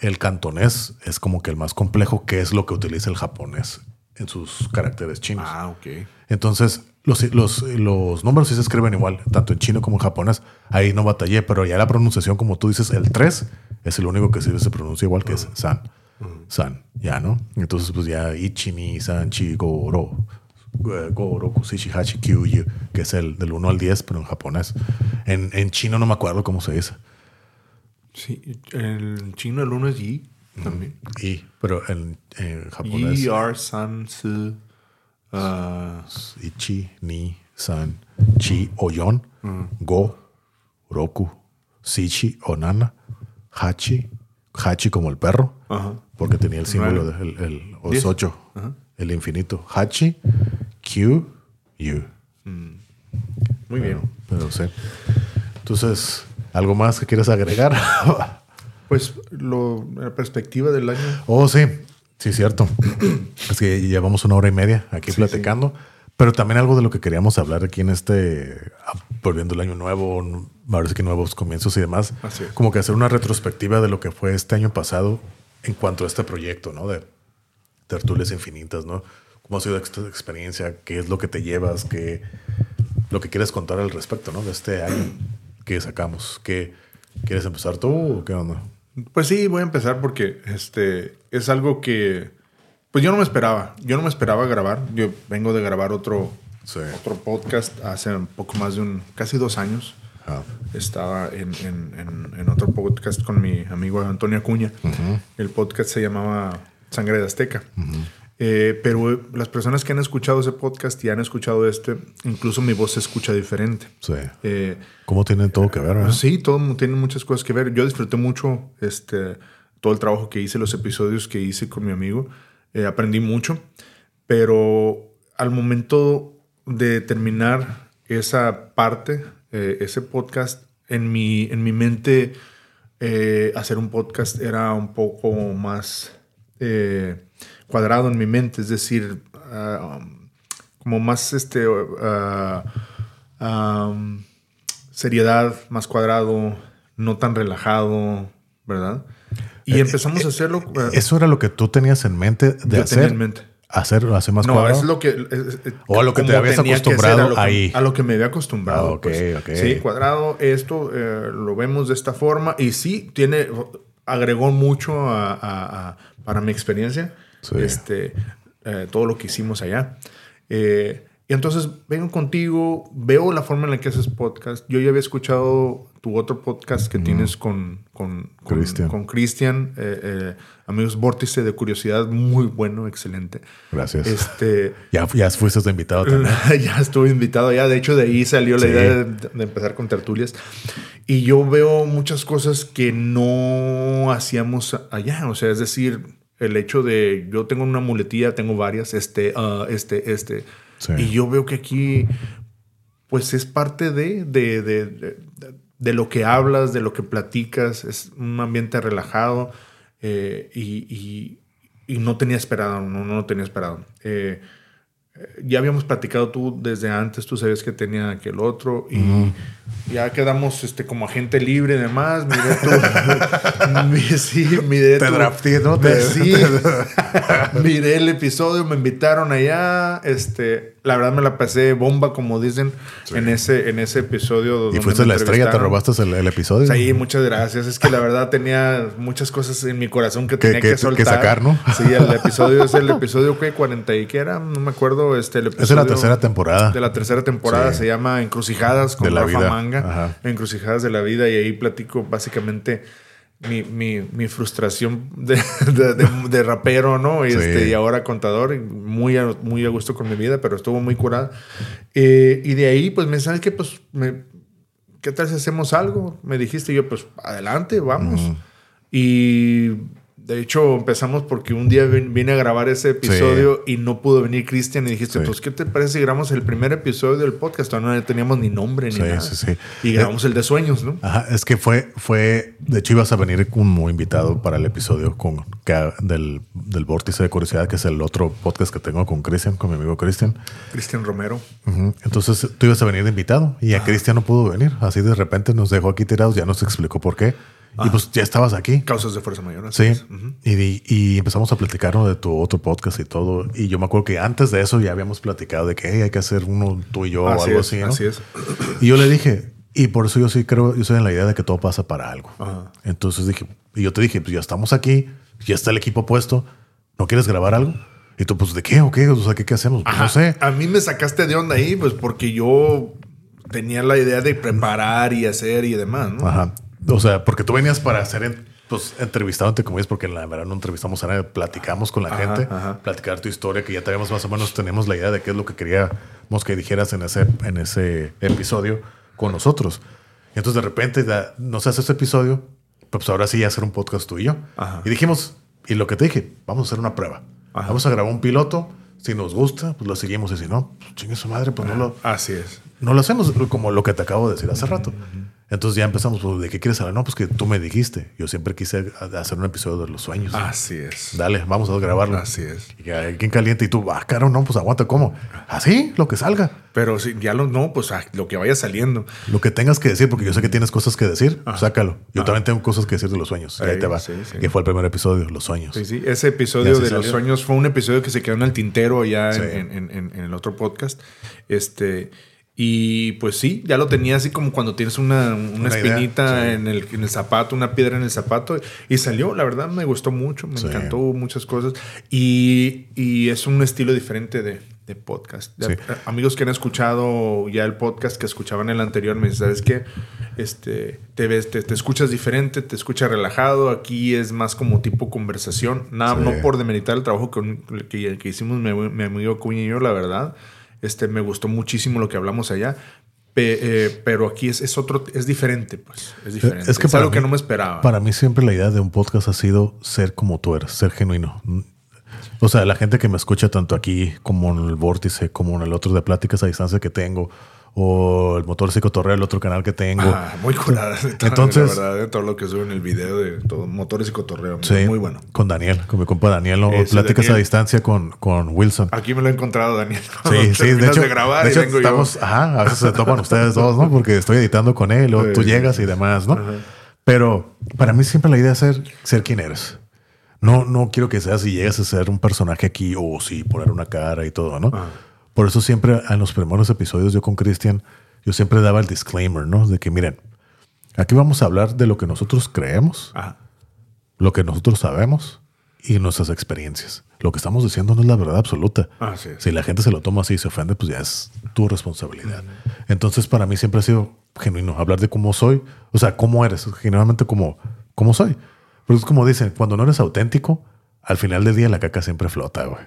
El cantonés es como que el más complejo, que es lo que utiliza el japonés en sus caracteres chinos. Ah, ok. Entonces, Los, los, los números sí se escriben igual, tanto en chino como en japonés. Ahí no batallé, pero ya la pronunciación, como tú dices, el 3 es el único que sí se pronuncia igual que es san. San, ya, ¿no? Entonces, pues ya ichi, ni, san, chi, go, ro. eh, Go, roku, shichi, hachi, kyu, yu, que es el del 1 al 10, pero en japonés. En, en chino no me acuerdo cómo se dice. Sí, el chino el uno es yi también. Y, pero en, en japonés. Yi, ar, san, su. ah, Ichi, ni, san, chi o yon, go, roku, sichi o nana, hachi, hachi como el perro, Ajá. Porque tenía el símbolo del el, el, Diez. ocho, el infinito. Hachi, Q, U. muy bien. Pero sí. Entonces, ¿algo más que quieras agregar? Pues lo, la perspectiva del año. oh, sí, sí, cierto. es que llevamos una hora y media aquí platicando. Pero también algo de lo que queríamos hablar aquí en este, ah, volviendo el año nuevo, sí que nuevos comienzos y demás, Así es. como que hacer una retrospectiva de lo que fue este año pasado en cuanto a este proyecto, ¿no? De tertulias infinitas, ¿no? ¿Cómo ha sido esta experiencia? ¿Qué es lo que te llevas? ¿Qué, lo que quieres contar al respecto, ¿no? De este año que sacamos. ¿Qué, ¿Quieres empezar tú o qué onda? Pues sí, voy a empezar porque este es algo que pues yo no me esperaba. Yo no me esperaba grabar. Yo vengo de grabar otro, Sí. otro podcast hace un poco más de un casi dos años. Ah, Estaba en, en- en- otro podcast con mi amigo Antonio Acuña. El podcast se llamaba Sangre de Azteca. Eh, pero las personas que han escuchado ese podcast y han escuchado este, incluso mi voz se escucha diferente. sí. Eh, ¿Cómo tiene todo que ver? verdad? Sí, todo tiene muchas cosas que ver. Yo disfruté mucho este, todo el trabajo que hice, los episodios que hice con mi amigo. Eh, aprendí mucho, pero al momento de terminar esa parte, eh, ese podcast, en mi, en mi mente, eh, hacer un podcast era un poco más eh, cuadrado en mi mente, es decir, ah, um, como más este, ah, um, seriedad, más cuadrado, no tan relajado, ¿verdad? Y empezamos a hacerlo. ¿Eso era lo que tú tenías en mente de yo tenía hacer? en mente. ¿Hacerlo así más No, cuadrado? es lo que. es- O a lo que te habías acostumbrado a lo que- ahí. A lo que me había acostumbrado. Ah, ok, pues. ok. Sí, cuadrado, esto eh, lo vemos de esta forma. Y sí, tiene. Agregó mucho a- a- a- para mi experiencia. Sí. Este, eh, todo lo que hicimos allá. Eh, y entonces vengo contigo, veo la forma en la que haces podcast. Yo ya había escuchado tu otro podcast que tienes con con con- Cristian. con Cristian, eh, eh, amigos Vórtice de Curiosidad, muy bueno, excelente. Gracias. Este, Ya, ya fuiste invitado también. ya estuve invitado ya. De hecho, de ahí salió la Sí. idea de, de empezar con tertulias. Y yo veo muchas cosas que no hacíamos allá. O sea, es decir, el hecho de yo tengo una muletilla, tengo varias, este, ah, este, este. Y yo veo que aquí, pues es parte de, de, de, de- lo que hablas, de lo que platicas. Es un ambiente relajado eh, y, y- no tenía esperado, no, no tenía esperado. Eh, ya habíamos platicado tú desde antes, tú sabes que tenía aquel otro y ya quedamos este, como agente libre y demás. Miré tu, mi- sí, miré Te drafté, ¿no? Te- sí, miré el episodio, me invitaron allá. Este, la verdad me la pasé bomba, como dicen, en, ese, en ese episodio. Y fuiste la estrella, te robaste el, el episodio. Sí, muchas gracias. Es que la verdad tenía muchas cosas en mi corazón que Que- tenía que- que, que soltar. sacar, ¿no? Sí, el episodio es el episodio que 40 y que era, no me acuerdo. Este, el Es de la tercera temporada. De la tercera temporada Sí. se llama Encrucijadas con De la Rafa vida. Manga. Ajá. Encrucijadas de la vida y ahí platico básicamente mi, mi- mi frustración de, de- de- de rapero, ¿no? Y, Sí. este, y ahora contador, muy a, muy a gusto con mi vida, pero estuvo muy curada. Eh, y de ahí, pues me sabes que, pues, me, ¿qué tal si hacemos algo? Me dijiste y yo, pues, adelante, vamos. Y de hecho empezamos porque un día vin- vine a grabar ese episodio y no pudo venir Cristian y dijiste, Sí. pues, ¿qué te parece si grabamos el primer episodio del podcast? Todavía no teníamos ni nombre ni Sí, nada. sí, sí. Y grabamos el de sueños, ¿no? Ajá, es que fue, fue, de hecho ibas a venir como invitado para el episodio con, que- del, del Vórtice de Curiosidad, que es el otro podcast que tengo con Cristian, con mi amigo Cristian. Cristian Romero. Entonces tú ibas a venir de invitado y a Cristian no pudo venir. Así de repente nos dejó aquí tirados, ya nos explicó por qué. Y pues ya estabas aquí. Causas de fuerza mayor. Sí. es. Ujú. y, y empezamos a platicar ¿no? de tu otro podcast y todo. Y yo me acuerdo que antes de eso ya habíamos platicado de que "Hey, hay que hacer uno tú y yo o Así algo es, así. ¿no? así es. Y yo le dije, y por eso yo sí creo, yo soy en la idea de que todo pasa para algo. Ajá. Entonces dije, y yo te dije, pues ya estamos aquí, ya está el equipo puesto, ¿no quieres grabar algo? Y tú, pues, ¿de qué o qué? O sea, ¿qué, qué hacemos? Pues, Ajá. no sé. A mí me sacaste de onda ahí, pues porque yo tenía la idea de preparar y hacer y demás, ¿no? Ajá. O sea, porque tú venías para ser pues, entrevistado, entre comillas, porque en la verdad no entrevistamos a nadie, platicamos con la Ajá, gente, ajá. platicar tu historia, que ya teníamos más o menos, tenemos la idea de qué es lo que queríamos que dijeras en ese, en ese episodio con nosotros. Y entonces de repente da- nos hace ese episodio, pues ahora sí hacer un podcast tú y yo. Ajá. Y dijimos, y lo que te dije, vamos a hacer una prueba. Vamos a grabar un piloto, si nos gusta, pues lo seguimos, y si no, pues, chingue su madre, pues no lo, Así es. no lo hacemos como lo que te acabo de decir hace rato. Entonces ya empezamos, pues, ¿de qué quieres hablar? No, pues que tú me dijiste. Yo siempre quise hacer un episodio de los sueños. Así es. Dale, vamos a grabarlo. Así es. Y que alguien caliente y tú, ah, caro, no, pues aguanta, ¿cómo? Así, lo que salga. Pero si ya lo no, pues ah, lo que vaya saliendo. Lo que tengas que decir, porque yo sé que tienes cosas que decir, pues, sácalo. Yo también tengo cosas que decir de los sueños. Y ahí Sí, te va. sí, sí. Que fue el primer episodio, los sueños. Sí, sí. Ese episodio de los sueños fue un episodio que se quedó en el tintero allá Sí. en, en- en- en el otro podcast. Este. Y pues sí, ya lo tenía así como cuando tienes una, una, Una idea, espinita sí. en, el, en el zapato, una piedra en el zapato. Y salió, la verdad me gustó mucho, me Sí. encantó muchas cosas. Y, y es un estilo diferente de, de podcast. Sí. eh, Amigos que han escuchado ya el podcast que escuchaban el anterior, me dicen, ¿sabes qué? Este, te, ves, te, te escuchas diferente, te escuchas relajado. Aquí es más como tipo conversación. Nada, no por demeritar el trabajo que, que, que hicimos mi, mi amigo Cuña y yo, la verdad. Este, me gustó muchísimo lo que hablamos allá. Pe- eh, pero aquí es, es otro, es diferente, pues. Es diferente. Es que para algo que no me esperaba. Para mí siempre la idea de un podcast ha sido ser como tú eres, ser genuino. O sea, la gente que me escucha tanto aquí como en el vórtice, como en el otro de pláticas a distancia que tengo, o el motor psicotorreo, el otro canal que tengo. Ah, muy curada. Entonces- la verdad, de todo lo que sube en el video de todo, motores y cotorreo. Sí, Muy bueno. Con Daniel, con mi compa Daniel, o Ese pláticas Daniel. a distancia con, con Wilson. Aquí me lo he encontrado, Daniel. Sí, sí, de grabar de hecho yo. estamos, ajá, a veces se topan ustedes dos, ¿no? Porque estoy editando con él, o tú llegas y demás, ¿no? Ajá. Pero para mí siempre la idea es ser, ser quien eres. No, no quiero que seas si llegas a ser un personaje aquí o sí, poner una cara y todo, ¿no? Por eso siempre en los primeros episodios yo con Cristian, yo siempre daba el disclaimer, ¿no? De que miren, aquí vamos a hablar de lo que nosotros creemos, Ajá. lo que nosotros sabemos y nuestras experiencias. Lo que estamos diciendo no es la verdad absoluta. Si la gente se lo toma así y se ofende, pues ya es tu responsabilidad. Entonces, para mí siempre ha sido genuino hablar de cómo soy, o sea, cómo eres, genuinamente como, cómo soy. Pero es como dicen, cuando no eres auténtico, al final del día la caca siempre flota, güey.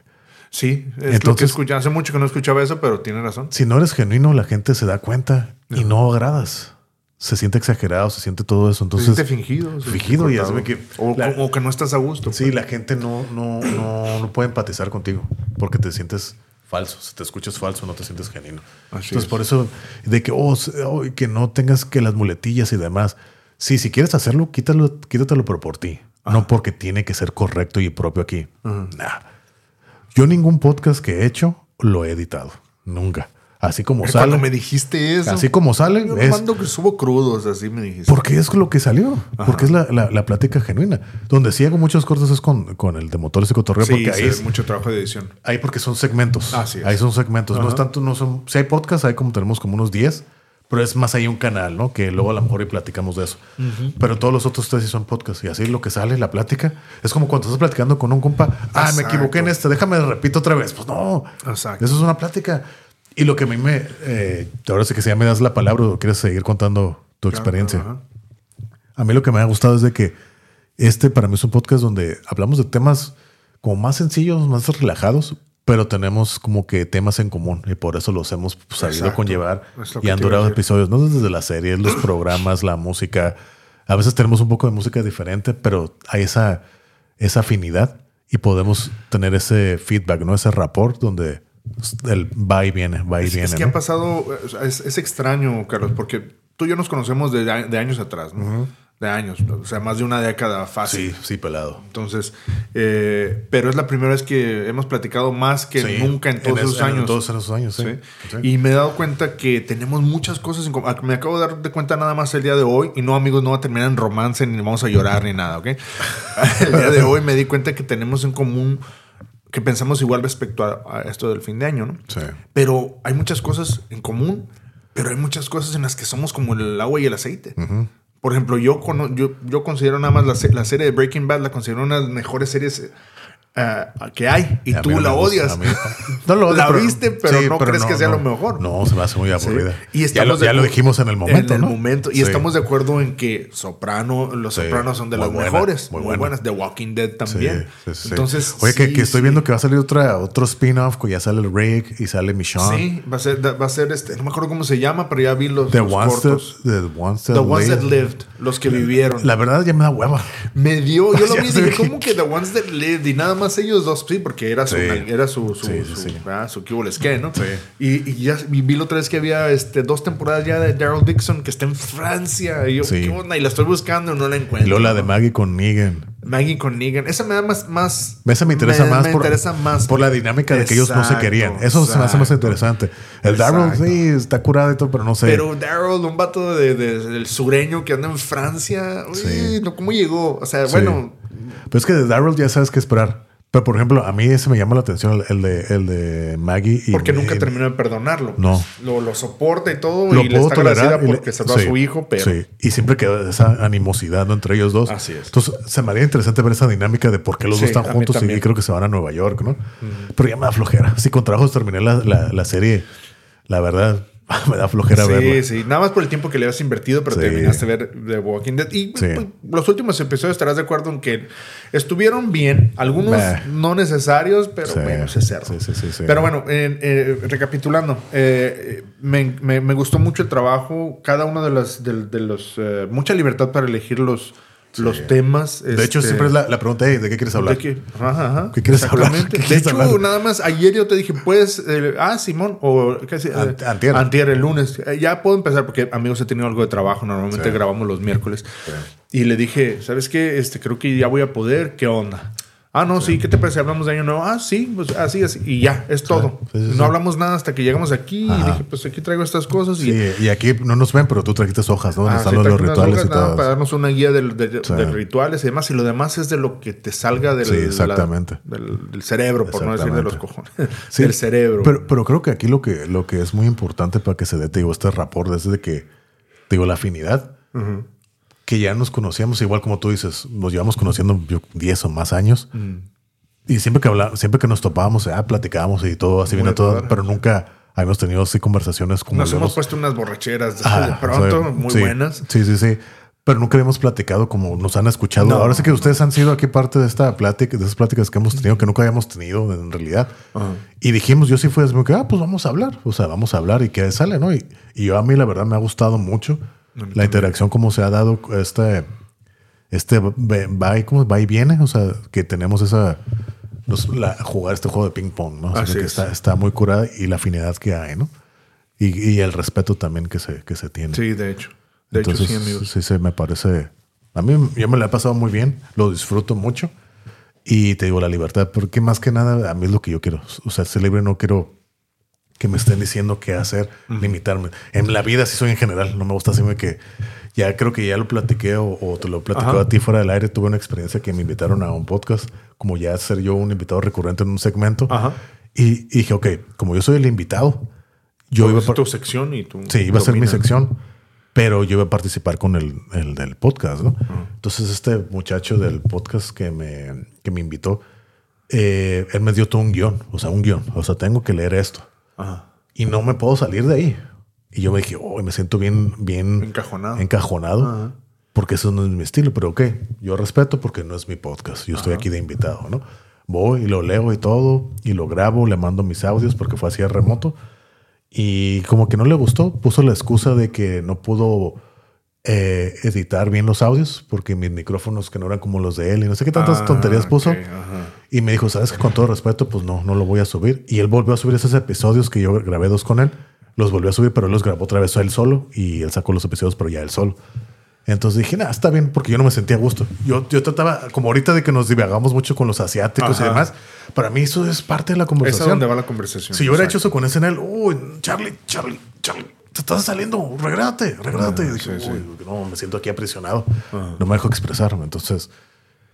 Sí, es lo que Entonces- escuché. Hace mucho que no escuchaba eso, pero tiene razón. Si no eres genuino, la gente se da cuenta y no agradas. Se siente exagerado, se siente todo eso. Se Entonces, siente fingido. se siente fingido y cortado. hace que- O, la- o que no estás a gusto. Sí, la gente no, no, no, no puede empatizar contigo porque te sientes falso. Si te escuchas falso, no te sientes genuino. Así Entonces, es. por eso, de que, oh, se- oh, que no tengas que las muletillas y demás. Sí, si quieres hacerlo, quítalo, quítatelo, pero por ti. No porque tiene que ser correcto y propio aquí. Nah. Yo ningún podcast que he hecho lo he editado. Nunca. Así como Cuando sale. me dijiste eso. Así como sale, Yo es- mando que subo crudos, así me dijiste. porque es lo que salió. Porque es la, la, la plática genuina. Donde sí hago muchos cortes es con, con el de motores y cotorreo. Sí, porque ahí es, mucho trabajo de edición. Ahí porque son segmentos. Así es. Ahí son segmentos. No es tanto, no son. Si hay podcasts, hay como tenemos como unos 10, pero es más ahí un canal, ¿no? Que luego a lo mejor y platicamos de eso. Pero todos los otros tres sí son podcasts. Y así lo que sale, la plática, es como cuando estás platicando con un compa. Ah, me equivoqué en este, déjame repito otra vez. Pues no. Exacto. Eso es una plática. Y lo que a mí me. eh, ahora sí que si ya me das la palabra o quieres seguir contando tu experiencia. A mí lo que me ha gustado es de que este para mí es un podcast donde hablamos de temas como más sencillos, más relajados, pero tenemos como que temas en común y por eso los hemos sabido Exacto. conllevar y han durado episodios, no desde las series, los programas, la música. A veces tenemos un poco de música diferente, pero hay esa, esa afinidad y podemos tener ese feedback, ¿no? Ese rapport donde el va y viene, va y Es, viene. es que ¿no? ha pasado, es, es extraño, Carlos, porque tú y yo nos conocemos de, de años atrás, ¿no? De años, o sea, más de una década fácil. Sí, sí, pelado. Entonces, eh, pero es la primera vez que hemos platicado más que Sí, nunca en todos es- esos años. todos esos años, sí. Y me he dado cuenta que tenemos muchas cosas en común. Me acabo de dar de cuenta nada más el día de hoy. Y no, amigos, no va a terminar en romance ni vamos a llorar ni nada, ¿ok? el día de hoy me di cuenta que tenemos en común que pensamos igual respecto a, a esto del fin de año, ¿no? Sí. Pero hay muchas cosas en común, pero hay muchas cosas en las que somos como el agua y el aceite. Por ejemplo, yo, yo, yo considero nada más la, la serie de Breaking Bad, la considero una de las mejores series eh, que hay. Y A tú no la me gusta, odias. a mí- no lo La pero- viste, pero sí, no crees que sea lo mejor. No, se me hace muy Sí. aburrida. Y ya estamos lo, de ya lo dijimos en el momento, En ¿no? el momento. Y Sí. estamos de acuerdo en que Soprano, los Sí, Sopranos son de muy las buena, mejores. muy Muy, buena. buenas. The Walking Dead Sí, también. sí, sí. Entonces. Oye, que, sí, que estoy sí. viendo que va a salir otra, otro spin-off, que ya sale Rick y sale Michonne. Sí, va a ser, va a ser este. No me acuerdo cómo se llama, pero ya vi los, The los ones, that, cortos. the ones that The ones that live. lived, los que vivieron. La verdad ya me da hueva. Me dio, yo lo Ya vi y dije, ¿cómo que The Ones That Lived? Y nada más ellos dos, sí, porque era su, Sí. era su, su, Sí, su, ah, su les qué, ¿no? Sí. Y, y ya y vi la otra vez que había este, dos temporadas ya de Daryl Dixon que está en Francia. Y yo. ¿qué onda? Y la estoy buscando y no la encuentro. Y luego la de. Maggie con Negan. Maggie con Negan. Esa me da más. más Esa me interesa más, me por, interesa más. por la dinámica de que ellos no se querían. Eso se me hace más interesante. El Daryl sí está curado y todo, pero no sé. Pero Daryl, un vato de, de- del sureño que anda en Francia. uy, Sí. ¿Cómo llegó? O sea, Sí. bueno. Pero es que de Daryl ya sabes qué esperar. Pero por ejemplo, a mí ese me llama la atención, el, de, el de Maggie. Y, Porque nunca terminó de perdonarlo. No. Pues, Lo, lo soporta y todo. Lo y le puedo está agradecida tolerar. y le- porque salvó a sí, su hijo, pero. Sí, y siempre queda esa animosidad ¿no? entre ellos dos. Así es. Entonces, se me haría interesante ver esa dinámica de por qué los Sí, dos están a juntos y creo que se van a Nueva York, ¿no? Pero ya me da flojera. Si con trabajos terminé la, la, la serie, la verdad, me da flojera verla. Sí, sí. Nada más por el tiempo que le habías invertido, pero Sí. terminaste de ver The Walking Dead. Y Sí. pues, los últimos episodios estarás de acuerdo en que estuvieron bien. Algunos Bah. no necesarios, pero Sí. bueno, se cerró. Sí, sí, sí, sí. Pero bueno, eh, eh, recapitulando, eh, me, me- me gustó mucho el trabajo. Cada uno de los. De, de los eh, mucha libertad para elegir los, los temas. De hecho, este, siempre es la, la pregunta, "Hey, ¿de qué quieres hablar? ¿De qué? Ajá, ajá. ¿Qué quieres hablar? Exactamente. ¿Qué de quieres hecho, hablar? nada más ayer yo te dije, pues, eh, ah, Simón, o. Ant- Eh, antier. antier, el lunes. Eh, ya puedo empezar porque, amigos, he tenido algo de trabajo. Normalmente Sí. grabamos los miércoles. Y le dije, ¿sabes qué? Este, creo que ya voy a poder. ¿Qué onda? Ah, no, sí. ¿Qué te parece? Hablamos de año nuevo. Ah, sí, pues así, así. Y ya, es todo. Sí, sí, sí. no hablamos nada hasta que llegamos aquí. Y dije, pues aquí traigo estas cosas. Y Sí, y aquí no nos ven, pero tú trajiste hojas, ¿no? Ah, los, rituales hojas y nada todo. Para darnos una guía de, rituales y demás. Y lo demás es de lo que te salga del, Sí, exactamente. la- del, del cerebro, por no decir de los cojones. Sí, del cerebro. Pero, pero creo que aquí lo que, lo que es muy importante para que se dé, te digo, este rapport es de que, te digo, la afinidad, que ya nos conocíamos, igual como tú dices, nos llevamos conociendo yo, 10 o más años. Y siempre que hablábamos, siempre que nos topábamos, ah, platicábamos y todo, así a todo, pero nunca habíamos tenido así conversaciones como Nos hemos puesto unas borracheras Ah, de pronto, o sea, muy sí, buenas. Sí, sí, sí. Pero nunca habíamos platicado como nos han escuchado. No. Ahora sí que ustedes han sido aquí parte de esta plática, de esas pláticas que hemos tenido, que nunca habíamos tenido en realidad. Y dijimos, yo sí fue que, ah, pues vamos a hablar. O sea, vamos a hablar y qué sale, ¿no? Y, y yo a mí la verdad me ha gustado mucho la interacción, como se ha dado este, este va y, va y viene. O sea, que tenemos esa, nos- la- jugar este juego de ping pong, ¿no? O sea, Así que es. está, está muy curada y la afinidad que hay, ¿no? Y, y el respeto también que se, que se tiene. Sí, de hecho. De Entonces, hecho, sí, amigos. sí, se me parece. A mí ya me la he pasado muy bien, lo disfruto mucho. Y te digo, la libertad, porque más que nada, a mí es lo que yo quiero. O sea, ser libre no quiero que me estén diciendo qué hacer, limitarme. En la vida sí soy en general, no me gusta así de que ya creo que ya lo platiqué o, o te lo platicó a ti fuera del aire. Tuve una experiencia que me invitaron a un podcast, como ya ser yo un invitado recurrente en un segmento. Ajá. Y, y dije, ok, como yo soy el invitado, yo iba a tu sección y tú. Sí, iba a ser mi sección, pero yo iba a participar con el, el del podcast, ¿no? Entonces este muchacho del podcast que me, que me invitó, eh, él me dio todo un guion, o sea, un guion, o sea, tengo que leer esto Ajá. y no me puedo salir de ahí. Y yo me dije, oh, me siento bien, bien Encajonado. encajonado, Ajá. porque eso no es mi estilo, pero ok, yo respeto porque no es mi podcast, yo estoy aquí de invitado, ¿no? Voy y lo leo y todo, y lo grabo, le mando mis audios porque fue así a remoto. Y como que no le gustó, puso la excusa de que no pudo eh, editar bien los audios porque mis micrófonos que no eran como los de él y no sé qué tantas Ah, tonterías puso. ok, ajá. Y me dijo, sabes que con todo respeto, pues no, no lo voy a subir. Y él volvió a subir esos episodios que yo grabé dos con él. Los volvió a subir, pero él los grabó otra vez él solo y él sacó los episodios, pero ya él solo. Entonces dije, nada, está bien, porque yo no me sentía a gusto. Yo, yo trataba, como ahorita de que nos divagamos mucho con los asiáticos y Ajá. demás, para mí eso es parte de la Esa es conversación. donde va la conversación. Si yo hubiera hecho eso con SNL, uy, Charlie, Charlie, Charlie, te estás saliendo, regrádate, regrádate. Ah, dije, sí, sí. "Uy, no, me siento aquí aprisionado. Ajá. No me dejo expresarme. Entonces,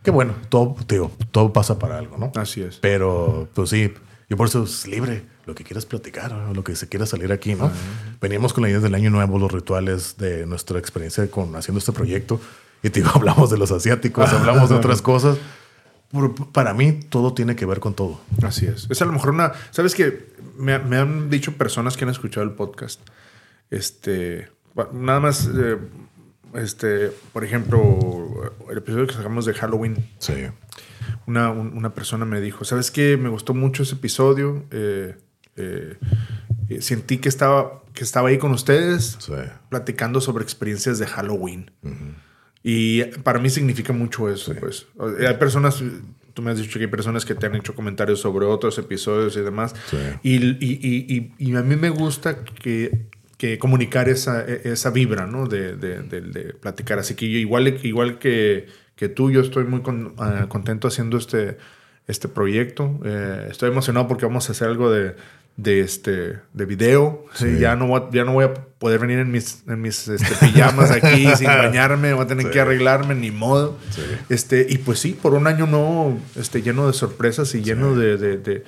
qué bueno, todo, digo, todo pasa para algo, ¿no? Así es. Pero, pues sí, yo por eso es libre, lo que quieras platicar, o lo que se quiera salir aquí, ¿no? Veníamos con la idea del año nuevo, los rituales de nuestra experiencia con haciendo este proyecto. Y te digo, hablamos de los asiáticos, hablamos de otras cosas. Por- Para mí, todo tiene que ver con todo. Así es. Es a lo mejor una. ¿Sabes que me, me han dicho personas que han escuchado el podcast? Este. Nada más. eh, este. Por ejemplo, el episodio que sacamos de Halloween. Sí. Una, un- una persona me dijo: ¿Sabes qué? Me gustó mucho ese episodio. eh, eh, sentí que estaba, que estaba ahí con ustedes Sí. platicando sobre experiencias de Halloween. Y para mí significa mucho eso, pues. O- Hay personas, tú me has dicho que hay personas que te han hecho comentarios sobre otros episodios y demás. Sí. Y- y- y- y a mí me gusta que, que comunicar esa, e- esa vibra, ¿no? De, de- de- de platicar. Así que yo, igual, igual que, que tú, yo estoy muy con- ah, contento haciendo este, este proyecto. Eh, estoy emocionado porque vamos a hacer algo de, de, este, de video. Sí, Sí. ya, no voy, a- ya no voy a poder venir en mis, en mis este, pijamas aquí sin bañarme. Voy a tener Sí. que arreglarme, ni modo. Este, y pues sí, por un año no, este, lleno de sorpresas y lleno de, de-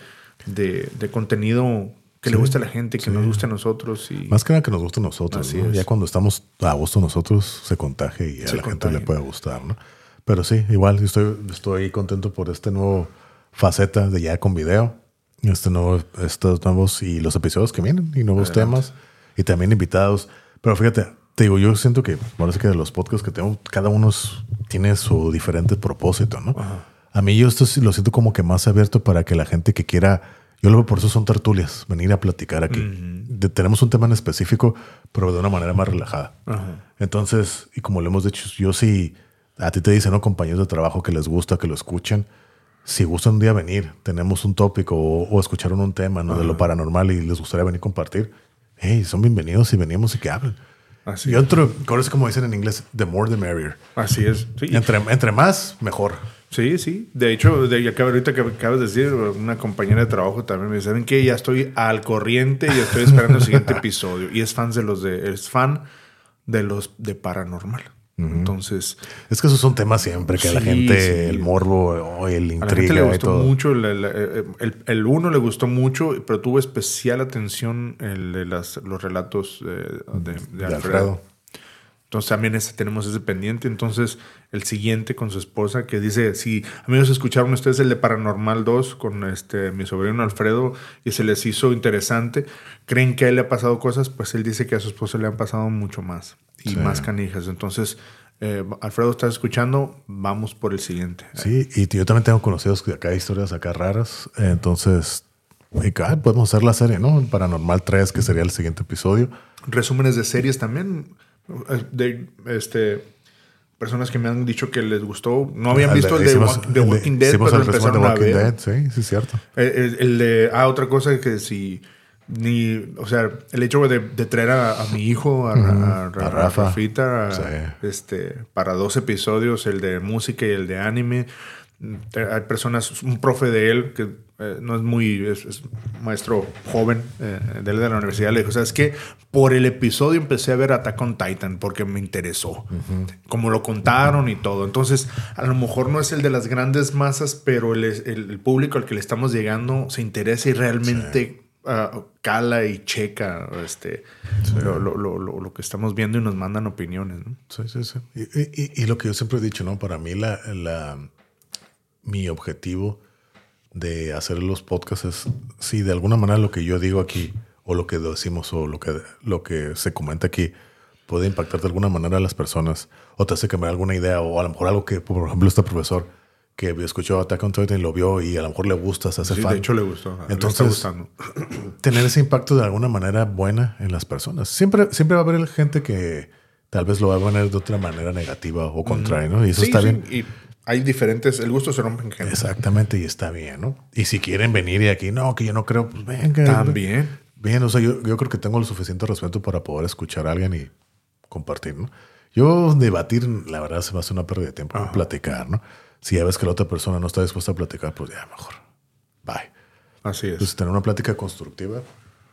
de contenido que le Sí, guste a la gente, que sí. nos guste a nosotros. Y, Más que nada que nos guste a nosotros. ¿no? Ya cuando estamos a gusto nosotros, se contagia y a Se la gente contagia. le puede gustar, ¿no? Pero sí, igual estoy, estoy contento por este nuevo faceta de ya con video. Este nuevo, estos nuevos y los episodios que vienen y nuevos Adelante. temas y también invitados. Pero fíjate, te digo, yo siento que parece que de los podcasts que tengo, cada uno tiene su diferente propósito, ¿no? Ajá. A mí yo esto lo siento como que más abierto para que la gente que quiera, yo lo veo por eso son tertulias, venir a platicar aquí. De- tenemos un tema en específico, pero de una manera más relajada. Ajá. Entonces, y como lo hemos dicho, yo sí, a ti te dicen, ¿no? Compañeros de trabajo que les gusta, que lo escuchen. Si gustan un día venir, tenemos un tópico o, o escucharon un tema ¿no? de lo paranormal y les gustaría venir a compartir, hey, son bienvenidos y venimos y que hablen. Así entro, ahora es como dicen en inglés, the more the merrier. Así es. Sí, Entre, entre más, mejor. Sí. sí. De hecho, de, acá- ahorita que acabas de decir, una compañera de trabajo también me dice, ¿saben qué? Ya estoy al corriente y estoy esperando el siguiente episodio. Y es fan de los de, es fan de los de paranormal. Entonces, Es que esos son temas siempre, que a la gente, sí. el morbo o el A la gente intriga le gustó todo. mucho, la- la- eh, el, el uno le gustó mucho, pero tuvo especial atención el de las, los relatos eh, de, de de Alfredo. Alfredo. Entonces también ese, tenemos ese pendiente. Entonces el siguiente con su esposa que dice, si amigos escucharon ustedes el de Paranormal 2 con este, mi sobrino Alfredo y se les hizo interesante, creen que a él le ha pasado cosas, pues él dice que a su esposa le han pasado mucho más y Sí. más canijas. Entonces, eh, Alfredo, ¿estás escuchando? Vamos por el siguiente. Sí, y yo también tengo conocidos que acá hay historias acá raras. Entonces, ah, podemos hacer la serie, ¿no? Paranormal 3, que sería el siguiente episodio. resúmenes de series también de este personas que me han dicho que les gustó no habían visto el de, hicimos- Walk- Walking Dead pero el empezaron de a Walking ver Dead, sí, sí, es cierto. Eh, el, el de ah otra cosa que si ni o sea el hecho de, de traer a, a mi hijo a, a- a- A Rafa. Rafita Sí. este para dos episodios el de música y el de anime hay personas un profe de él que eh, no es muy es, es maestro joven eh, de la universidad le dijo sabes qué por el episodio empecé a ver Attack on Titan porque me interesó como lo contaron y todo entonces a lo mejor no es el de las grandes masas pero el, el- el público al que le estamos llegando se interesa y realmente ah, cala y checa este lo, lo- lo- lo- lo que estamos viendo y nos mandan opiniones ¿no? Sí, sí, sí. Y, y- y lo que yo siempre he dicho, ¿no? Para mí, la, la- mi objetivo de hacer los podcasts es, si de alguna manera lo que yo digo aquí, o lo que decimos, o lo que, lo que se comenta aquí, puede impactar de alguna manera a las personas, o te hace cambiar alguna idea, o a lo mejor algo que, por ejemplo, este profesor que escuchó Attack on Titan y lo vio y a lo mejor le gusta, se hace Sí, fan. de hecho le gustó Entonces- tener ese impacto de alguna manera buena en las personas. Siempre, siempre va a haber gente que tal vez lo va a ver de otra manera negativa o contraria, ¿no? Y eso Sí, está sí, bien. Y hay diferentes, el gusto se rompe en género. Exactamente, y está bien, ¿no? Y si quieren venir y aquí, no, que yo no creo, pues venga. También. Bien, o sea, yo, yo creo que tengo lo suficiente respeto para poder escuchar a alguien y compartir, ¿no? Yo debatir, la verdad, se me hace una pérdida de tiempo. Platicar, ¿no? Si ya ves que la otra persona no está dispuesta a platicar, pues ya mejor. Bye. Así es. Entonces, tener una plática constructiva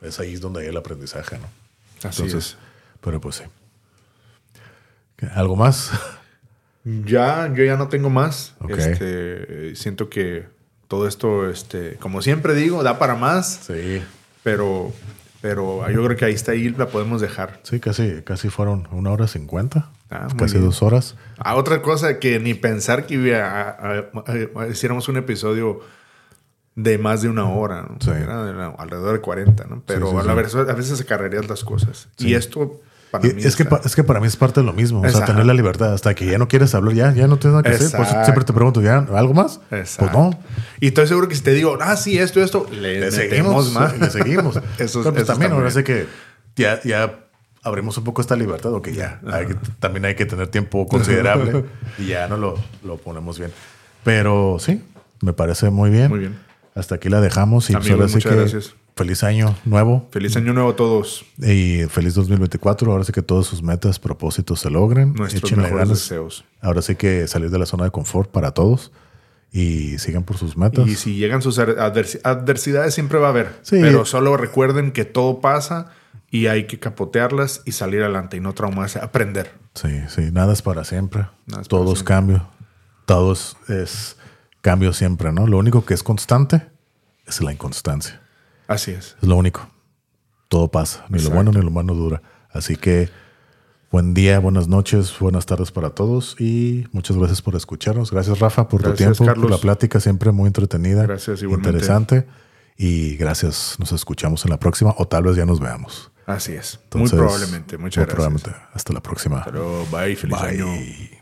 es ahí donde hay el aprendizaje, ¿no? Así Entonces, pero pues sí. ¿Algo más? Ya, yo ya no tengo más. Ok. Este, siento que todo esto, este, como siempre digo, da para más, Sí. pero, pero yo creo que ahí está ahí la podemos dejar. Sí, casi, casi fueron una hora cincuenta. Ah, muy casi bien. dos horas. Ah, otra cosa que ni pensar que iba a- a- a- a- hiciéramos un episodio de más de una hora, ¿no? Sí. Era de la- alrededor de 40, ¿no? Pero Sí, sí, a, la sí. vez, a veces se carrerían las cosas. Y esto para Y mí es, que, es que para mí es parte de lo mismo. O sea, tener la libertad hasta que ya no quieres hablar, ya, ya no tienes nada que hacer. Por eso siempre te pregunto, ¿ya algo más? Exacto. Pues no. Y estoy seguro que si te digo, ah, sí, esto, esto, le, seguimos más. Le seguimos. Eso- eso pues está también ahora sé que ya, ya abrimos un poco esta libertad o que ya hay que- también hay que tener tiempo considerable y ya no lo, lo ponemos bien. Pero sí, me parece muy bien. Muy bien. Hasta aquí la dejamos y pues Amigos, sí muchas que gracias. Feliz año nuevo Feliz año nuevo a todos. y feliz 2024. Ahora sí que todas sus metas, propósitos se logren. Nuestros Échenle mejores ganas. deseos. Ahora sí que salir de la zona de confort para todos y sigan por sus metas. Y si llegan sus adver- adversi- adversidades, siempre va a haber. Sí. Pero solo recuerden que todo pasa y hay que capotearlas y salir adelante y no traumarse, aprender. Sí, sí, nada es para siempre. Es todo para es siempre. cambio. Todo es, es cambio siempre, ¿no? Lo único que es constante es la inconstancia. Así es. Es lo único. Todo pasa. Ni Exacto. lo bueno ni lo malo dura. Así que buen día, buenas noches, buenas tardes para todos y muchas gracias por escucharnos. Gracias, Rafa, por tu tiempo, por Carlos. la plática, siempre muy entretenida. Gracias, igualmente. Interesante. Y gracias. Nos escuchamos en la próxima o tal vez ya nos veamos. Así es. Entonces, Muy probablemente. Muchas muy gracias. probablemente. Hasta la próxima. Pero bye, feliz Bye. año.